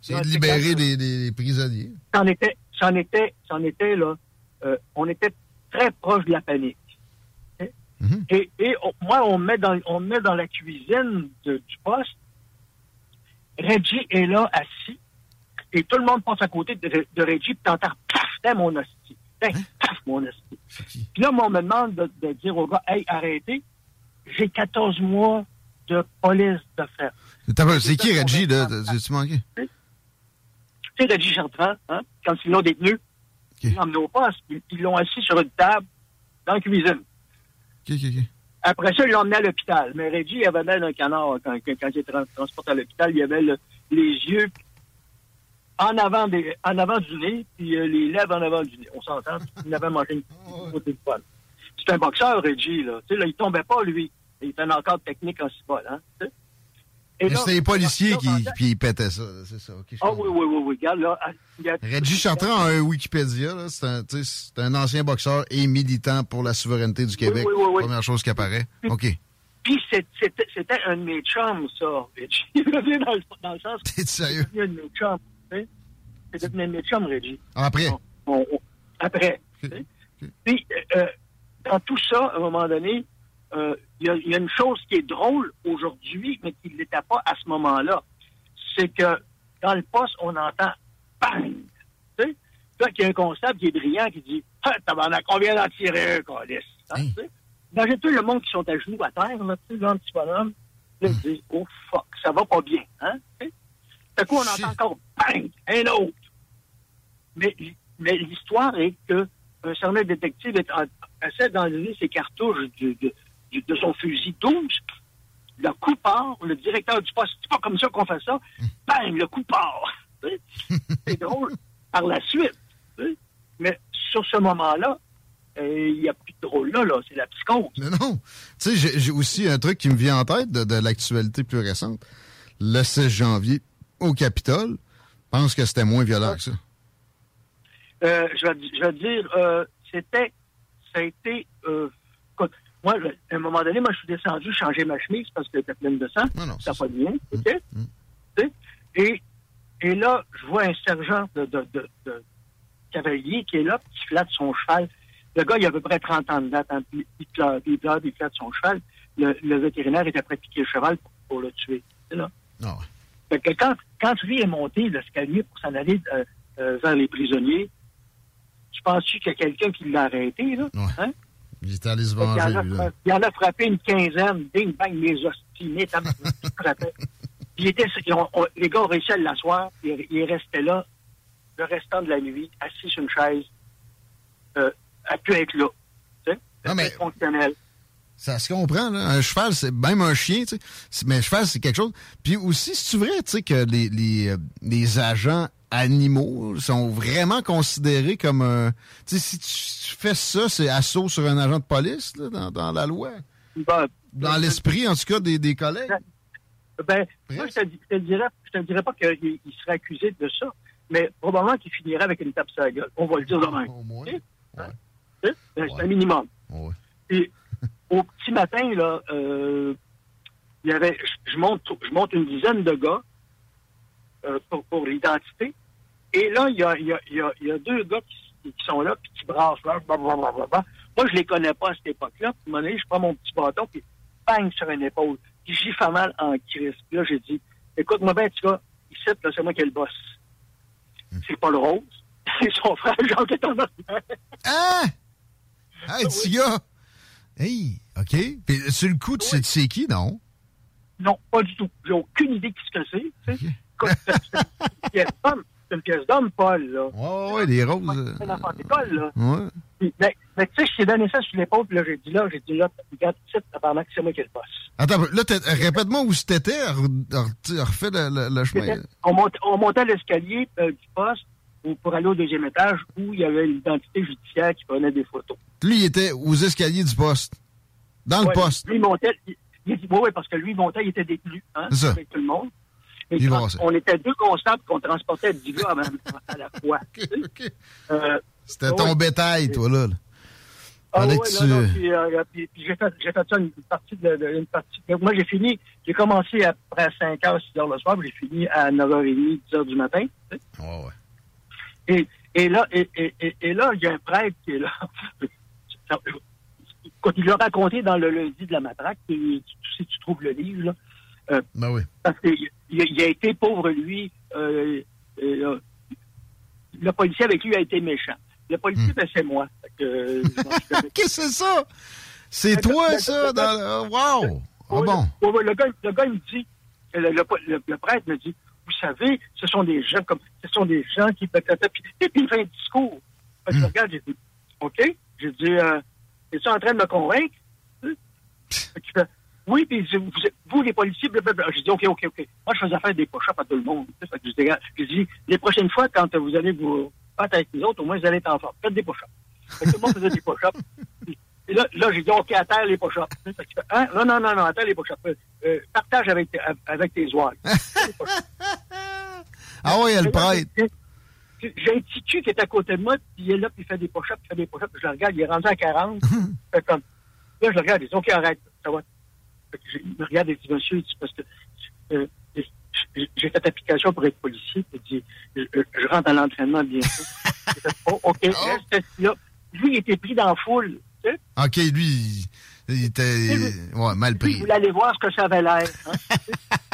c'est de libérer les prisonniers. C'en était, c'en était, c'en était là. euh, on était très proche de la panique. Ok? Et, et on- moi, on me met dans, on me met dans la cuisine de- du poste. Reggie est là, assis, et tout le monde passe à côté de, de Reggie, puis t'entends paf, t'es mon hostie. Hey, paf, mon hostie. Puis là, moi, on me demande de, de dire au gars, hey, arrêtez, j'ai 14 mois de police de C'est qui, Reggie, là? Tu manqué? Sais, Reggie Chartrand, hein, quand ils l'ont détenu, ils l'ont emmené au poste, ils l'ont assis sur une table dans la cuisine. Après ça, ils l'ont emmené à l'hôpital. Mais Reggie, il avait l'air d'un canard quand, il était tra- transporté à l'hôpital. Il avait le- les yeux en avant, des, en avant du nez, puis euh, les lèvres en avant du nez. On s'entend? Il avait mangé une *laughs* côté de poil. C'est un boxeur, Reggie, là. Tu sais, là, il tombait pas, lui. Il était un encore technique en cibole, hein. tu sais. Et Mais là- c'était les policiers qui ils pétaient ça, c'est ça. OK, je Ah oui, oui, oui, oui. Regarde, là, il y a- Reggie Chartrand a un Wikipédia. là. C'est un, c'est un ancien boxeur et militant pour la souveraineté du Québec. oui, oui, oui. Première chose qui apparaît. OK. Puis c'était c'était un de mes chums, ça, Reggie. *laughs* Dans le, dans le sens. T'es sérieux? Devenu un de mes chums. tu sais. C'est devenu un de mes chums, Reggie. Après? On- on- après. Puis, euh, dans tout ça, à un moment donné, euh, il y, a- il y a une chose qui est drôle aujourd'hui, mais qui ne l'était pas à ce moment-là. C'est que dans le poste, on entend bang! Tu sais? Là, qu'il y a un constable qui est brillant qui dit Ah, tabarnak, on vient d'en tirer un, calice. Hein, sais? Imagine tout le monde qui sont à genoux à terre, là, tu sais, un petit bonhomme. Là, ils disent Oh fuck, ça va pas bien. Hein? D'un coup, on entend encore bang! Un autre. Mais, mais l'histoire est que un certain détective est en- essaie d'enlever ses cartouches de, du- de son fusil 12. Le coup part, le directeur du poste, c'est pas comme ça qu'on fait ça. Bang, le coup part. Sais? *laughs* c'est drôle par la suite. sais. Mais sur ce moment-là, euh, il n'y a plus de drôle là, là. C'est la psychose. Mais non. Tu sais, j'ai- j'ai aussi un truc qui me vient en tête de, de l'actualité plus récente. Le 16 janvier, au Capitole, je pense que c'était moins violent que ça. Euh, je, vais, je vais dire, euh, c'était, ça a été, euh, moi, à un moment donné, moi, je suis descendu changer ma chemise parce qu'elle était pleine de sang. ça pas bien, OK? Tu sais? Et, et là, je vois un sergent de, de, de, de cavalier qui est là, qui flatte son cheval. Le gars, il a à peu près 30 ans de date. hein, il pleure, il pleure, puis il flatte son cheval. Le, le vétérinaire est après piquer le cheval pour, pour le tuer. C'est là. Ah Fait que quand, quand lui est monté l'escalier pour s'en aller euh, euh, vers les prisonniers, tu penses-tu qu'il y a quelqu'un qui l'a arrêté, là? Hein? Il était allé se venger, en a lui, là. fra- il en a frappé une quinzaine, ding, bang, les ostinés, *laughs* tabarnak, il frappait. Puis était, on- les gars ont réussi à l'asseoir, il, il restait là le restant de la nuit, assis sur une chaise, euh, à pu être là. Non, mais- fonctionnel. Ça se comprend, là. Un cheval, c'est même un chien, tu sais. Mais un cheval, c'est quelque chose. Puis aussi, c'est vrai, tu sais, que les, les, euh, les agents animaux sont vraiment considérés comme un. Tu sais, si tu fais ça, c'est assaut sur un agent de police, là, dans, dans la loi. Ben, Dans l'esprit, en tout cas, des, des collègues. Ben, moi, je te, dis- je te dirais, je te dirais pas qu'il il serait accusé de ça, mais probablement qu'il finirait avec une tape sur la gueule. On va le dire demain. Au C'est un minimum. Et au petit matin, là, euh, il y avait, je, je monte, je monte une dizaine de gars euh, pour, pour l'identité. Et là, il y a, y a, y a, y a deux gars qui, qui sont là, puis qui brassent là, blablabla. Moi, je les connais pas à cette époque-là. Puis, à un moment donné, je prends mon petit bâton, puis bang sur une épaule. Puis j'y fais mal en crise. Puis là, j'ai dit, écoute-moi bien, tu vois, ici, là, c'est moi qui ai le boss. C'est pas le rose. *laughs* C'est son frère Jean qui est en. Ah! Hey, petit gars! Hey, OK. Puis sur le coup, tu sais, qui, non? Non, pas du tout. J'ai aucune idée de ce que c'est. tu sais. Écoute, *laughs* C'est une pièce d'homme. Paul, là. Ouais, ouais, des roses. C'est un enfant d'école, là. Ouais. Puis, Mais, mais tu sais, je t'ai donné ça sur l'épaule, puis là, j'ai dit là, j'ai dit là, regarde, apparemment que c'est moi qui ai le boss. Attends, là, répète-moi où c'était. Refais le, le- le chemin. On, monte- on montait l'escalier euh, du poste ou pour aller au deuxième étage où il y avait l'identité judiciaire qui prenait des photos. Lui, il était aux escaliers du poste. Dans le poste. Lui, il montait, il, oui, oui, parce que lui, il montait, il était détenu, hein, avec tout le monde. Et quand on était deux constables qu'on transportait 10 gars à, la fois. *laughs* Euh, C'était ouais. ton bétail, toi, là. Ah ouais, que non, tu- non, puis, euh, puis- puis j'ai fait, ça une partie de, de- une partie. moi, j'ai fini, j'ai commencé après 5h, 6h le soir, j'ai fini à 9h30, 10h du matin. tu sais. Et, et là, et, et, et, et là, il y a un prêtre qui est là. *laughs* Quand il l'a raconté dans le lundi de la matraque, tu, tu, si tu trouves le livre, là, euh, Ben oui. parce qu'il il a, il a été pauvre, lui. euh, euh, le policier avec lui a été méchant. Le policier, ben, c'est moi. Fait que, euh, Qu'est-ce que *laughs* c'est ça? C'est toi, ça? Dans... Wow! Ah bon? le, gars, le gars, il me dit, le, prêtre me dit, vous savez, ce sont des gens comme, ce sont des gens qui et puis il fait un discours. Fait que je regarde, j'ai dit, OK. J'ai dit, euh, es-tu en train de me convaincre? Hein? Oui, puis vous, vous, les policiers, blablabla. J'ai dit, OK, OK, OK. Moi, je faisais faire des push-ups à tout le monde. Je dis, les prochaines fois, quand vous allez vous battre avec les autres, au moins, vous allez être en forme. Faites des que tout le monde faisait des *laughs* push-ups. Et là, là j'ai dit, OK, à terre les fait, hein? Non, non, non, non, à terre les push-ups. Euh, partage avec, tes- avec tes ouailles. *laughs* Ah ouais, elle prête. j'ai- un petit cul qui est à côté de moi, puis il est là, puis il fait des push-ups, il fait des push-ups, je le regarde, il est rendu à 40. *laughs* Fait comme, là, je le regarde, il dit, OK, arrête, ça va. Il me regarde et dit, monsieur, il dit, parce que euh, j'ai- j'ai fait application pour être policier, il dit, je, je rentre à l'entraînement bientôt. *laughs* Fait, oh, OK, reste là. Lui, il était pris dans la foule, tu sais. OK, lui, il- était ouais, mal Lui, il pris. voulait aller voir ce que ça avait l'air. hein.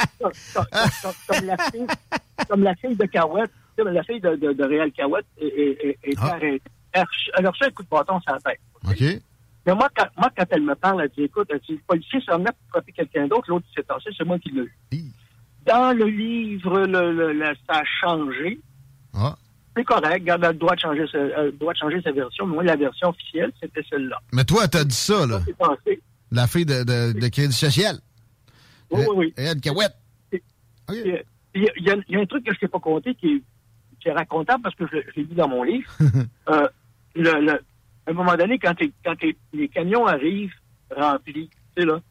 *laughs* comme, comme- comme- la fille, comme la fille de Cahouette, la fille de, de, de Réal Cahouette est, est, est, est arrêtée. Elle a reçu- elle a reçu un coup de bâton sur la tête. OK. Mais moi quand, moi, quand elle me parle, elle dit, écoute, elle dit, le policier s'en venait pour frapper quelqu'un d'autre, l'autre s'est tassé, c'est moi qui l'ai eu. Dans le livre, le, le- le- ça a changé. Ah. C'est correct, changer sa, elle doit changer sa version, mais moi, la version officielle, c'était celle-là. Mais toi, t'as dit ça, là. La fille de, de, de Crédit Social. Oui, oui, oui. Elle, Cahouette. Euh, Il y, a- il y a- un truc que je t'ai pas compté qui est, qui est racontable parce que je, l'ai- je l'ai lu dans mon livre. *laughs* Euh, le, le- à un moment donné, quand, les camions arrivent remplis, tu sais, là, à un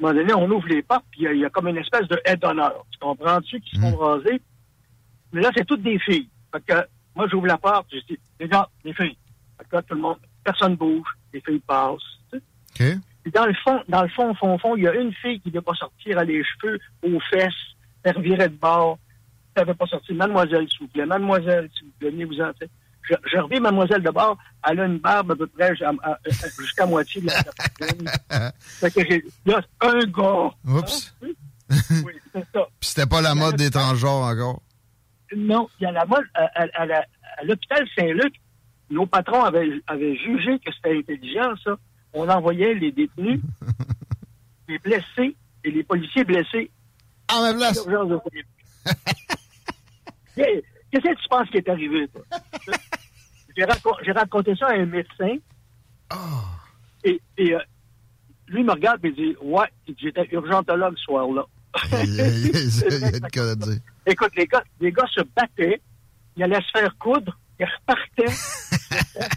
moment donné, on ouvre les portes, puis il y a- il y, a comme une espèce de aide d'honneur. Tu comprends-tu qui se font raser? Mais là, c'est toutes des filles. Fait que, moi, j'ouvre la porte, je dis, les gars, les filles. Fait que là, tout le monde, personne bouge, les filles passent. tu sais. Puis dans le fond, dans le fond, fond, fond, il y a une fille qui ne veut pas sortir, elle a les cheveux aux fesses, elle virait de bord. Elle ne veut pas sortir. Mademoiselle, s'il vous plaît. Mademoiselle, s'il vous plaît, venez-vous-en. tu sais. Je, je reviens Mademoiselle de bord. Elle a une barbe à peu près jusqu'à moitié de la. *laughs* Fait que j'ai, là, un gars. Oups. Hein? *laughs* Oui, c'est ça. Puis c'était pas la mode des transgenres encore? Non, il y a la mode à, à- à la- à l'hôpital Saint-Luc. Nos patrons avaient, avaient jugé que c'était intelligent, ça. On envoyait les détenus, *laughs* les blessés et les policiers blessés même place. Qu'est-ce que tu penses qui est arrivé? *laughs* J'ai racon- j'ai raconté ça à un médecin. Et, et, euh, lui me regarde et dit Ouais, j'étais urgentologue ce soir-là. Écoute, les gars, les gars se battaient, ils allaient se faire coudre, ils repartaient.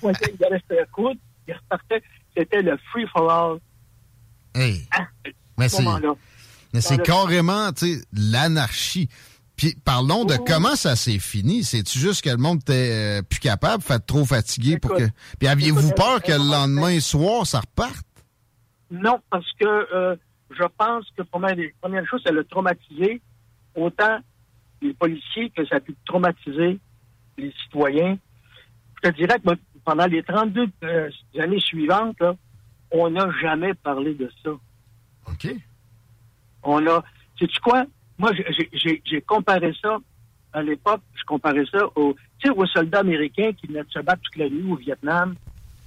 *laughs* ils allaient se faire coudre, ils repartaient. C'était le free for all. Hey. à Mais ce c'est carrément, l'anarchie. Puis parlons de comment ça s'est fini. C'est-tu juste que le monde était euh, plus capable, fait trop fatigué pour que. Puis aviez-vous peur que le lendemain soir, ça reparte? Non, parce que euh, je pense que première, première chose, ça l'a traumatisé. Autant les policiers que ça a pu traumatiser les citoyens. Je te dirais que moi, pendant les 32 euh, années suivantes, là, on n'a jamais parlé de ça. OK. On a. Sais-tu quoi? Moi, j'ai- comparé ça à l'époque, je comparais ça aux, soldats américains qui venaient de se battre toute la nuit au Vietnam.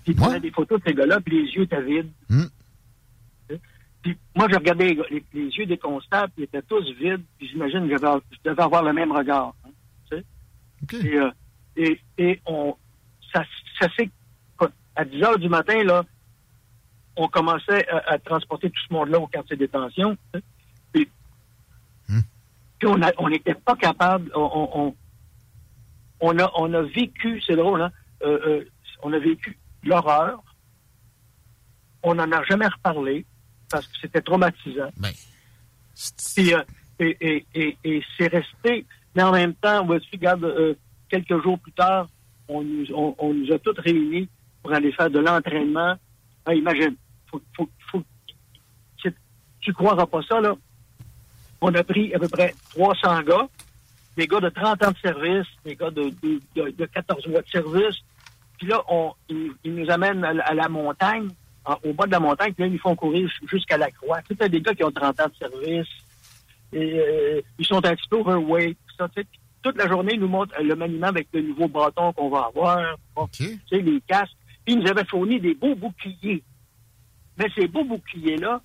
Puis prenaient des photos de ces gars-là, puis les yeux étaient vides. Hmm. Puis moi, je regardais les, gars- les- les yeux des constables, ils étaient tous vides, puis j'imagine que je devais avoir le même regard. hein, tu sais. Et, euh, et, et on, ça, ça s'est, à 10 heures du matin, là, on commençait à, à transporter tout ce monde-là au quartier de détention. tu sais. Puis, on n'était pas capable, on, on, on- on a, on a vécu, c'est drôle, hein, euh, euh, on a vécu l'horreur. On n'en a jamais reparlé parce que c'était traumatisant. Puis, euh, et, et, et, et c'est resté. Mais en même temps, voici, regarde, quelques jours plus tard, on nous, on, on nous a tous réunis pour aller faire de l'entraînement. Ah, imagine, faut, faut, faut, tu- tu croiras pas ça, là. On a pris à peu près 300 gars, des gars de 30 ans de service, des gars de, de, de, de 14 mois de service. Puis là, on, ils, ils nous amènent à, la- à la montagne, en- au bas de la montagne, puis là, ils nous font courir jusqu'à la croix. C'était des gars qui ont 30 ans de service. Et, euh, ils sont un petit peu overweight. tout Ça, tu sais. Toute la journée, ils nous montrent le maniement avec le nouveau bâton qu'on va avoir. Tu sais, les casques. Puis ils nous avaient fourni des beaux boucliers. Mais ces beaux boucliers-là,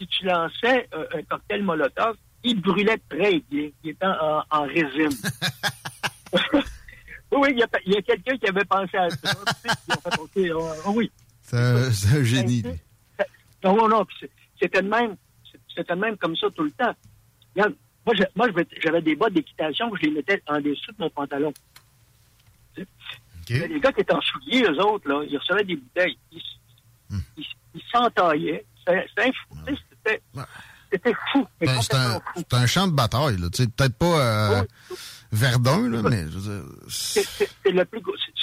si tu lançais euh, un cocktail Molotov, il brûlait très bien. Il était en, en résine. *laughs* oui, il y a, quelqu'un qui avait pensé à ça. puis fait, euh, oui. C'est un, c'est un génie, lui. Non, non, non. c'est- C'était le même. C'était même comme ça tout le temps. Regarde, moi, je- j'avais des bottes d'équitation que je les mettais en dessous de mon pantalon. Tu sais? Il y a des gars qui étaient en souliers, eux autres, là, ils recevaient des bouteilles. Ils, ils, ils s'entaillaient. C'était c'était fou. C'était fou. Ben, c'est un, un champ de bataille, peut-être pas euh, Verdun, là, mais C'est le,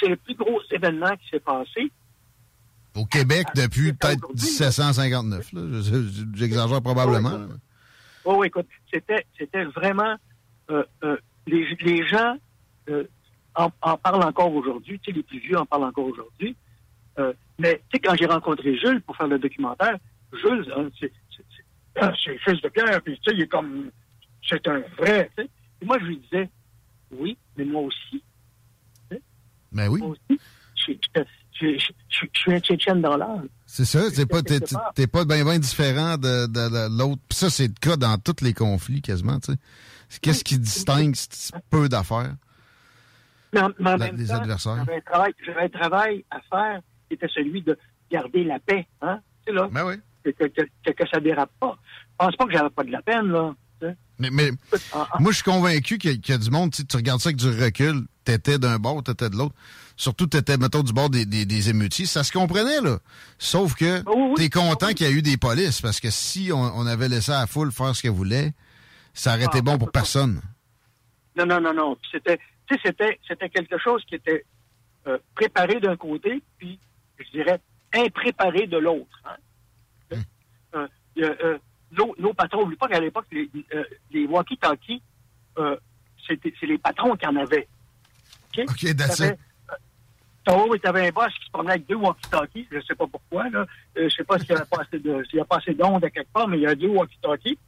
le plus gros événement qui s'est passé. au Québec depuis peut-être 1759. là. Je- je- J'exagère probablement. Oui, oui, écoute, c'était, vraiment. euh, euh, les, les gens en, en parlent encore aujourd'hui. Les plus vieux en parlent encore aujourd'hui. Euh, mais, tu sais, quand j'ai rencontré Jules pour faire le documentaire, Jules, hein, ah, c'est le fils de Pierre, puis, tu sais, il est comme. C'est un vrai, tu sais. Et moi, je lui disais, oui, mais moi aussi. Mais oui. Moi aussi. Je, suis un Tchétchène dans l'âme. C'est ça, t'es pas, t'es, t'es pas bien ben différent de, de- de l'autre. Puis ça, c'est le cas dans tous les conflits quasiment, tu sais. Qu'est-ce qui distingue ce peu d'affaires? Mais en, mais en La- même les temps, adversaires. J'avais un, travail, j'avais un travail à faire qui était celui de garder la paix. Hein? Sais, là, Ben que, que, que, que ça dérape pas. Je pense pas que j'avais pas de la peine, là. Mais, mais Ah, ah. moi, je suis convaincu qu'il y, a- qu'il y a du monde, tu regardes ça avec du recul, t'étais d'un bord, t'étais de l'autre. Surtout, t'étais, mettons, du bord des, des, des émeutiers. Ça se comprenait, là. Sauf que t'es content qu'il y a eu des polices, parce que si on, on avait laissé à la foule faire ce qu'elle voulait, ça aurait été Ah, bon pour personne. Non, non, non, non. C'était, c'était quelque chose qui était euh, préparé d'un côté, puis, je dirais, impréparé de l'autre. hein. Euh, euh, euh, nos, nos patrons, n'oublie pas qu'à l'époque, les, les walkie-talkies, c'est les patrons qui en avaient. OK? OK, that's it. Tu avais un boss qui se promenait avec deux walkie-talkies, je ne sais pas pourquoi, là. Euh, je ne sais pas s'il n'y a pas assez de, s'il y a pas assez d'ondes à quelque part, mais il y a deux walkie-talkies.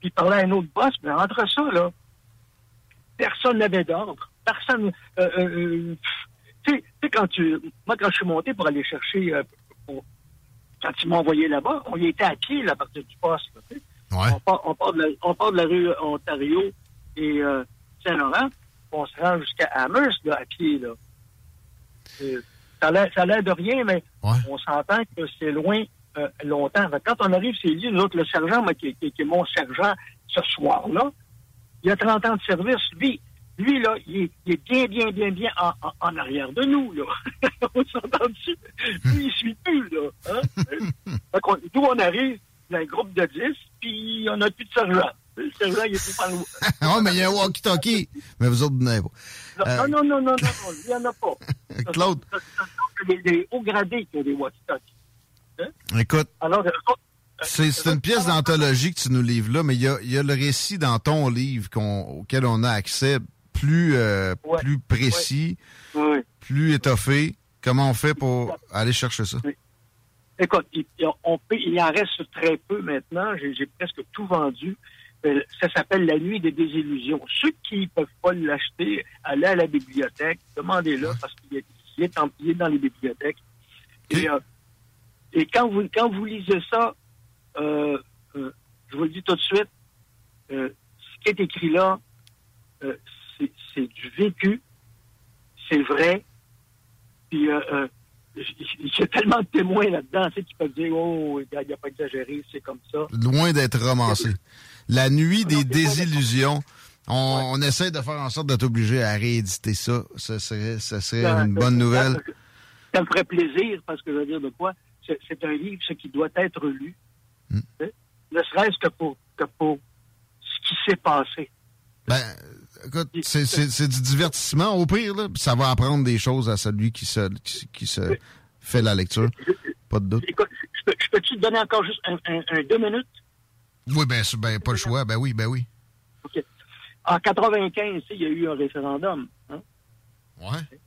Puis il parlait à un autre boss, mais entre ça, là, personne n'avait d'ordre. Personne. Euh, euh, euh, tu sais- tu sais, quand tu. Moi, quand je suis monté pour aller chercher. pour- quand ils m'ont envoyé là-bas, on y était à pied, là, à partir du poste. là, tu sais. On, part, on, part de la, on part de la rue Ontario et euh, Saint-Laurent, on se rend jusqu'à Amherst, là, à pied, là. Euh, ça a l'air- de rien, mais on s'entend que c'est loin euh, longtemps. Quand on arrive, c'est lui, nous autres, le sergent, moi, qui, qui- qui est mon sergent ce soir-là, il a 30 ans de service. Lui, lui là, il est, il est bien, bien, bien, bien en, en- en arrière de nous, là. *laughs* on s'entend dessus. Lui, il suit plus, là. Hein? *laughs* nous, on arrive, il y a un groupe de 10, puis on n'a plus de sergent. Le sergent, il est tout par le... Ah, mais il y a un walkie-talkie. Mais vous autres, vous n'avez pas. Euh, Non, non, non, non, non, non, il n'y en a pas. *laughs* Claude? C'est des, des hauts gradés qui ont des walkie-talkies. Écoute, Alors, euh, c'est une pièce d'anthologie que tu nous livres là, mais il y a, il y a le récit dans ton livre qu'on- auquel on a accès plus, euh, plus précis, plus étoffé. Comment on fait pour aller chercher ça? Écoute, il, on peut, il en reste très peu maintenant. J'ai presque tout vendu. Euh, ça s'appelle La Nuit des désillusions. Ceux qui ne peuvent pas l'acheter, allez à la bibliothèque, demandez-le parce qu'il est, est, dans les bibliothèques. Et, euh, et, quand, vous, quand vous lisez ça, euh, je vous le dis tout de suite, ce qui est écrit là, c'est du vécu, c'est vrai. Puis il y a tellement de témoins là-dedans, qui peuvent dire, oh, il n'y a pas exagéré, c'est comme ça. Loin d'être romancé. La nuit des désillusions. On, essaie de faire en sorte d'être obligé à rééditer ça. Ça serait, ça serait une bonne nouvelle. Ça, me ferait plaisir, parce que je veux dire de quoi, c'est un livre ce qui doit être lu. Hmm. Ne serait-ce que pour, que pour ce qui s'est passé. Ben, écoute, c'est du divertissement au pire, là. Ça va apprendre des choses à celui qui se, qui, se fait la lecture. Pas de doute. Écoute, je peux-tu te donner encore juste un, deux minutes? Oui, ben, ben, pas le choix. Ben oui, ben oui. OK. En 95, il y a eu un référendum. Hein? Ouais.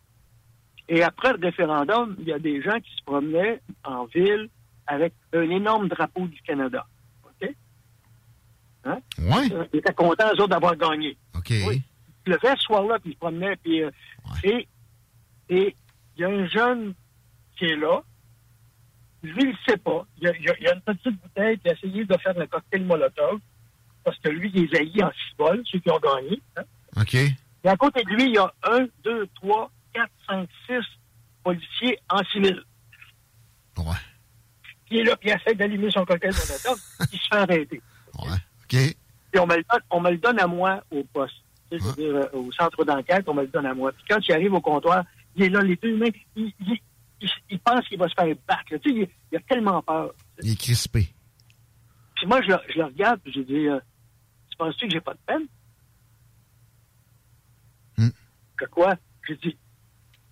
Et après le référendum, il y a des gens qui se promenaient en ville avec un énorme drapeau du Canada. Hein? Oui. Euh, ils étaient contents, eux autres, d'avoir gagné. OK. Oui. Le fait ce soir-là, puis ils se promenaient, puis... Euh, et il y a un jeune qui est là. Lui, il ne sait pas. Il y, a, il y, a, une petite bouteille qui a essayé de faire le cocktail Molotov, parce que lui, il les a six bols, ceux qui ont gagné. Hein? OK. Et à côté de lui, il y a un, deux, trois, quatre, cinq, six policiers en civil. Ouais. Qui est là, qui essaie d'allumer son cocktail Molotov, *laughs* il se fait arrêter. Ouais. Et on me, le donne, on me le donne à moi au poste. C'est-à-dire, euh, au centre d'enquête, on me le donne à moi. Puis quand il arrive au comptoir, il est là, les deux mains, il, il, pense qu'il va se faire battre. Tu sais, il, a tellement peur. Il est crispé. Puis moi, je le, je le regarde, puis je dis, euh, tu penses-tu que j'ai pas de peine? Hmm. Que quoi? J'ai dit,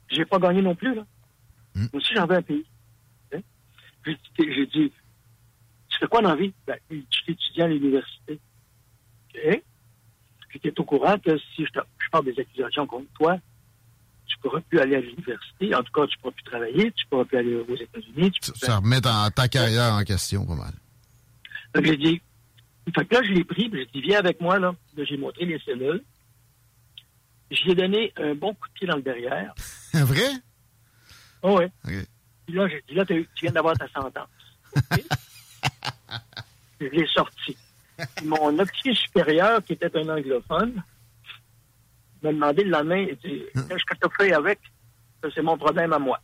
j'ai pas gagné non plus, là. Hmm. Moi aussi, j'en veux un pays. Hein? J'ai dit, tu fais quoi dans la vie? Ben, tu étudies à l'université. OK? Tu es au courant que si je, je parle des accusations contre toi, tu ne pourras plus aller à l'université. En tout cas, tu ne pourras plus travailler, tu ne pourras plus aller aux États-Unis. Ça remet ta carrière en question pas mal. Donc, j'ai dit, fait que là, je l'ai pris, puis j'ai dit, viens avec moi, là. j'ai montré les cellules. Je lui ai donné un bon coup de pied dans le derrière. *laughs* Vrai? Oh, oui. Puis là, j'ai dit, là, tu viens d'avoir ta sentence. *laughs* *laughs* je l'ai sorti. Mon officier supérieur, qui était un anglophone, m'a demandé le lendemain, il dit, qu'est-ce que tu avec? C'est mon problème à moi.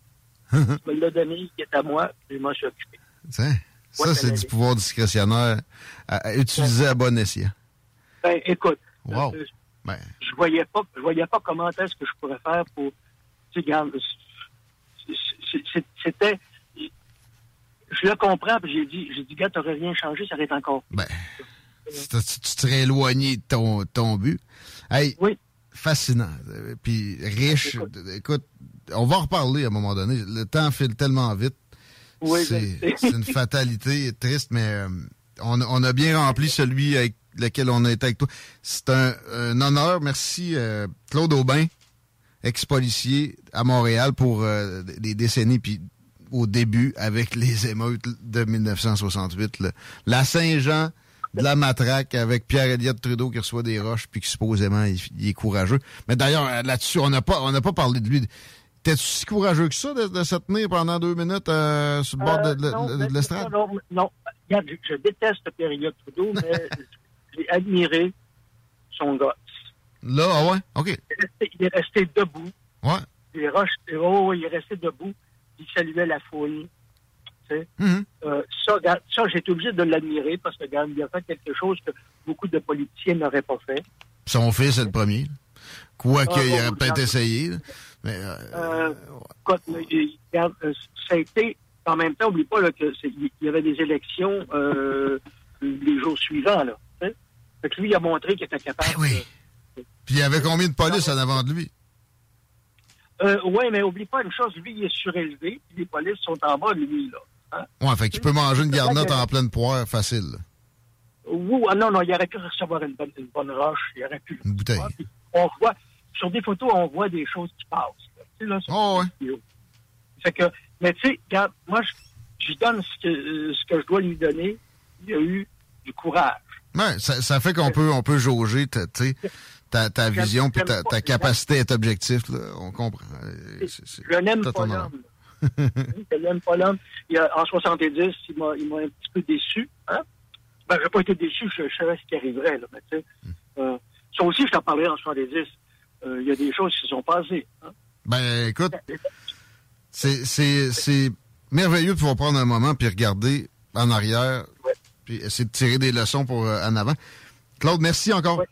je me l'ai donné, il est à moi, et je m'en suis occupé. Ça, c'est du pouvoir discrétionnaire à, utiliser à bon escient. Ben, écoute, wow. Euh, ben. je voyais pas, je voyais pas comment est-ce que je pourrais faire pour, tu c'était, je le comprends, puis j'ai dit, j'ai dit, gars, t'aurais rien changé, ça aurait encore. Ben, tu serais éloigné de ton, ton but. Hey, oui. fascinant. Puis riche. Écoute, on va en reparler à un moment donné. Le temps file tellement vite. Oui, c'est une fatalité triste, mais euh, on, on, a bien rempli celui avec lequel on a été avec toi. C'est un, honneur. Merci, euh, Claude Aubin, ex-policier à Montréal pour euh, des décennies. Puis au début avec *laughs* les émeutes de 1968. La Saint-Jean de la matraque avec Pierre-Éliott Trudeau qui reçoit des roches puis qui supposément il, est courageux. Mais d'ailleurs, là-dessus, on n'a pas on n'a pas parlé de lui. T'es-tu si courageux que ça de, se tenir pendant deux minutes euh, sur le bord de, euh, l'estrade? Non, non, Regarde, je, déteste Pierre-Éliott Trudeau, *laughs* mais j'ai admiré son gars. Là, ah ouais? OK. Il est resté, debout. Ouais. Les roches, oh, il est resté debout il saluait la foule. Mm-hmm. Euh, ça, ça j'ai été obligé de l'admirer parce que il a fait quelque chose que beaucoup de politiciens n'auraient pas fait. Son fils est le premier. Quoi ah, qu'il aurait peut-être essayé. Mais, euh, euh, ça a été, en même temps, n'oublie pas qu'il y avait des élections les jours suivants. Là, fait lui, il a montré qu'il était capable. Ben oui. Puis il y avait combien de police en avant de lui? Euh, oui, mais oublie pas une chose, lui, il est surélevé, puis les polices sont en bas lui, là. Hein? Ouais, fait qu'il peut manger une garnotte en pleine poire facile. Oui, ah, non, non, il aurait pu recevoir une bonne, une bonne roche, il aurait pu. Une bouteille. on voit, sur des photos, on voit des choses qui passent. là. Tu sais, là, sur Oh, vidéos. Fait que, mais tu sais, moi, je, je lui donne ce que, euh, ce que je dois lui donner. Il a eu du courage. Ouais, ça, ça fait qu'on peut, on peut jauger tu sais, ta, ta vision puis ta, ta capacité à être objectif. Là. On comprend. Euh, Je n'aime pas l'homme. Je n'aime pas l'homme. En 70, il m'a il m'a un petit peu déçu. Hein? Ben, je n'ai pas été déçu, je, je savais ce qui arriverait. Là, mais, sais, euh, ça aussi, je t'en parlerai en 70. Euh, Il y a des choses qui se sont passées. hein? Ben, écoute, c'est, merveilleux de pouvoir prendre un moment puis regarder en arrière puis essayer de tirer des leçons pour euh, en avant. Claude, merci encore.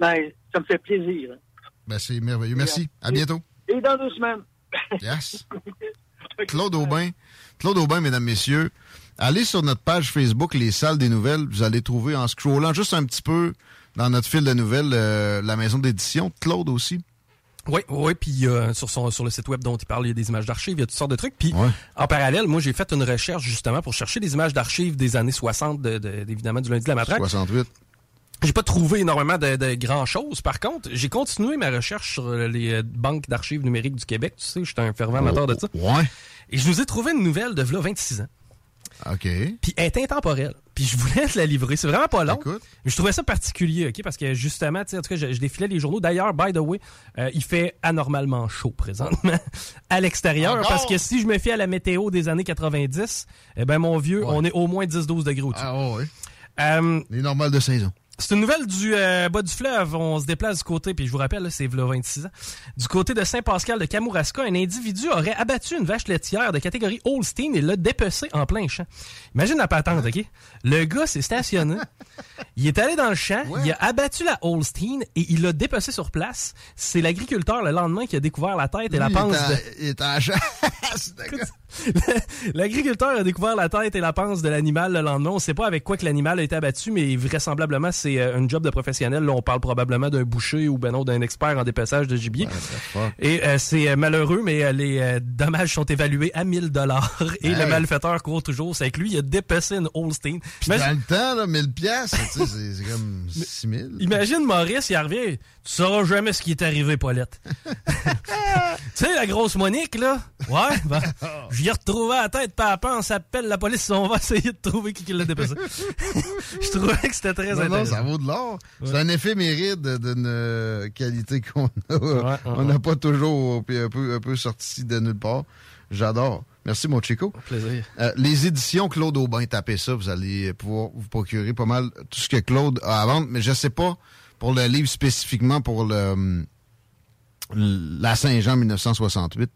Ben, ça me fait plaisir. Ben, c'est merveilleux. Merci. À bientôt. Et dans deux semaines. Yes. *laughs* Claude Aubin. Claude Aubin, mesdames, messieurs. Allez sur notre page Facebook, Les Salles des Nouvelles. Vous allez trouver en scrollant juste un petit peu dans notre fil de nouvelles euh, la maison d'édition. Claude aussi. Oui, oui, puis euh, sur son sur le site web dont il parle, il y a des images d'archives, il y a toutes sortes de trucs. Puis en parallèle, moi j'ai fait une recherche justement pour chercher des images d'archives des années 60, de, de- évidemment du lundi de la matraque. 68. J'ai pas trouvé énormément de, de grand choses. Par contre, j'ai continué ma recherche sur euh, les euh, banques d'archives numériques du Québec. Tu sais, j'étais un fervent amateur de ça. Ouais. Et je nous ai trouvé une nouvelle de v'là 26 ans. OK. Puis elle est intemporelle. Puis je voulais te la livrer. C'est vraiment pas long. Mais je trouvais ça particulier, OK? Parce que justement, tu sais, en tout cas, je, je défilais les journaux. D'ailleurs, by the way, euh, il fait anormalement chaud présentement *laughs* à l'extérieur. Parce que si je me fie à la météo des années 90, eh ben mon vieux, on est au moins 10-12 degrés au-dessus. Ah ouais. Euh, Les normales de saison. C'est une nouvelle du euh, bas du fleuve. On se déplace du côté, puis je vous rappelle, là, c'est v'là 26 ans. Du côté de Saint-Pascal de Kamouraska, un individu aurait abattu une vache laitière de catégorie Holstein et l'a dépecé en plein champ. Imagine la patente, OK? Le gars s'est stationné. *laughs* Il est allé dans le champ, il a abattu la Holstein et il l'a dépecé sur place. C'est l'agriculteur le lendemain qui a découvert la tête et la il panse est en- de... Il est chasse. *laughs* L'agriculteur a découvert la tête et la panse de l'animal le lendemain. On sait pas avec quoi que l'animal a été abattu, mais vraisemblablement, c'est euh, un job de professionnel. Là, on parle probablement d'un boucher ou ben non, d'un expert en dépeçage de gibier. Et euh, c'est euh, malheureux, mais les euh, dommages sont évalués à 1000 dollars. Et le malfaiteur court toujours. C'est avec lui, il a dépecé une Holstein. Puis dans le temps, là, 1000 piastres, tu sais, c'est c'est comme *laughs* 6000. Imagine Maurice, il revient. Tu sauras jamais ce qui est arrivé, Paulette. *laughs* tu sais, la grosse Monique, là? Ouais, ben, j'y ai retrouvé la tête, papa, on s'appelle la police, on va essayer de trouver qui qui l'a dépassé. *laughs* Je trouvais que c'était très Non, non, intéressant. ça vaut de l'or. Ouais. C'est un éphéméride d'une euh, qualité qu'on a. on n'a pas toujours puis un peu, un peu sorti de nulle part. J'adore. Merci, mon Chico. Plaisir. Euh, les éditions Claude Aubin, tapez ça, vous allez pouvoir vous procurer pas mal tout ce que Claude a à vendre, mais je sais pas pour le livre spécifiquement pour le hum, la Saint-Jean 1968.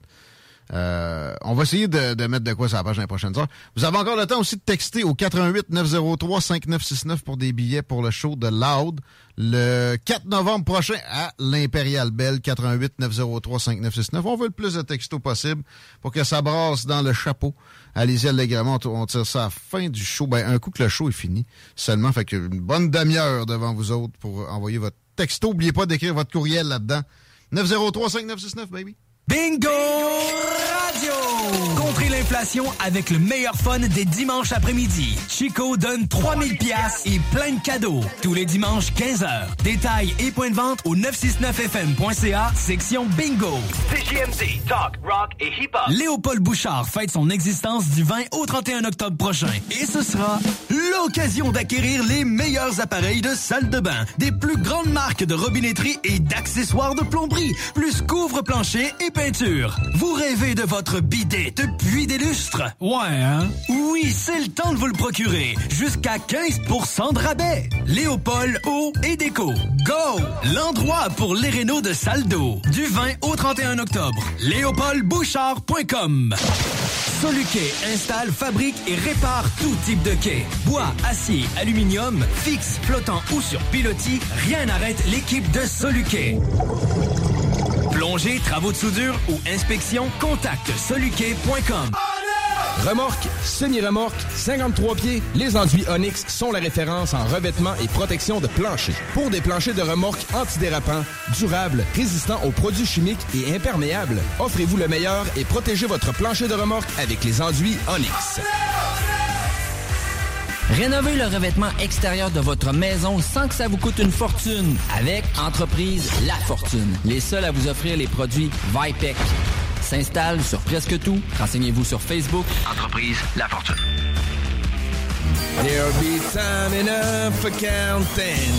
Euh, on va essayer de, de mettre de quoi sur la page dans les prochaines heures. Vous avez encore le temps aussi de texter au 88 903 5969 pour des billets pour le show de Loud le 4 novembre prochain à l'Impérial Belle 88 903 5969. On veut le plus de textos possible pour que ça brasse dans le chapeau. Allez-y allègrement, on tire ça à la fin du show. Ben, un coup que le show est fini seulement, fait que une bonne demi-heure devant vous autres pour envoyer votre texto. N'oubliez pas d'écrire votre courriel là-dedans. 903 5969, baby. Bingo Radio! Contrer l'inflation avec le meilleur fun des dimanches après-midi. Chico donne 3000 pièces et plein de cadeaux. Tous les dimanches 15h. Détails et points de vente au 969fm.ca, section Bingo. CJMD, talk, rock et hip-hop. Léopold Bouchard fête son existence du 20 au 31 octobre prochain. Et ce sera l'occasion d'acquérir les meilleurs appareils de salle de bain, des plus grandes marques de robinetterie et d'accessoires de plomberie, plus couvre-plancher et peinture. Vous rêvez de votre bidet depuis des lustres? Ouais, hein? Oui, c'est le temps de vous le procurer. Jusqu'à 15% de rabais. Léopold Eau et Déco. Go! L'endroit pour les rénaux de salle d'eau. Du 20 au 31 octobre. LéopoldBouchard.com Soluquet installe, fabrique et répare tout type de quai. Bois, acier, aluminium, fixe, flottant ou sur pilotis, rien n'arrête l'équipe de Soluquet. Plongée, travaux de soudure ou inspection, contacte soluquet.com. Remorque, semi-remorque, 53 pieds, les enduits Onyx sont la référence en revêtement et protection de plancher. Pour des planchers de remorque antidérapants, durables, résistants aux produits chimiques et imperméables, offrez-vous le meilleur et protégez votre plancher de remorque avec les enduits Onyx. Rénovez le revêtement extérieur de votre maison sans que ça vous coûte une fortune avec Entreprise La Fortune. Les seuls à vous offrir les produits Vipec. S'installe sur presque tout. Renseignez-vous sur Facebook. Entreprise La Fortune. There'll be time enough for counting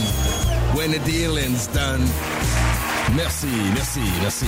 when the dealing's done. Merci, merci, merci.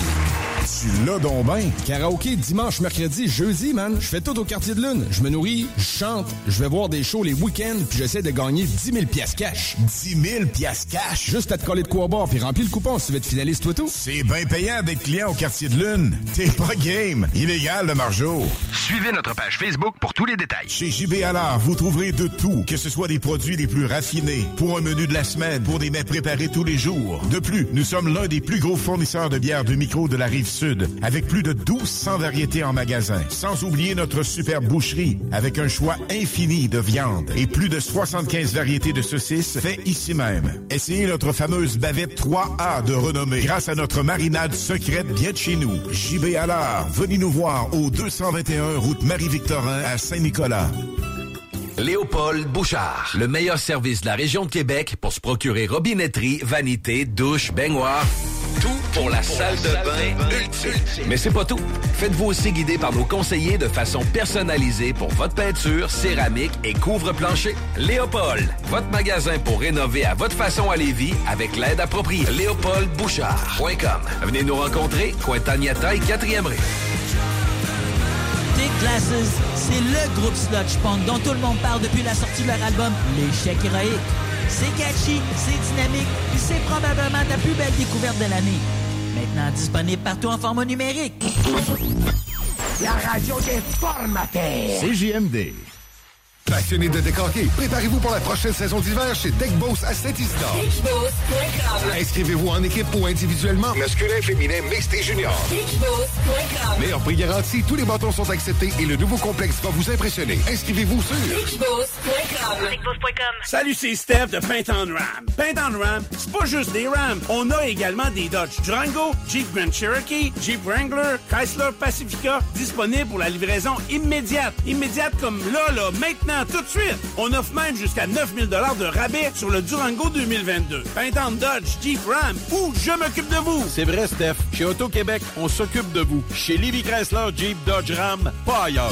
Tu l'as donc ben. Karaoké dimanche, mercredi, jeudi, man. Je fais tout au quartier de lune. Je me nourris, je chante, je vais voir des shows les week-ends, puis j'essaie de gagner 10 000 piastres cash. 10 000 piastres cash? Juste à te coller de quoi boire, puis remplis le coupon si tu veux être finaliste, toi tout. C'est bien payant d'être client au quartier de lune. T'es pas game. Illégal, le margeau. Suivez notre page Facebook pour tous les détails. Chez JB Allard, vous trouverez de tout, que ce soit des produits les plus raffinés, pour un menu de la semaine, pour des mets préparés tous les jours. De plus, nous sommes l'un des plus gros fournisseurs de bières de micro de la rive sud, avec plus de 1200 variétés en magasin. Sans oublier notre superbe boucherie, avec un choix infini de viande et plus de 75 variétés de saucisses fait ici même. Essayez notre fameuse bavette 3A de renommée, grâce à notre marinade secrète bien de chez nous. JB Allard, venez nous voir au 221 route Marie-Victorin à Saint-Nicolas. Léopold Bouchard, le meilleur service de la région de Québec pour se procurer robinetterie, vanité, douche, baignoire, tout pour la salle de bain ultime. Mais c'est pas tout. Faites-vous aussi guider par nos conseillers de façon personnalisée pour votre peinture, céramique et couvre-plancher. Léopold, votre magasin pour rénover à votre façon à Lévis avec l'aide appropriée. LéopoldBouchard.com. Venez nous rencontrer, Cointagnata et 4e rue. Big Glasses, c'est le groupe sludge punk dont tout le monde parle depuis la sortie de leur album L'échec héroïque. C'est catchy, c'est dynamique, puis c'est probablement ta plus belle découverte de l'année. Maintenant disponible partout en format numérique. La radio des formateurs. CJMD. Passionné de décorquer, préparez-vous pour la prochaine saison d'hiver chez Deck Boss à Saint-Isidore. Inscrivez-vous en équipe ou individuellement. Masculin, féminin, mixte et junior. Meilleur prix garanti, tous les bâtons sont acceptés et le nouveau complexe va vous impressionner. Inscrivez-vous sur Salut, c'est Steph de Paint on Ram. Paint on Ram, c'est pas juste des Rams. On a également des Dodge Durango, Jeep Grand Cherokee, Jeep Wrangler, Chrysler Pacifica, disponibles pour la livraison immédiate. Immédiate comme là, là, maintenant, tout de suite. On offre même jusqu'à 9000 de rabais sur le Durango 2022. Paint on Dodge, Jeep Ram ou Je m'occupe de vous. C'est vrai, Steph. Chez Auto-Québec, on s'occupe de vous. Chez Livy Chrysler, Jeep, Dodge, Ram, pas ailleurs.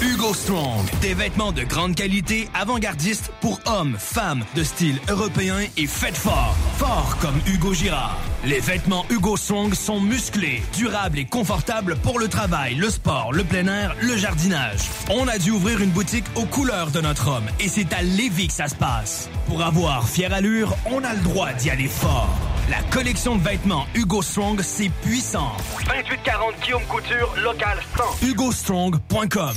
Hugo Strong, des vêtements de grande qualité, avant-gardistes pour hommes, femmes, de style européen et faites fort. Fort comme Hugo Girard. Les vêtements Hugo Strong sont musclés, durables et confortables pour le travail, le sport, le plein air, le jardinage. On a dû ouvrir une boutique aux couleurs de notre homme et c'est à Lévis que ça se passe. Pour avoir fière allure, on a le droit d'y aller fort. La collection de vêtements Hugo Strong, c'est puissant. 2840 Guillaume Couture, local 100. HugoStrong.com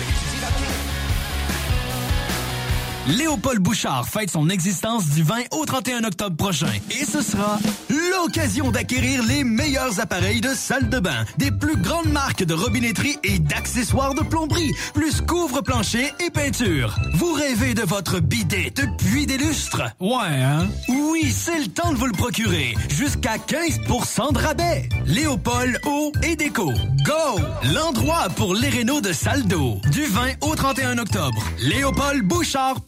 Léopold Bouchard fête son existence du 20 au 31 octobre prochain. Et ce sera l'occasion d'acquérir les meilleurs appareils de salle de bain, des plus grandes marques de robinetterie et d'accessoires de plomberie, plus couvre-plancher et peinture. Vous rêvez de votre bidet depuis des lustres? Ouais, hein? Oui, c'est le temps de vous le procurer. Jusqu'à 15% de rabais. Léopold Eau et Déco. Go! L'endroit pour les rénaux de salle d'eau. Du 20 au 31 octobre.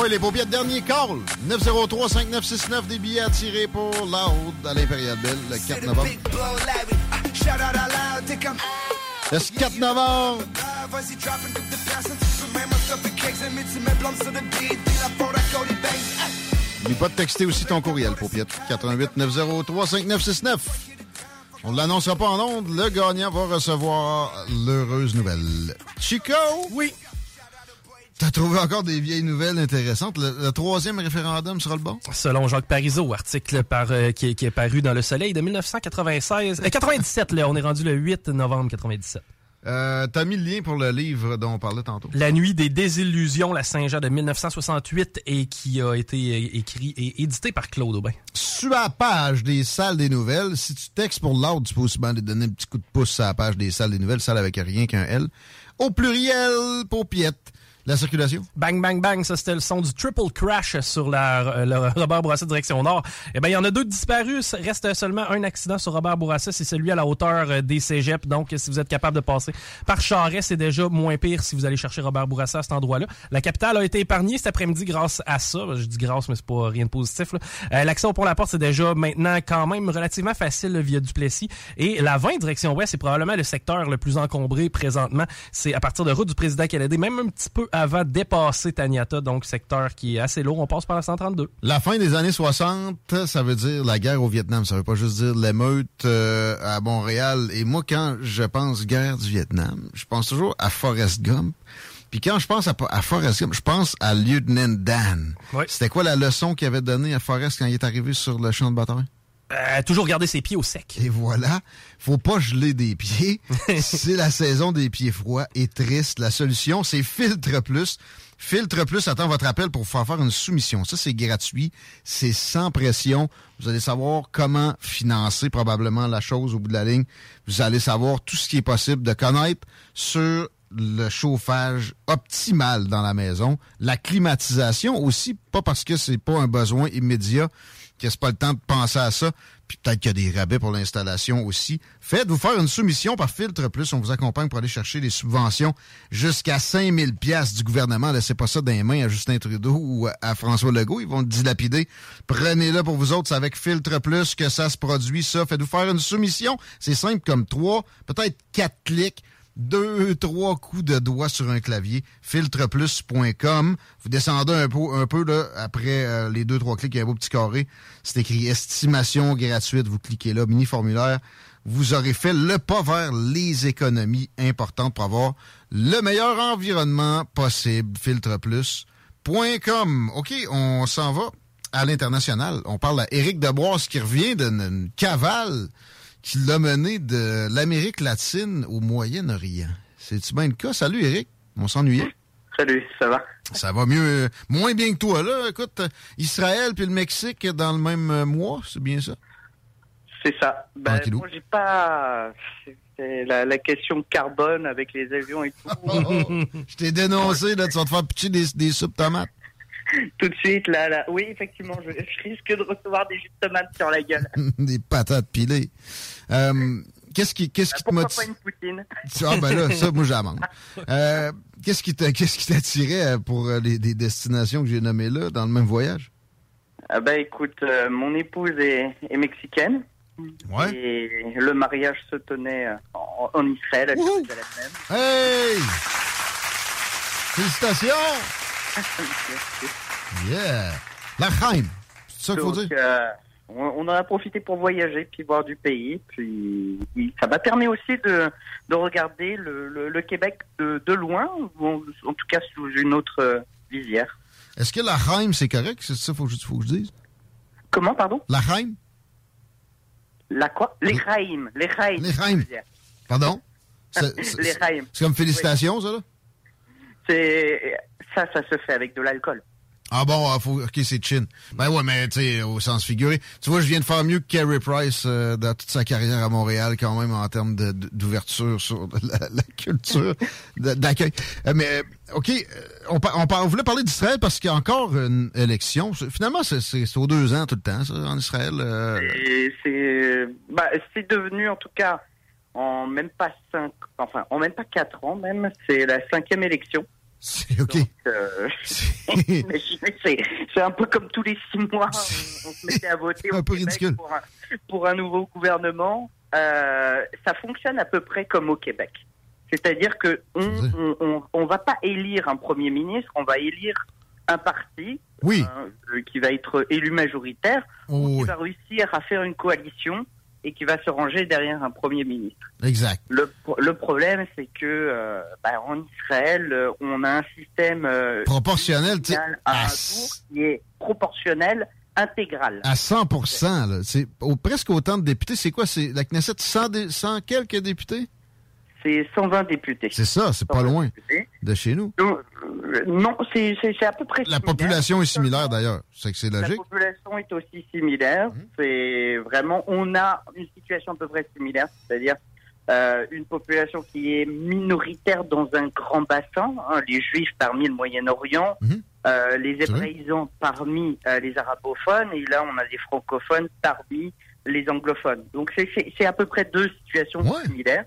Ouais, les paupières, dernier call. 903-5969, des billets à tirer pour la haute à l'Impérial Belle le 4 novembre. Le 4 novembre. N'oublie pas de texter aussi ton courriel, Paupiette. 88 903 5969. On ne l'annoncera pas en ondes. Le gagnant va recevoir l'heureuse nouvelle. Chico! Oui. T'as trouvé encore des vieilles nouvelles intéressantes? Le, le troisième référendum sera le bon? Selon Jacques Parizeau, article par, euh, qui, qui est paru dans Le Soleil de 1996. euh, 97, là, on est rendu le 8 novembre 97. Euh, T'as mis le lien pour le livre dont on parlait tantôt. La nuit des désillusions, la Saint-Jean de 1968 et qui a été euh, écrit et édité par Claude Aubin. Sur la page des salles des nouvelles, si tu textes pour l'ordre, tu peux aussi donner un petit coup de pouce sur la page des salles des nouvelles, salle avec rien qu'un L. Au pluriel, paupiette. La circulation? Bang, bang, bang, ça c'était le son du triple crash sur la, euh, le Robert Bourassa direction nord. Eh ben, il y en a deux disparus. Reste seulement un accident sur Robert Bourassa, c'est celui à la hauteur euh, des cégeps. Donc, si vous êtes capable de passer par Charest, c'est déjà moins pire si vous allez chercher Robert Bourassa à cet endroit-là. La capitale a été épargnée cet après-midi grâce à ça. Je dis grâce, mais c'est pas rien de positif. Euh, L'accès au pont La Porte, c'est déjà maintenant quand même relativement facile via Duplessis. Et la 20 direction ouest, c'est probablement le secteur le plus encombré présentement. C'est à partir de route du président Kennedy, même un petit peu avant de dépasser Taniata, donc secteur qui est assez lourd. On passe par la 132. La fin des années 60, ça veut dire la guerre au Vietnam. Ça veut pas juste dire l'émeute euh, à Montréal. Et moi, quand je pense guerre du Vietnam, je pense toujours à Forrest Gump. Puis quand je pense à, à Forrest Gump, je pense à Lieutenant Dan. C'était quoi la leçon qu'il avait donnée à Forrest quand il est arrivé sur le champ de bataille? Euh, toujours garder ses pieds au sec. Et voilà. Faut pas geler des pieds. *laughs* c'est la saison des pieds froids et tristes. La solution, c'est Filtre Plus. Filtre Plus attend votre appel pour faire faire une soumission. Ça, c'est gratuit. C'est sans pression. Vous allez savoir comment financer probablement la chose au bout de la ligne. Vous allez savoir tout ce qui est possible de connaître sur le chauffage optimal dans la maison, la climatisation aussi, pas parce que c'est pas un besoin immédiat, que c'est pas le temps de penser à ça, puis peut-être qu'il y a des rabais pour l'installation aussi. Faites-vous faire une soumission par Filtre Plus, on vous accompagne pour aller chercher les subventions jusqu'à 5000 pièces du gouvernement. Laissez pas ça dans les mains à Justin Trudeau ou à François Legault, ils vont le dilapider. Prenez-le pour vous autres, c'est avec Filtre Plus que ça se produit ça. Faites-vous faire une soumission, c'est simple comme trois, peut-être quatre clics deux, trois coups de doigt sur un clavier, filtreplus.com. Vous descendez un peu, un peu là, après euh, les deux, trois clics, il y a un beau petit carré. C'est écrit estimation gratuite. Vous cliquez là, mini formulaire. Vous aurez fait le pas vers les économies importantes pour avoir le meilleur environnement possible. Filtreplus.com. OK, on s'en va à l'international. On parle à Éric Deboise qui revient d'une cavale qui l'a mené de l'Amérique latine au Moyen-Orient. C'est-tu bien le cas? Salut, Eric. On s'ennuyait. Salut, ça va? Ça va mieux, euh, moins bien que toi, là. Écoute, euh, Israël puis le Mexique dans le même euh, mois, c'est bien ça? C'est ça. Ben, moi, j'ai pas... La, la question carbone avec les avions et tout. *laughs* Je t'ai dénoncé, là, tu vas te faire pitcher des, des soupes tomates. *laughs* tout de suite, là, là. Oui, effectivement, je, je risque de recevoir des jus de tomates sur la gueule. *laughs* des patates pilées. Euh, qu'est-ce qui, qu'est-ce qui te motive? pas une poutine? Ah ben là, *laughs* ça, moi j'amende. Euh, qu'est-ce qui t'a, qu'est-ce qui t'attirait euh, pour euh, les, des destinations que j'ai nommées là, dans le même voyage? Ah ben, écoute, euh, mon épouse est, est mexicaine. Ouais. Et le mariage se tenait en, en Israël, à Jérusalem même. Hey! Félicitations! Yeah! La Chaim! C'est ça qu'il faut dire? euh, on, on en a profité pour voyager, puis voir du pays. Puis ça m'a permis aussi de, de regarder le, le, le Québec de, de loin, ou en, en tout cas sous une autre euh, visière. Est-ce que la Chaim, c'est correct? C'est ça qu'il faut, que je- faut que je dise? Comment, pardon? La Chaim? La quoi? Les Chaim. Les Chaim. Les. Pardon? *laughs* Les. C'est comme félicitations, ça, là? C'est ça, ça se fait avec de l'alcool. Ah bon, ah, faut, ok, c'est chin. Ben ouais, mais tu sais, au sens figuré. Tu vois, je viens de faire mieux que Carey Price euh, dans toute sa carrière à Montréal, quand même, en termes d'ouverture sur *laughs* la, la culture d'accueil. Euh, mais, ok, euh, on, on, voulait parler d'Israël parce qu'il y a encore une élection. Finalement, c'est- aux deux ans tout le temps, ça, en Israël. euh. C'est bah, c'est devenu en tout cas en même pas cinq, enfin en même pas quatre ans même, c'est la cinquième élection. C'est ok. Euh, *laughs* c'est un peu comme tous les six mois, on, on se mettait à voter pour un, pour un nouveau gouvernement. Euh, ça fonctionne à peu près comme au Québec. C'est-à-dire que on, on, va pas élire un premier ministre, on va élire un parti Oui. euh, qui va être élu majoritaire, Oh, qui oui. va réussir à faire une coalition et qui va se ranger derrière un premier ministre. Exact. Le, pro- le problème, c'est que euh, bah, en Israël, euh, on a un système euh, Proportionnel, à un tour qui est proportionnel, intégral. À 100 là. C'est au- presque autant de députés. C'est quoi? C'est la Knesset, 100, dé- 100 quelques députés? C'est 120 députés. C'est ça, c'est pas loin de chez nous. Donc, euh, non, c'est à peu près La similaire. population est similaire, d'ailleurs. C'est que c'est La logique. population est aussi similaire. Mmh. C'est vraiment, on a une situation à peu près similaire, c'est-à-dire euh, une population qui est minoritaire dans un grand bassin, hein, les Juifs parmi le Moyen-Orient, Mmh. euh, les Hébraïsants parmi les arabophones, et là on a des francophones parmi les anglophones. Donc c'est à peu près deux situations similaires.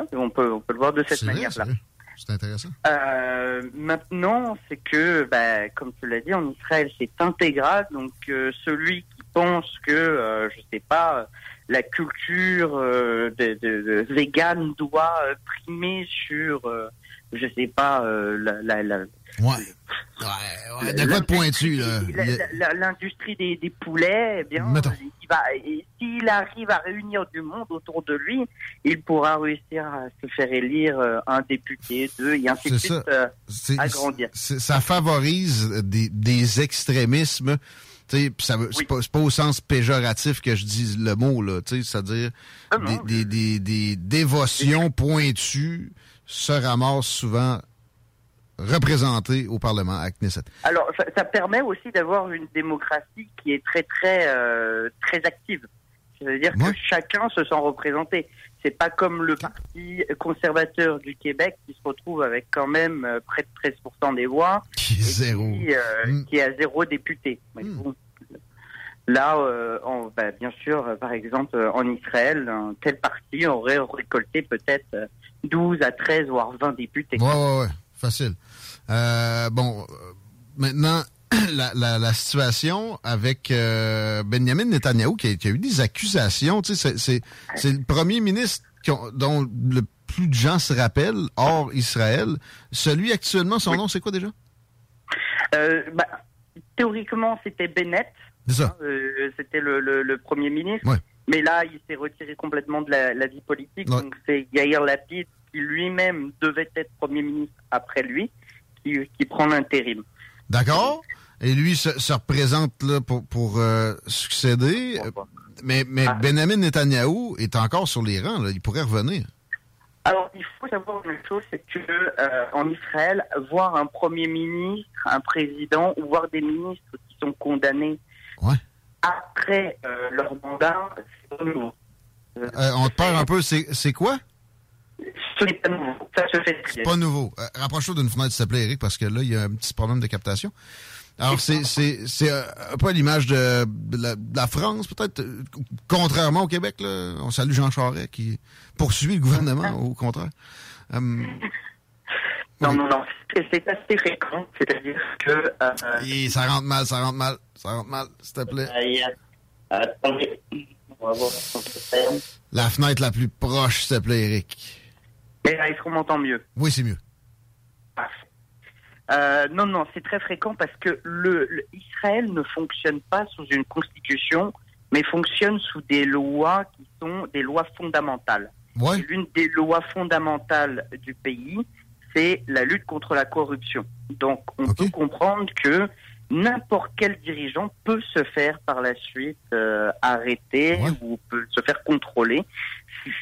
Hein, on peut on peut le voir de cette manière-là. c'est intéressant. Euh, maintenant, c'est que, bah, comme tu l'as dit, en Israël, c'est intégral. Donc, euh, celui qui pense que, euh, je sais pas, la culture euh, de, de, de vegan doit primer sur, je sais pas, euh, la, la, la, Ouais. Ouais, de quoi de pointu, là? l'industrie des, des poulets, eh bien, Mettons. il va, s'il arrive à réunir du monde autour de lui, il pourra réussir à se faire élire euh, un député, deux, et ainsi de suite, euh, agrandir. c'est- ça favorise des, des extrémismes. Tu sais, pis ça veut- pas, au sens péjoratif que je dis le mot, là. tu sais, C'est-à-dire Ah des, des, des, des dévotions pointues se ramassent souvent représentées au Parlement à Knesset. Alors, ça, ça permet aussi d'avoir une démocratie qui est très, très, euh, très active. C'est-à-dire que chacun se sent représenté. C'est pas comme le Parti conservateur du Québec qui se retrouve avec quand même euh, près de 13% des voix. Qui est zéro. Qui, euh, qui a zéro député. Mais bon, Là, euh, on- bah, bien sûr, par exemple, en Israël, un tel parti aurait récolté peut-être 12 à 13, voire 20 députés. Ouais, ouais, ouais. Facile. Euh, bon, euh, maintenant, *clears throat* la, la, la situation avec euh, Benjamin Netanyahu qui a, qui a eu des accusations. Tu sais, c'est- le premier ministre dont le plus de gens se rappellent, hors Israël. Celui actuellement, son nom, c'est quoi déjà? Euh, bah, théoriquement, c'était Bennett. C'est ça. Hein, euh, c'était le, le, le premier ministre. Ouais. Mais là, il s'est retiré complètement de la, la vie politique. Ouais. Donc, c'est Yair Lapid, qui lui-même devait être premier ministre après lui, qui, qui prend l'intérim. D'accord. Et lui se, se représente là, pour, pour euh, succéder. Mais, mais Ah. Benjamin Netanyahu est encore sur les rangs. Là. Il pourrait revenir. Alors, il faut savoir une chose, c'est que euh, en Israël, voir un premier ministre, un président, ou voir des ministres qui sont condamnés après euh, leur mandat, c'est pas nouveau. Euh, on te perd un peu. C'est quoi? Ce n'est pas nouveau. Ça se fait C'est pas nouveau. Euh, Rapproche-toi d'une fenêtre, s'il te plaît, Eric, parce que là, il y a un petit problème de captation. Alors, c'est euh, un peu l'image de, de la, de la France, peut-être? euh, Contrairement au Québec, là, on salue Jean Charest qui poursuit le gouvernement, au contraire. Euh, Non, non, non. C'est assez fréquent. C'est-à-dire que. Euh, et ça rentre mal, ça rentre mal, ça rentre mal, s'il te plaît. Attendez. On va voir. La fenêtre la plus proche, s'il te plaît, Eric. Mais là, est-ce qu'on m'entend mieux? Oui, c'est mieux. Euh, non, non, c'est très fréquent parce que le, le- Israël ne fonctionne pas sous une constitution, mais fonctionne sous des lois qui sont des lois fondamentales. Ouais. L'une des lois fondamentales du pays, c'est la lutte contre la corruption. Donc, on peut comprendre que n'importe quel dirigeant peut se faire par la suite euh, arrêter ou peut se faire contrôler.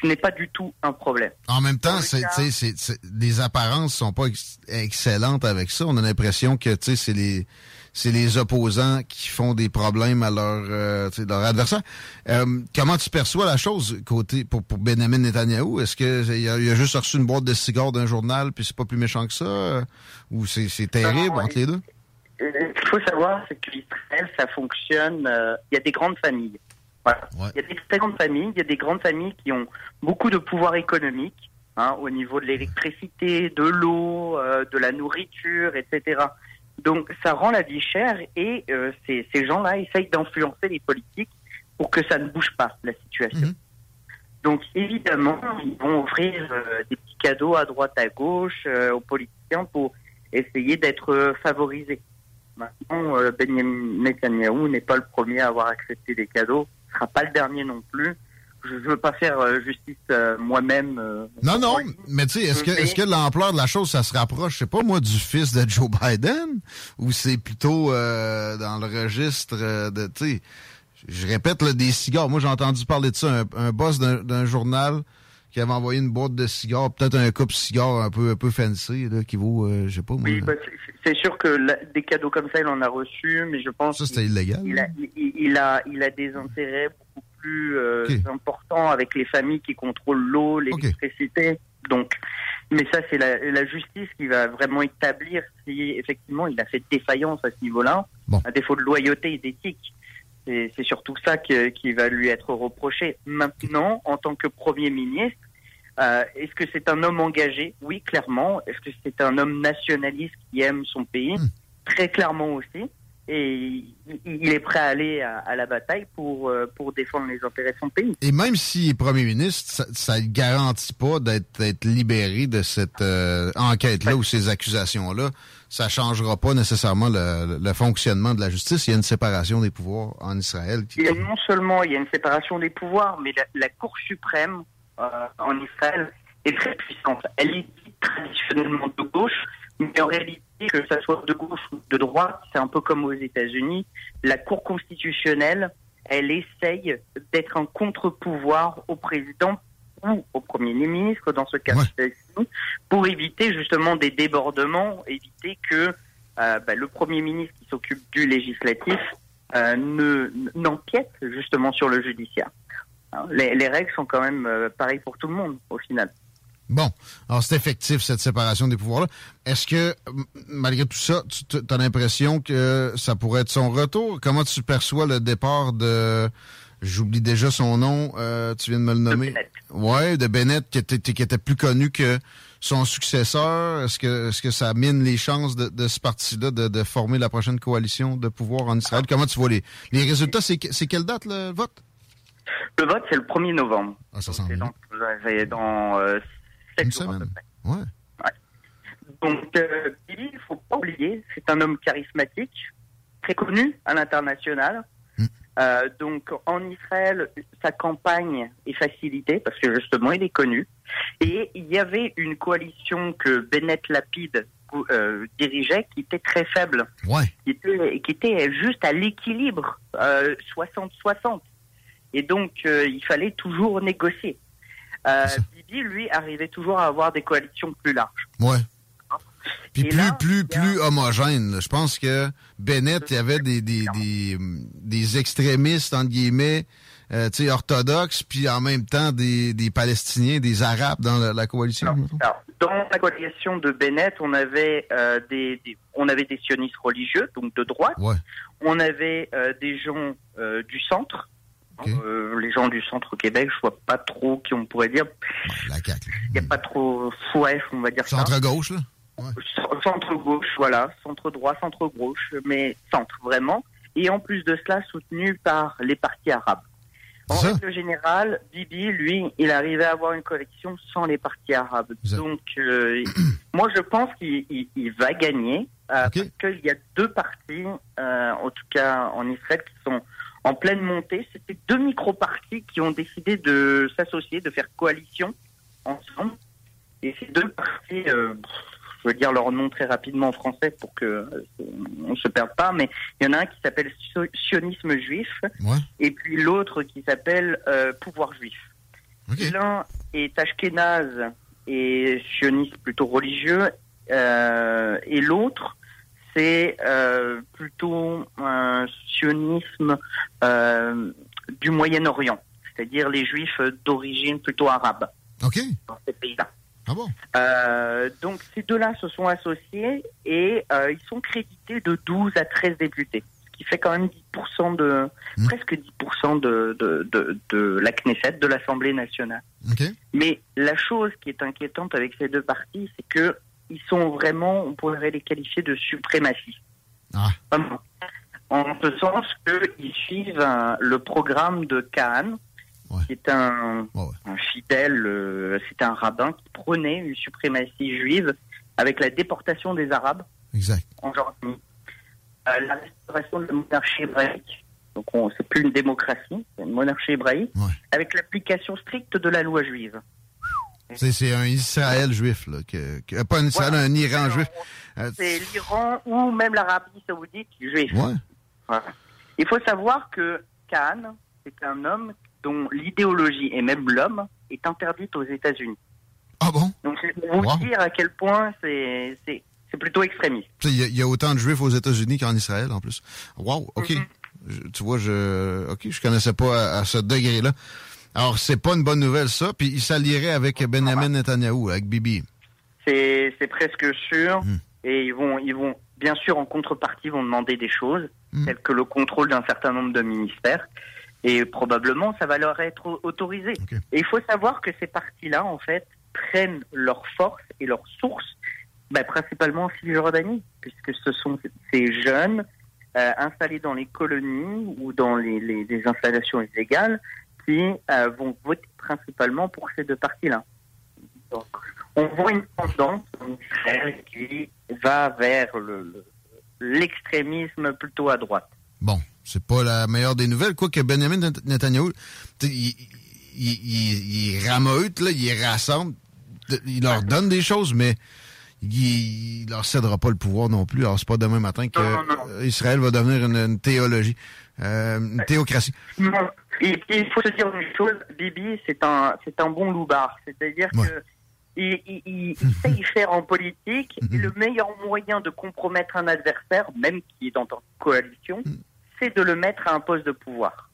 Ce n'est pas du tout un problème. En même temps, c'est, cas- c'est- c'est- les apparences sont pas ex- excellentes avec ça. On a l'impression que c'est les c'est les opposants qui font des problèmes à leur euh, leur adversaire. Euh, comment tu perçois la chose côté pour, pour Benjamin Netanyahu? Est-ce que il a, a juste reçu une boîte de cigares d'un journal puis c'est pas plus méchant que ça euh, ou c'est, c'est terrible entre les deux? Euh, Ce qu'il faut savoir, c'est que l'Israël, ça fonctionne. euh, Il y a des grandes familles. Voilà. Il y a des très grandes familles. Il y a des grandes familles qui ont beaucoup de pouvoir économique hein, au niveau de l'électricité, de l'eau, euh, de la nourriture, etc. Donc, ça rend la vie chère et euh, ces, ces gens-là essayent d'influencer les politiques pour que ça ne bouge pas la situation. Donc, évidemment, ils vont offrir euh, des petits cadeaux à droite à gauche aux politiciens pour essayer d'être favorisés. Maintenant, Benjamin Netanyahu n'est pas le premier à avoir accepté des cadeaux, ne sera pas le dernier non plus je veux pas faire euh, justice euh, moi-même. Euh, non, non, mais tu sais, est-ce que, est-ce que l'ampleur de la chose, ça se rapproche, je sais pas moi, du fils de Joe *laughs* Biden, ou c'est plutôt dans le registre de, tu sais, je répète, des cigares. Moi, j'ai entendu parler de ça, un, boss d'un journal qui avait envoyé une boîte de cigares, peut-être un coupe cigare un peu un peu fancy, là, qui vaut, je sais pas moi. Oui, bah, c'est sûr que des cadeaux comme ça, il en a reçu, mais je pense. Ça, c'était illégal. Il a, il, a, il a des intérêts plus euh, important avec les familles qui contrôlent l'eau, l'électricité. Donc, mais ça, c'est la, justice qui va vraiment établir si effectivement il a fait défaillance à ce niveau-là, à défaut de loyauté et d'éthique. C'est surtout ça qui va lui être reproché. Maintenant, en tant que Premier ministre, euh, est-ce que c'est un homme engagé? Oui, clairement. Est-ce que c'est un homme nationaliste qui aime son pays? Hmm. Très clairement aussi et il est prêt à aller à, la bataille pour, euh, pour défendre les intérêts de son pays. Et même s'il est premier ministre, ça ne garantit pas d'être libéré de cette euh, enquête-là ou ces accusations-là. Ça changera pas nécessairement le, fonctionnement de la justice. Il y a une séparation des pouvoirs en Israël. Il y a non seulement il y a une séparation des pouvoirs, mais la, Cour suprême euh, en Israël est très puissante. Elle est traditionnellement de gauche, mais en réalité, que ça soit de gauche ou de droite, c'est un peu comme aux États-Unis. La Cour constitutionnelle, elle essaye d'être un contre-pouvoir au président ou au Premier ministre, dans ce cas ci pour éviter justement des débordements, éviter que euh, bah, le Premier ministre qui s'occupe du législatif euh, ne n'empiète justement sur le judiciaire. Les, les, règles sont quand même euh, pareilles pour tout le monde au final. Bon, alors c'est effectif cette séparation des pouvoirs-là. Est-ce que, malgré tout ça, tu as l'impression que ça pourrait être son retour? Comment tu perçois le départ de... J'oublie déjà son nom, euh, tu viens de me le nommer? Ouais, de Bennett, qui était, qui était plus connu que son successeur. Est-ce que, est-ce que ça mine les chances de, ce parti-là de, former la prochaine coalition de pouvoir en Israël? Comment tu vois les, les résultats? C'est, quelle date le vote? Le vote, c'est le 1er novembre. Ah, ça sent dans, dans euh, donc, euh, Billy, il faut pas oublier, c'est un homme charismatique, très connu à l'international. Hmm. Euh, donc, en Israël, sa campagne est facilitée parce que justement, il est connu. Et il y avait une coalition que Bennett Lapide euh, dirigeait qui était très faible, qui, était, qui était juste à l'équilibre 60-60. Et donc, il fallait toujours négocier. Euh, Lui, arrivait toujours à avoir des coalitions plus larges. Ouais. Puis plus, plus, plus homogène. Je pense que Bennett, il y avait des, des, des, des extrémistes, entre guillemets, euh, orthodoxes, puis en même temps des, des Palestiniens, des Arabes dans la, coalition. Alors, dans la coalition de Bennett, on avait, euh, des, on avait des sionistes religieux, donc de droite. Ouais. On avait euh, des gens du centre, euh, les gens du centre Québec, je vois pas trop qui on pourrait dire. Il n'y a pas trop fouet, on va dire centre gauche, là? Centre gauche, voilà, centre droit, centre gauche, mais centre vraiment. Et en plus de cela, soutenu par les partis arabes. En règle générale, Bibi, lui, il arrivait à avoir une collection sans les partis arabes. Donc, euh, *clears throat* moi, je pense qu'il va gagner euh, parce qu'il y a deux partis, en tout cas en Israël, qui sont en pleine montée. C'était deux micro-partis qui ont décidé de s'associer, de faire coalition ensemble. Et ces deux partis, euh, je veux dire leur nom très rapidement en français pour que euh, on se perde pas, mais il y en a un qui s'appelle sionisme juif, et puis l'autre qui s'appelle euh, pouvoir juif. L'un est ashkénaze et sioniste plutôt religieux, et l'autre c'est euh, plutôt un sionisme euh, du Moyen-Orient, c'est-à-dire les juifs d'origine plutôt arabe. Ok. Dans ces pays-là. Ah bon? Euh, Donc ces deux-là se sont associés et ils sont crédités de 12 à 13 députés, ce qui fait quand même 10% de, hmm. presque 10% de, de, de, de, la Knesset, de l'Assemblée nationale. Mais la chose qui est inquiétante avec ces deux partis, c'est que ils sont vraiment, on pourrait les qualifier de suprémacistes. Ah. En ce sens qu'ils suivent le programme de Kahn, qui est un, un fidèle, euh, c'était un rabbin qui prônait une suprématie juive avec la déportation des Arabes exact. en Jordanie. Euh, la restauration de la monarchie hébraïque, donc on- c'est plus une démocratie, c'est une monarchie hébraïque, avec l'application stricte de la loi juive. C'est c'est un Israël juif, là. Que, que- pas un Israël, un Iran juif. Euh, C'est l'Iran ou même l'Arabie saoudite juif. Ouais. Il faut savoir que Khan, c'est un homme dont l'idéologie et même l'homme est interdite aux États-Unis. Ah bon? Donc c'est pour vous Wow. dire à quel point c'est c'est- c'est plutôt extrémiste. Il y, a- il y a autant de juifs aux États-Unis qu'en Israël, en plus. Wow, OK. Je- tu vois, je OK, je connaissais pas à, à ce degré-là. Alors, c'est pas une bonne nouvelle, ça. Puis il s'allierait avec Benjamin Netanyahu, avec Bibi. C'est presque sûr. Hmm. Et ils vont, ils vont, bien sûr, en contrepartie, vont demander des choses, Hmm. telles que le contrôle d'un certain nombre de ministères. Et probablement, ça va leur être au- autorisé. Et il faut savoir que ces partis-là, en fait, prennent leur force et leur source, bah, principalement en Cisjordanie, puisque ce sont ces jeunes euh, installés dans les colonies ou dans les, les- les installations illégales qui euh, vont voter principalement pour ces deux partis-là. Donc, on voit une tendance en Israël qui va vers le- le- l'extrémisme plutôt à droite. Bon, c'est pas la meilleure des nouvelles. Quoique Benjamin Net- Netanyahu, il, il, il, rameute, là, il rassemble, il leur donne des choses, mais il, il leur cédera pas le pouvoir non plus. Alors, c'est pas demain matin que Israël va devenir une, une théologie, euh, une théocratie. Il, il faut se dire une chose, Bibi, c'est un, c'est un bon loupard. C'est-à-dire que il, il, il- il sait y faire en politique et le meilleur moyen de compromettre un adversaire, même qui est dans ta coalition, c'est de le mettre à un poste de pouvoir.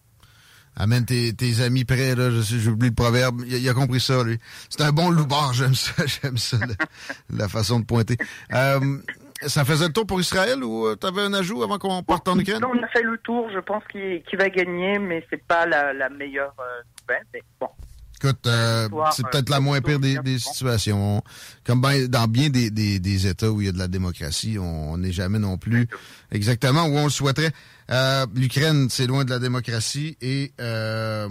Amène tes, tes amis près, là, je sais, j'oublie le proverbe. Il, a- il a compris ça, lui. C'est un bon loupard, j'aime ça, *laughs* j'aime ça, la, la façon de pointer. Euh, ça faisait le tour pour Israël ou euh, t'avais un ajout avant qu'on parte en Ukraine? Non, on a fait le tour, je pense qu'il va gagner, mais c'est pas la, la meilleure euh, nouvelle. Mais bon, Écoute, euh, Histoire, c'est euh, peut-être la moins pire des, des situations. Comme ben- dans bien des, des, des États où il y a de la démocratie, on n'est jamais non plus exactement où on le souhaiterait. Euh, L'Ukraine, c'est loin de la démocratie et euh,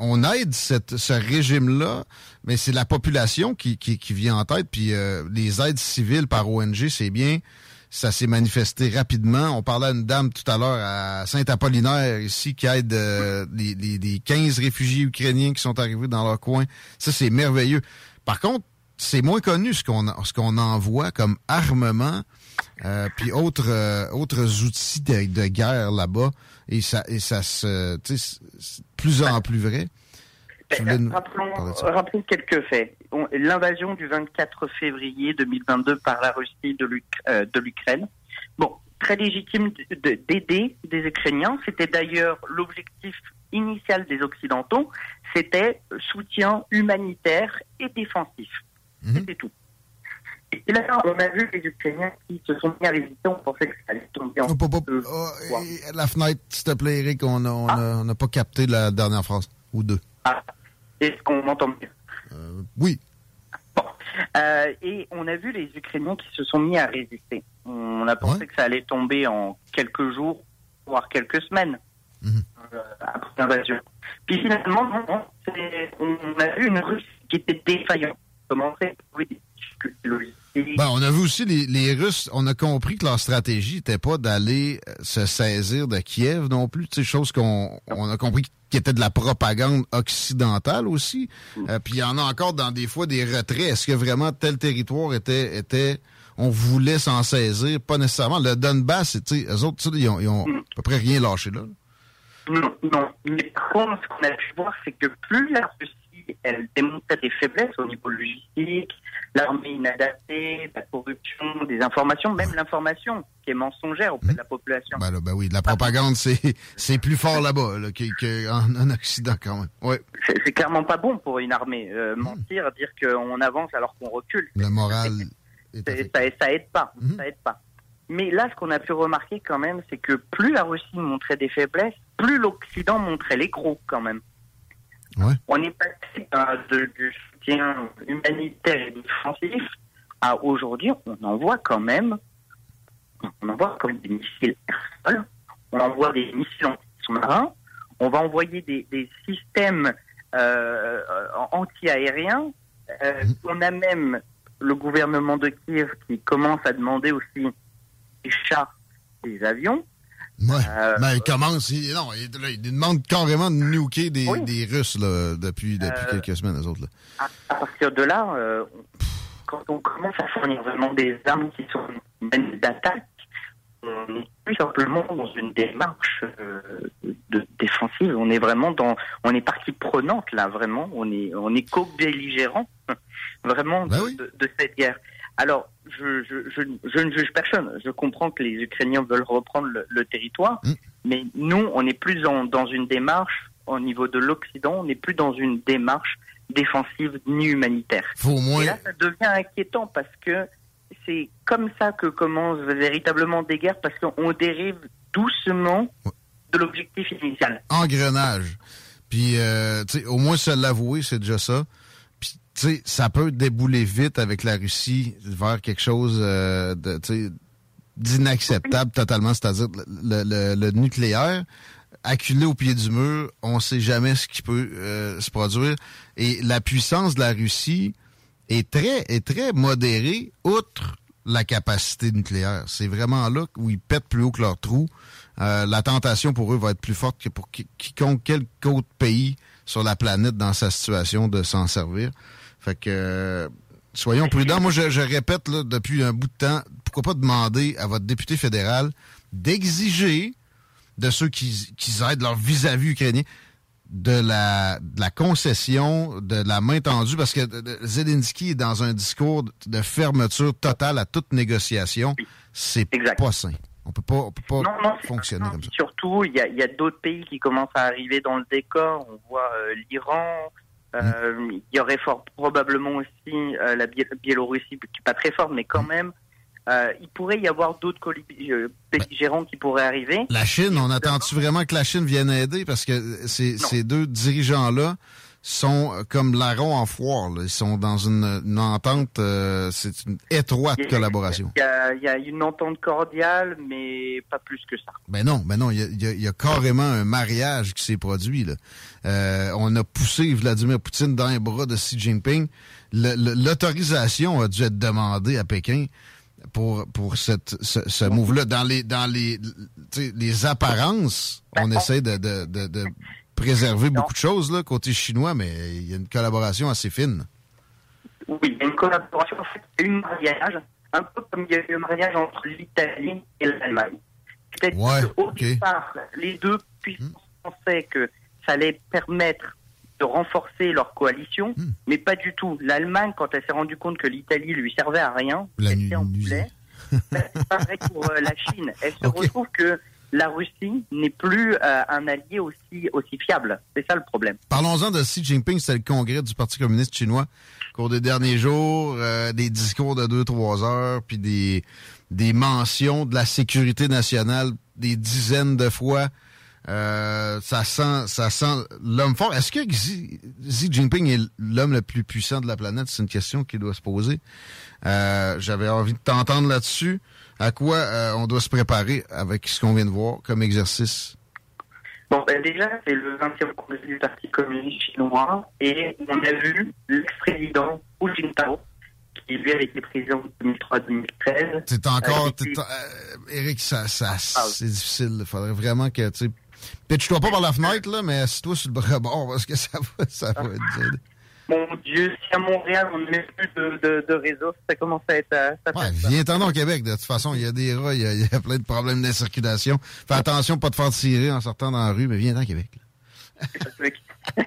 on aide cette, ce régime-là, mais c'est la population qui, qui, qui vient en tête. Puis euh, les aides civiles par ONG, c'est bien. Ça s'est manifesté rapidement. On parlait à une dame tout à l'heure à Saint-Apollinaire ici qui aide euh, les, les, les 15 réfugiés ukrainiens qui sont arrivés dans leur coin. Ça, c'est merveilleux. Par contre, c'est moins connu ce qu'on ce qu'on envoie comme armement euh, puis autres euh, autres outils de, de guerre là-bas et ça et ça se c'est- plus en plus vrai. Nous rappelons, quelques faits. On- L'invasion du 24 février 2022 par la Russie de euh, de l'Ukraine. Bon, très légitime de- de- d'aider des Ukrainiens. C'était d'ailleurs l'objectif initial des Occidentaux. C'était soutien humanitaire et défensif. Mhm. C'était tout. Et là, on a vu les Ukrainiens qui se sont mis à résister. On pensait que ça allait tomber en hop. deux. Oh, et la fenêtre, s'il te plaît, Eric, on n'a on a- on n'a pas capté la dernière phrase. Ou deux. Ah, est-ce qu'on m'entend mieux Oui. Euh, et on a vu les Ukrainiens qui se sont mis à résister. On a pensé que ça allait tomber en quelques jours, voire quelques semaines euh, après l'invasion. Puis finalement, non, on a vu une Russie qui était défaillante. Difficultés logistiques? Ben, on a vu aussi les, les Russes, on a compris que leur stratégie n'était pas d'aller euh, se saisir de Kiev non plus, tu sais, chose qu'on on a compris qui était de la propagande occidentale aussi. Euh, puis il y en a encore dans des fois des retraits. Est-ce que vraiment tel territoire était était on voulait s'en saisir, pas nécessairement. Le Donbass, tu eux autres, ils ont, ils ont à peu près rien lâché là. Non, non. Mais par contre, ce qu'on a pu voir, c'est que plus la Russie, elle démontrait des faiblesses au niveau logistique, l'armée inadaptée, la corruption, des informations, même l'information qui est mensongère auprès de la population. Ben, là, ben oui, la propagande, c'est plus fort là-bas là, qu'en qu'en- en Occident quand même. Ouais. C'est clairement pas bon pour une armée. Euh, mentir, dire qu'on avance alors qu'on recule. Le moral. C'est- Ça, ça aide pas. Ça aide pas. Mais là, ce qu'on a pu remarquer quand même, c'est que plus la Russie montrait des faiblesses, plus l'Occident montrait les gros quand même. On est passé euh, de- du soutien humanitaire et défensif à aujourd'hui, on envoie quand même, on envoie comme des missiles air-sol, on envoie des missiles sous-marins, on va envoyer des, des systèmes euh, anti-aériens. Euh, on a même le gouvernement de Kiev qui commence à demander aussi des chars, des avions. Ouais. Euh, mais il commence. il- non, il, là, il demande carrément de nuker des, des Russes là, depuis, depuis Euh, quelques semaines, les autres. Là. à, à partir de là, euh, quand on commence à fournir vraiment des armes qui sont même d'attaque, on n'est plus simplement dans une démarche euh, de défensive. On est vraiment dans, on est partie prenante là, vraiment. On est, on est co-belligérant, *laughs* vraiment Ben de, de- de cette guerre. Alors, je, je, je, je ne juge personne. Je comprends que les Ukrainiens veulent reprendre le, le territoire, Mm. mais nous, on n'est plus en- dans une démarche au niveau de l'Occident. On n'est plus dans une démarche défensive ni humanitaire. Faut au moins. Et là, ça devient inquiétant parce que c'est comme ça que commencent véritablement des guerres parce qu'on dérive doucement de l'objectif initial. engrenage. Puis, euh, au moins se l'avouer, c'est déjà ça. Sais, ça peut débouler vite avec la Russie vers quelque chose euh, d'inacceptable totalement, c'est-à-dire le, le- le nucléaire acculé au pied du mur, on sait jamais ce qui peut euh, se produire. Et la puissance de la Russie est très, est très modérée, outre la capacité nucléaire. C'est vraiment là où ils pètent plus haut que leur trou. Euh, la tentation pour eux va être plus forte que pour qui- quiconque quelque autre pays sur la planète dans sa situation de s'en servir. Fait que euh, soyons prudents. Moi, je, je répète là, depuis un bout de temps, pourquoi pas demander à votre député fédéral d'exiger de ceux qui, qui aident leur vis-à-vis ukrainien de la, de la concession, de la main tendue, parce que euh, Zelensky est dans un discours de- fermeture totale à toute négociation. C'est pas sain. On peut pas, on peut pas Non, non, c'est fonctionner comme ça. Surtout, il y a, il y a d'autres pays qui commencent à arriver dans le décor. On voit euh, l'Iran. Euh, Il y aurait fort probablement aussi euh, la Bié- Biélorussie, qui n'est pas très forte, mais quand même, euh, il pourrait y avoir d'autres belligérants qui pourraient arriver. La Chine, on attend-tu vraiment que la Chine vienne aider? Parce que ces, ces deux dirigeants-là sont euh, comme larrons en foire. là. Ils sont dans une, une entente, euh, c'est une étroite collaboration. Il y, a, il y a une entente cordiale, mais pas plus que ça. Ben non, ben non, il y a, il y a- il y a carrément un mariage qui s'est produit. Là. Euh, on a poussé Vladimir Poutine dans les bras de Xi Jinping. L'autorisation a dû être demandée à Pékin pour, pour cette, ce, ce move-là. Dans les dans les, les apparences, on essaie de, de, de, de préserver beaucoup de choses là, côté chinois, mais il y a une collaboration assez fine. Oui, il y a une collaboration, en eu un mariage, un peu comme il y a eu un mariage entre l'Italie et l'Allemagne. Peut-être Ouais, qu'au départ, les deux puissances pensaient que ça allait permettre de renforcer leur coalition, Hmm. mais pas du tout. L'Allemagne, quand elle s'est rendue compte que l'Italie lui servait à rien, La elle s'est en voulait. C'est pareil pour euh, la Chine. Elle se *laughs* retrouve que la Russie n'est plus euh, un allié aussi, aussi fiable. C'est ça le problème. Parlons-en de Xi Jinping, c'était le congrès du Parti communiste chinois. Au cours des derniers jours, euh, des discours de 2-3 heures, puis des, des mentions de la sécurité nationale des dizaines de fois. Euh, ça sent, ça sent l'homme fort. Est-ce que Xi, Xi Jinping est l'homme le plus puissant de la planète? C'est une question qui doit se poser. Euh, J'avais envie de t'entendre là-dessus. À quoi euh, on doit se préparer avec ce qu'on vient de voir comme exercice? Bon, ben déjà, c'est le 20e congrès du Parti communiste chinois et on a vu l'ex-président Hu Jintao, qui lui avait été président de 2003-2013. C'est encore. T'es- euh, Eric, ça, ça, c'est difficile. Il faudrait vraiment que tu Pitch-toi pas par la fenêtre, là, mais assis-toi sur le bord parce que ça va, ça va *laughs* être dur. Mon Dieu, si à Montréal on met plus de, de, de réseau, ça commence à être... euh, ça Ouais, fait- viens-t'en au Québec. De toute façon, il y a des rats, il y a, il y a plein de problèmes d'incirculation. Fais attention de pas te faire tirer en sortant dans la rue, mais viens-t'en au Québec. *laughs*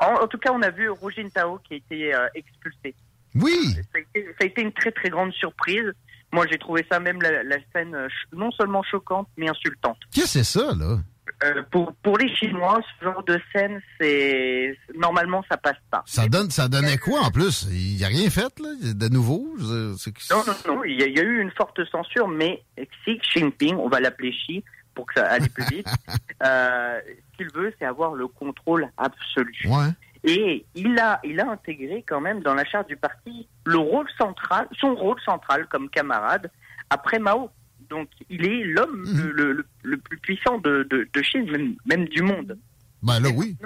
en, en tout cas, on a vu Hu Jintao qui a été euh, expulsé. Oui. Ça a, été, ça a été une très très grande surprise. Moi, j'ai trouvé ça même la, la scène euh, non seulement choquante, mais insultante. Qu'est-ce que c'est ça, là? Euh, pour, pour les Chinois, ce genre de scène, c'est normalement ça passe pas. Ça donne, ça donnait quoi en plus? Il n'y a rien fait, là, de nouveau? Non, non, non, il y, a, il y a eu une forte censure, mais Xi Jinping, on va l'appeler Xi pour que ça aille plus vite, *laughs* euh, ce qu'il veut, c'est avoir le contrôle absolu. Ouais. Et il a, il a intégré quand même dans la charte du parti le rôle central, son rôle central comme camarade après Mao. Donc, il est l'homme le, le- le plus puissant de, de, de Chine, même, même du monde. Ben là, oui.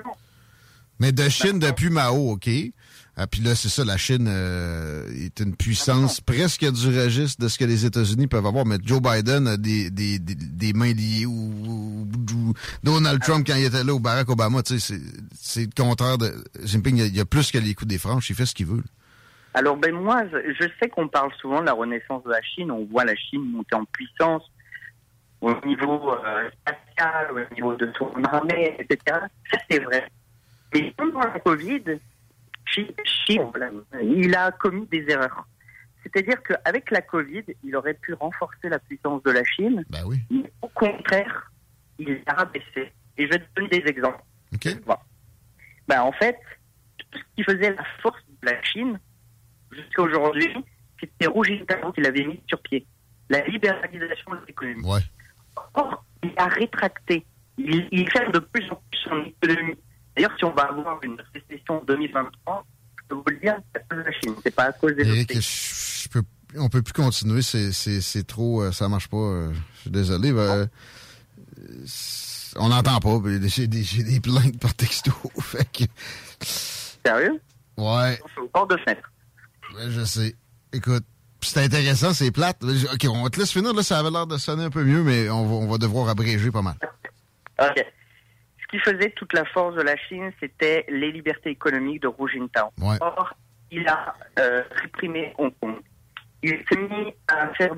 Mais de Chine depuis Mao, OK. Ah, puis là, c'est ça, la Chine euh, est une puissance presque du registre de ce que les États-Unis peuvent avoir. Mais Joe Biden a des, des, des, des mains liées ou, Donald Trump quand il était là ou Barack Obama, tu sais, c'est- le contraire de Jinping. Il y a, il y a plus que les coups des franches, il fait ce qu'il veut. là. Alors, ben moi, je sais qu'on parle souvent de la renaissance de la Chine. On voit la Chine monter en puissance au niveau euh, spatial, au niveau de son armée, etc. Ça, c'est vrai. Mais pendant la Covid, voilà, il a commis des erreurs. C'est-à-dire qu'avec la Covid, il aurait pu renforcer la puissance de la Chine. Ben oui. Mais au contraire, il l'a rabaissé. Et je vais te donner des exemples. Bon. Ben, en fait, tout ce qui faisait la force de la Chine, jusqu'à aujourd'hui, c'était Hu Jintao qui l'avait mis sur pied. La libéralisation de l'économie. Or, il a rétracté. Il, il ferme de plus en plus son économie. D'ailleurs, si on va avoir une récession en 2023, je peux vous le dire, c'est à cause de la Chine. C'est pas à cause des Eric, je, peux, on peut plus continuer, c'est, trop, euh, ça marche pas. euh, je suis désolé. ben, euh, on n'entend pas. J'ai des, des plaintes par texto. *laughs* fait que, Sérieux? ouais. Au bord de fenêtre. Ouais, je sais. Écoute, c'est intéressant, c'est plate. OK, on te laisse finir. Là, ça avait l'air de sonner un peu mieux, mais on va, on va devoir abréger pas mal. Ok. Ce qui faisait toute la force de la Chine, c'était les libertés économiques de Hu Jintao. Ouais. Or, il a euh, réprimé Hong Kong. Il s'est mis à faire